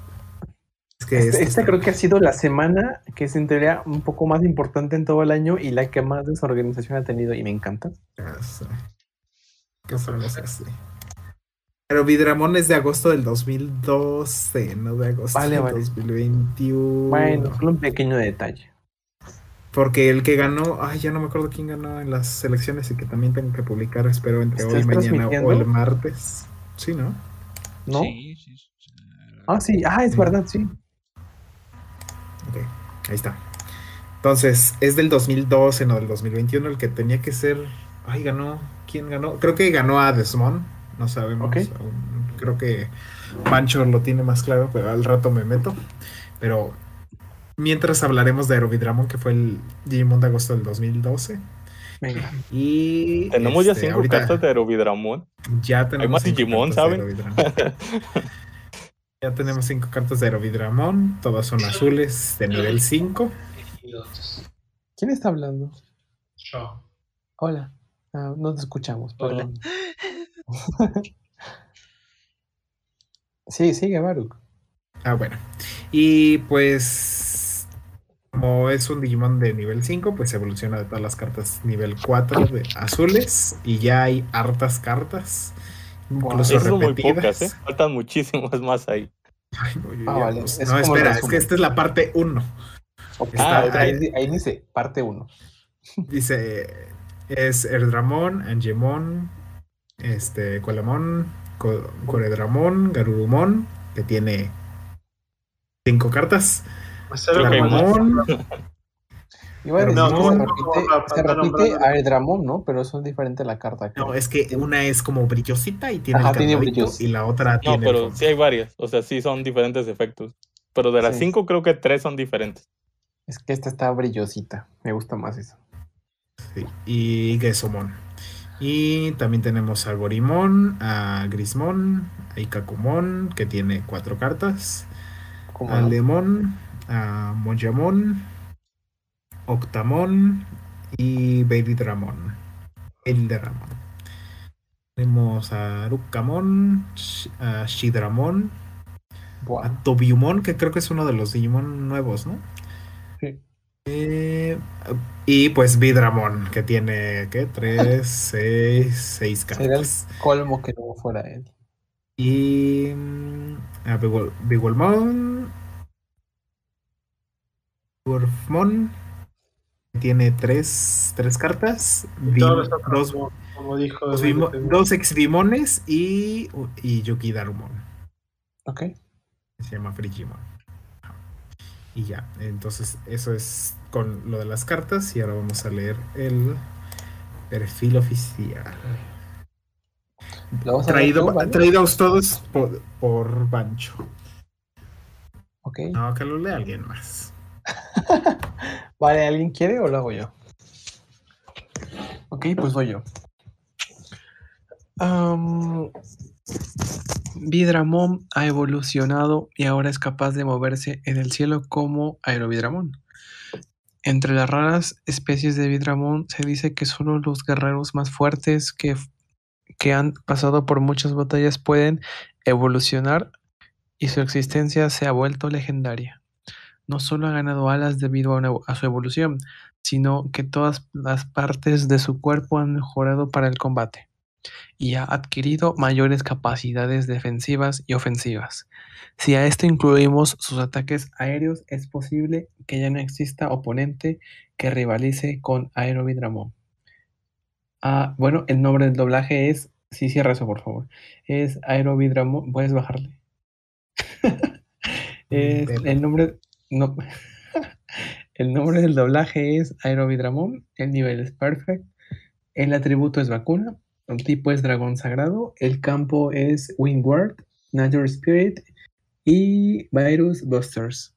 Es que Este, este esta creo que ha sido la semana que es en teoría un poco más importante en todo el año y la que más desorganización ha tenido y me encanta. ¿Qué son así? Pero Vidramón es de agosto del 2012, no de agosto Vale, del vale. 2021. Bueno, solo un pequeño detalle. Porque el que ganó, ay, ya no me acuerdo quién ganó en las elecciones y que también tengo que publicar, espero entre hoy, ¿Estás mañana o el martes. Sí, ¿no? ¿No? Sí, sí, sí. Ah, sí, ah, es Sí. verdad, sí. Ok, ahí está. Entonces, es del 2012, no del 2021, el que tenía que ser. Ay, ganó. ¿Quién ganó? Creo que ganó a Desmond. No sabemos. Ok. aún. Creo que Pancho lo tiene más claro, pero al rato me meto. Pero mientras hablaremos de Aerovidramon, que fue el Digimon de agosto del 2012. Venga. Y. Tenemos ya este, cinco ahorita cartas de Aerovidramon. Ya tenemos más cinco Digimon, cartas de ¿saben? Aerovidramon. ya tenemos cinco cartas de Aerovidramon. Todas son azules de nivel 5. Elegidos. ¿Quién está hablando? Yo. Hola. Ah, no te escuchamos, Hola. sí, sigue, Baruch. Ah, bueno. Y pues, como es un Digimon de nivel 5, pues evoluciona de todas las cartas nivel 4 de azules. Y ya hay hartas cartas, incluso Esas son muy repetidas. pocas, ¿eh? Faltan muchísimas más ahí. Ay, no, yo Ah, vale. no. Es No, espera, es que esta es la parte 1. Ok, Está- ah, ahí, ahí dice parte 1. Dice, es Erdramon, Angemon, este, Colamon, Co- Coredramon, Garurumon, que tiene cinco cartas. Claramon, Iba a no, no, se no, repite, no, no, se no, no, repite no, no. a Edramon, ¿no? Pero eso es diferente la carta. no, es que una es como brillosita y tiene Ajá, el tiene brillos. y la otra No, tiene el pero sí hay varias. O sea, sí son diferentes efectos. Pero de las Sí. cinco creo que tres son diferentes. Es que esta está brillosita. Me gusta más eso. Sí, y Gesomon. Y también tenemos a Gorimon, a Grismon, a Ikakumon, que tiene cuatro cartas, Como a no? Lemon, a Mojamon, Octamon y Belidramon. Belidramon. Tenemos a Rukamon, a Shidramon, a Tobiumon, que creo que es uno de los Digimon nuevos, ¿no? Sí. Eh, y pues Vidramon, que tiene, ¿qué? Tres, seis, seis Sería el cartas. colmo que no fuera él. Y mm, a Bigol- Bigolmon, Dwarfmon, que tiene tres, tres cartas. Dos, como, como dijo. dos, el- Vimo- dos Exvimones y, y Yukidarumon. Ok. Se llama Frigimon. Y ya, entonces eso es con lo de las cartas y ahora vamos a leer el perfil oficial. Traído, tú, ¿vale? traído a ustedes por, por Bancho. Ok. No, que lo lea alguien más. Vale, ¿alguien quiere o lo hago yo? Ok, pues voy yo. Am, Vidramon ha evolucionado y ahora es capaz de moverse en el cielo como Aerovidramon. Entre las raras especies de Vidramon se dice que solo los guerreros más fuertes que, que han pasado por muchas batallas pueden evolucionar y su existencia se ha vuelto legendaria. No solo ha ganado alas debido a, una- a su evolución, sino que todas las partes de su cuerpo han mejorado para el combate y ha adquirido mayores capacidades defensivas y ofensivas. Si a esto incluimos sus ataques aéreos, es posible que ya no exista oponente que rivalice con Aerovidramon. Ah, bueno, el nombre del doblaje es, sí, cierra eso por favor, es Aerovidramon, puedes bajarle. Es- el nombre, no, el nombre del doblaje es Aerovidramon, el nivel es Perfect, el atributo es vacuna, el tipo es dragón sagrado, el campo es Wingward, Nature Spirit y Virus Busters.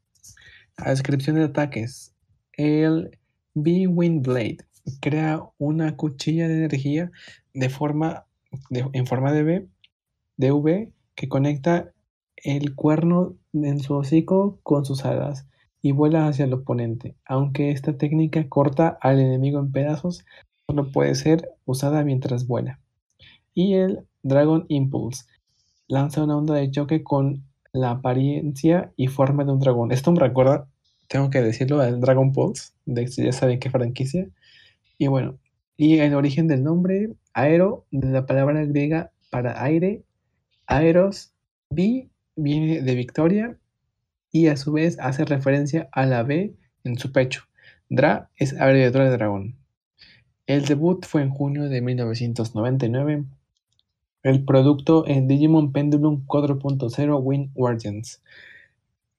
La descripción de ataques. El B-Wind Blade crea una cuchilla de energía de forma de- en forma de V que conecta el cuerno en su hocico con sus alas y vuela hacia el oponente. Aunque esta técnica corta al enemigo en pedazos, solo puede ser usada mientras vuela. Y el Dragon Impulse lanza una onda de choque con la apariencia y forma de un dragón. Esto me recuerda, tengo que decirlo, al Dragon Pulse, de ya saben qué franquicia. Y bueno, y el origen del nombre, aero, de la palabra griega para aire, aeros, vi viene de victoria y a su vez hace referencia a la B en su pecho. Dra es abreviatura de dragón. El debut fue en junio de 1999. El producto es Digimon Pendulum 4.0 Wind Guardians.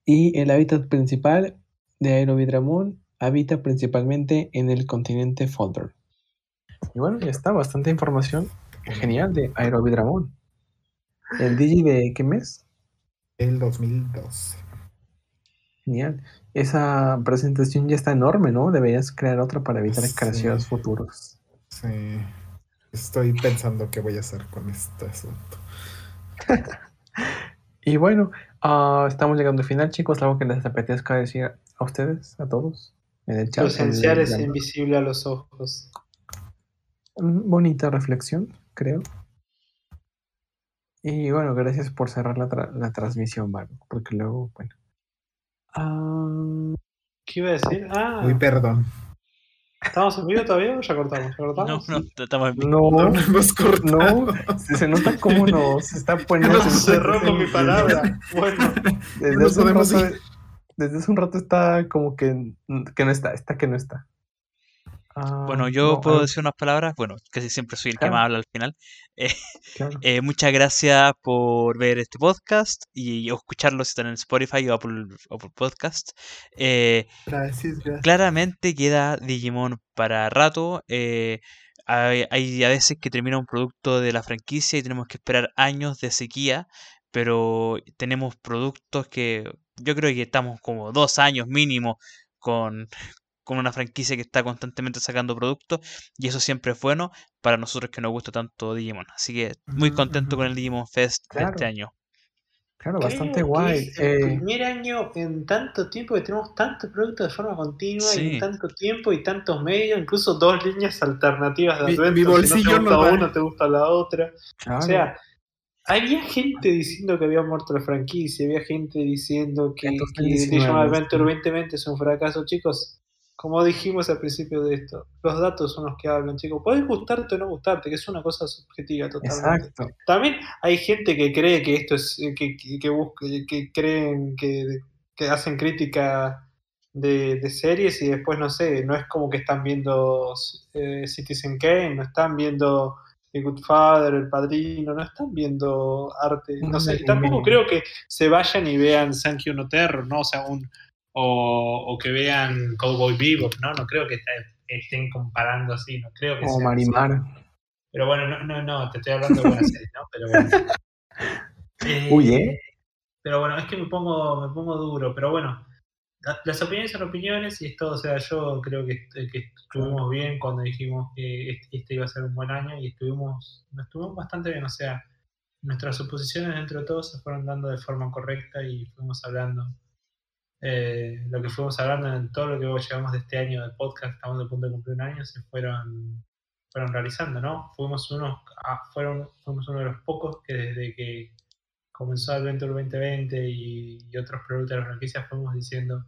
Y el hábitat principal de Aerovidramon habita principalmente en el continente Folder. Y bueno, ya está, bastante información genial de Aerovidramon. ¿El Digi de qué mes? El 2012. Genial. Esa presentación ya está enorme, ¿no? Deberías crear otra para evitar Sí. creaciones futuros. Sí. Estoy pensando qué voy a hacer con este asunto. Y bueno, ah, estamos llegando al final, chicos. Algo que les apetezca decir a ustedes, a todos, en el chat. Lo esencial en es invisible a los ojos. Mm, Bonita reflexión, creo. Y bueno, gracias por cerrar la, tra- la transmisión, Varo, porque luego, bueno. Ah, ¿Qué iba a decir? Ah, Uy, perdón. ¿estamos en vivo todavía o ya cortamos? ¿Ya No, cortamos? no, estamos en vivo. no, No, no hemos cortado. no, se, se nota cómo nos está poniendo. No cerró con mi palabra. Bueno, Desde No hace, un rato, desde hace un rato está como que, que no está, está que no está. Ah, Bueno, yo no, puedo ah, decir unas palabras. Bueno, casi siempre soy el que más habla al final. Eh, claro. eh, muchas gracias por ver este podcast y o escucharlo si están en Spotify o Apple, Apple Podcast. Eh, Gracias, gracias. claramente queda Digimon para rato. hay, hay a veces que termina un producto de la franquicia y tenemos que esperar años de sequía, pero tenemos productos que yo creo que estamos como dos años mínimo con, con una franquicia que está constantemente sacando productos y eso siempre es bueno para nosotros que nos gusta tanto Digimon. Así que muy Ujú, contento con el Digimon Fest de este año. Claro, creo bastante que guay. es el Eh, primer año en tanto tiempo que tenemos tantos productos de forma continua y Sí. en tanto tiempo y tantos medios, incluso dos líneas alternativas de Mi- adventure. mi si bolsillo no te gusta una, te gusta la otra. claro. O sea, había gente diciendo que había muerto la franquicia, había gente diciendo que, que 2019, Digimon Adventure sí. 2020 es un fracaso. Chicos, como dijimos al principio de esto, los datos son los que hablan, chicos. Puedes gustarte o no gustarte, que es una cosa subjetiva totalmente. Exacto. También hay gente que cree que esto es, eh, que, que, que busca- que creen que, que hacen crítica de, de series y después, no sé, no es como que están viendo eh, Citizen Kane, no están viendo The Good Father, El Padrino, no están viendo arte, no sé, y tampoco creo que se vayan y vean Sankey no Terror, ¿no? O sea, un, o, o que vean Cowboy Bebop, ¿no? No creo que est- estén comparando así, no creo que O sea así. Marimar. Pero bueno, no, no, no, te estoy hablando de buenas series, ¿no? Pero bueno. Eh, Uy, ¿eh? Pero bueno, es que me pongo, me pongo duro, pero bueno, la- las opiniones son opiniones y esto, o sea, yo creo que, est- que estuvimos bien cuando dijimos que este, este iba a ser un buen año y estuvimos, estuvimos bastante bien, o sea, nuestras suposiciones dentro de todo se fueron dando de forma correcta y fuimos hablando eh, lo que fuimos hablando en todo lo que llegamos de este año del podcast, estamos a punto de cumplir un año, se fueron fueron realizando, ¿no? Fuimos unos, ah, fueron, fuimos uno de los pocos que desde que comenzó Adventure 2020 y, y otros productos de la franquicia fuimos diciendo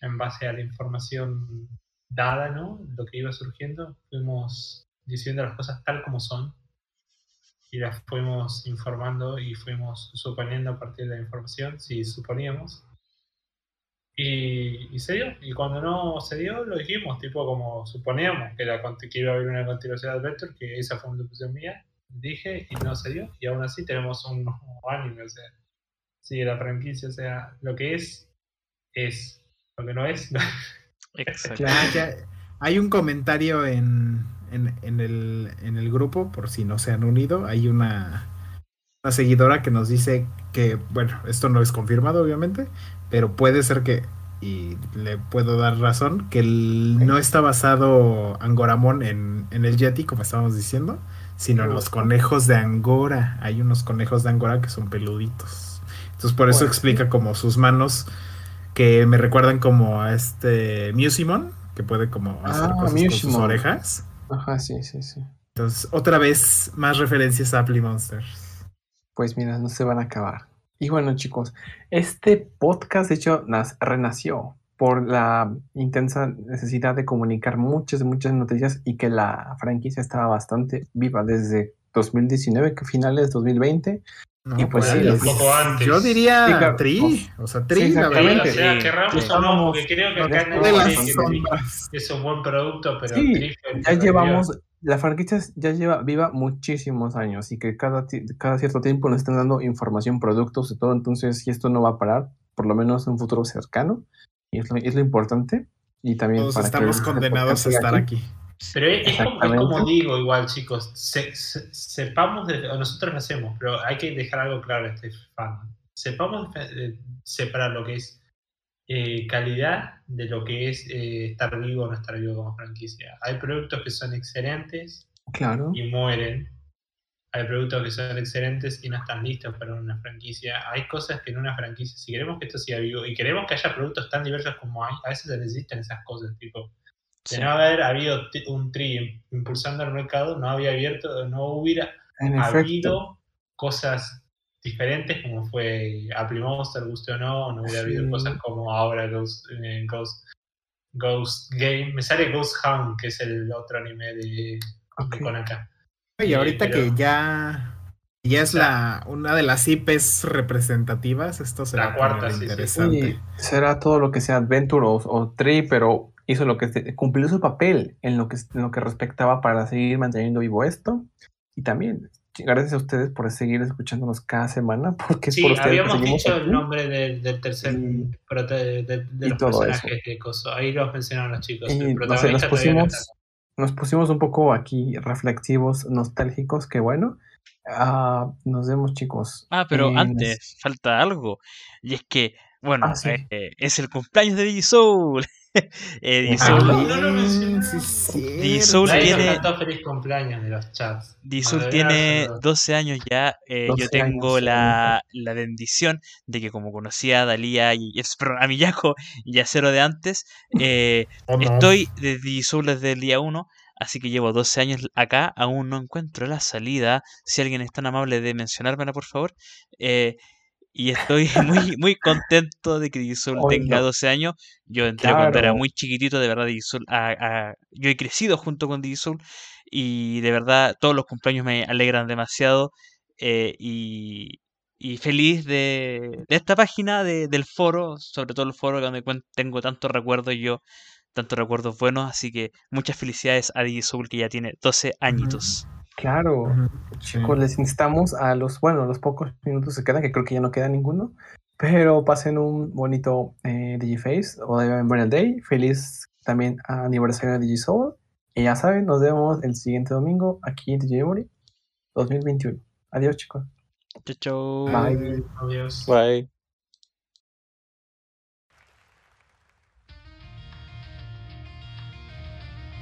en base a la información dada, ¿no? Lo que iba surgiendo, fuimos diciendo las cosas tal como son y las fuimos informando y fuimos suponiendo a partir de la información, si suponíamos. Y, y se dio. Y cuando no se dio, lo dijimos, tipo como suponíamos que, la, que iba a haber una continuación de Adventure, que esa fue una suposición mía. Dije y no se dio. Y aún así tenemos un anime, o sea, sigue la franquicia, o sea, lo que es, es. Lo que no es, no. Exacto. Hay un comentario en, en, en el, en el grupo, por si no se han unido. Hay una, una seguidora que nos dice que, bueno, esto no es confirmado, obviamente, pero puede ser que, y le puedo dar razón, que el- no está basado Angoramon en, en el Yeti, como estábamos diciendo, sino en los conejos de Angora. Hay unos conejos de Angora que son peluditos. Entonces, por eso Bueno. explica como sus manos que me recuerdan como a este Musimon, que puede como hacer Ah, cosas con sus orejas. Ajá, sí, sí, sí. Entonces, otra vez, más referencias a Apply Monsters. Pues mira, no se van a acabar. Y bueno, chicos, este podcast, de hecho, nas- renació por la intensa necesidad de comunicar muchas, muchas noticias y que la franquicia estaba bastante viva desde 2019, que finales 2020. No, Y pues sí, yo- un poco antes. Yo diría Sí, claro. Tri. O sea, Tri, Sí, la Sí, exactamente. verdad. o sea, Sí, querramos sí. o no, porque creo que acá que sombras. es un buen producto, pero Sí, Tri Ya llevamos, la franquicia ya lleva viva muchísimos años y que cada, cierto tiempo nos están dando información, productos y todo. Entonces, si esto no va a parar, por lo menos en un futuro cercano, y es lo, es lo importante. Y también Todos para que estamos condenados a estar aquí. Pero es, es como, es como Exactamente. digo, igual, chicos, se- se- sepamos, de, o nosotros lo hacemos, pero hay que dejar algo claro a este fan. Sepamos eh, separar lo que es eh, calidad de lo que es eh, estar vivo o no estar vivo como franquicia. Hay productos que son excelentes Claro. y mueren. Hay productos que son excelentes y no están listos para una franquicia. Hay cosas que en una franquicia, si queremos que esto siga vivo y queremos que haya productos tan diversos como hay, a veces se necesitan esas cosas, tipo, de Sí. no haber habido un tri impulsando el mercado, no había abierto, no hubiera En efecto. habido cosas diferentes como fue Apple Monster, guste o no, no hubiera habido Sí. cosas como ahora Ghost, eh, Ghost, Ghost Game. Me sale Ghost Hound, que es el otro anime de, Ok. con acá. Y ahorita pero- que ya, ya es la una de las IPs representativas, esto se La cuarta, sí, interesante. Sí, será todo lo que sea Adventure o, o Tree, pero hizo lo que se- cumplió su papel en lo que en lo que respectaba para seguir manteniendo vivo esto. Y también gracias a ustedes por seguir escuchándonos cada semana, porque es Sí, por ustedes que habíamos dicho el nombre del, del tercer Y- prote- de, de- de y los todo personajes de Coso. Ahí los mencionaron los chicos. Y el no sé, nos pusimos, nos pusimos un poco aquí reflexivos, nostálgicos, que bueno. Ah, nos vemos, chicos. Ah, pero en- antes falta algo. Y es que, bueno, Ah, sí. eh, es el cumpleaños de Digisoul. eh, Ah, Digisoul, no, sí, tiene- feliz cumpleaños de los chats. Tiene haberlo. 12 años ya. eh, yo 12 tengo años, la, la bendición de que como conocía a Dalía y a Miyako y a Cero de antes, eh, ¿O no? Estoy de Digisoul desde el día 1, así que llevo 12 años acá, aún no encuentro la salida. Si alguien es tan amable de mencionármela, por favor. Eh, y estoy muy, muy contento de que Digisoul Oye, tenga no. 12 años. Yo entré cuando era muy chiquitito, de verdad, Digisoul, a- a- yo he crecido junto con Digisoul y de verdad todos los cumpleaños me alegran demasiado. eh, y, y feliz de, de esta página, de- del foro, sobre todo el foro donde tengo tantos recuerdos yo tantos recuerdos buenos, así que muchas felicidades a Digisoul que ya tiene 12 añitos. Claro. Chicos, les instamos a los, bueno, los pocos minutos que quedan, que creo que ya no queda ninguno, pero pasen un bonito eh, Digiface o de Memorial Day. Feliz también aniversario de Digisoul. Y ya saben, nos vemos el siguiente domingo aquí en Digimori 2021. Adiós, chicos. Chau, chau. Bye. Adiós. Bye.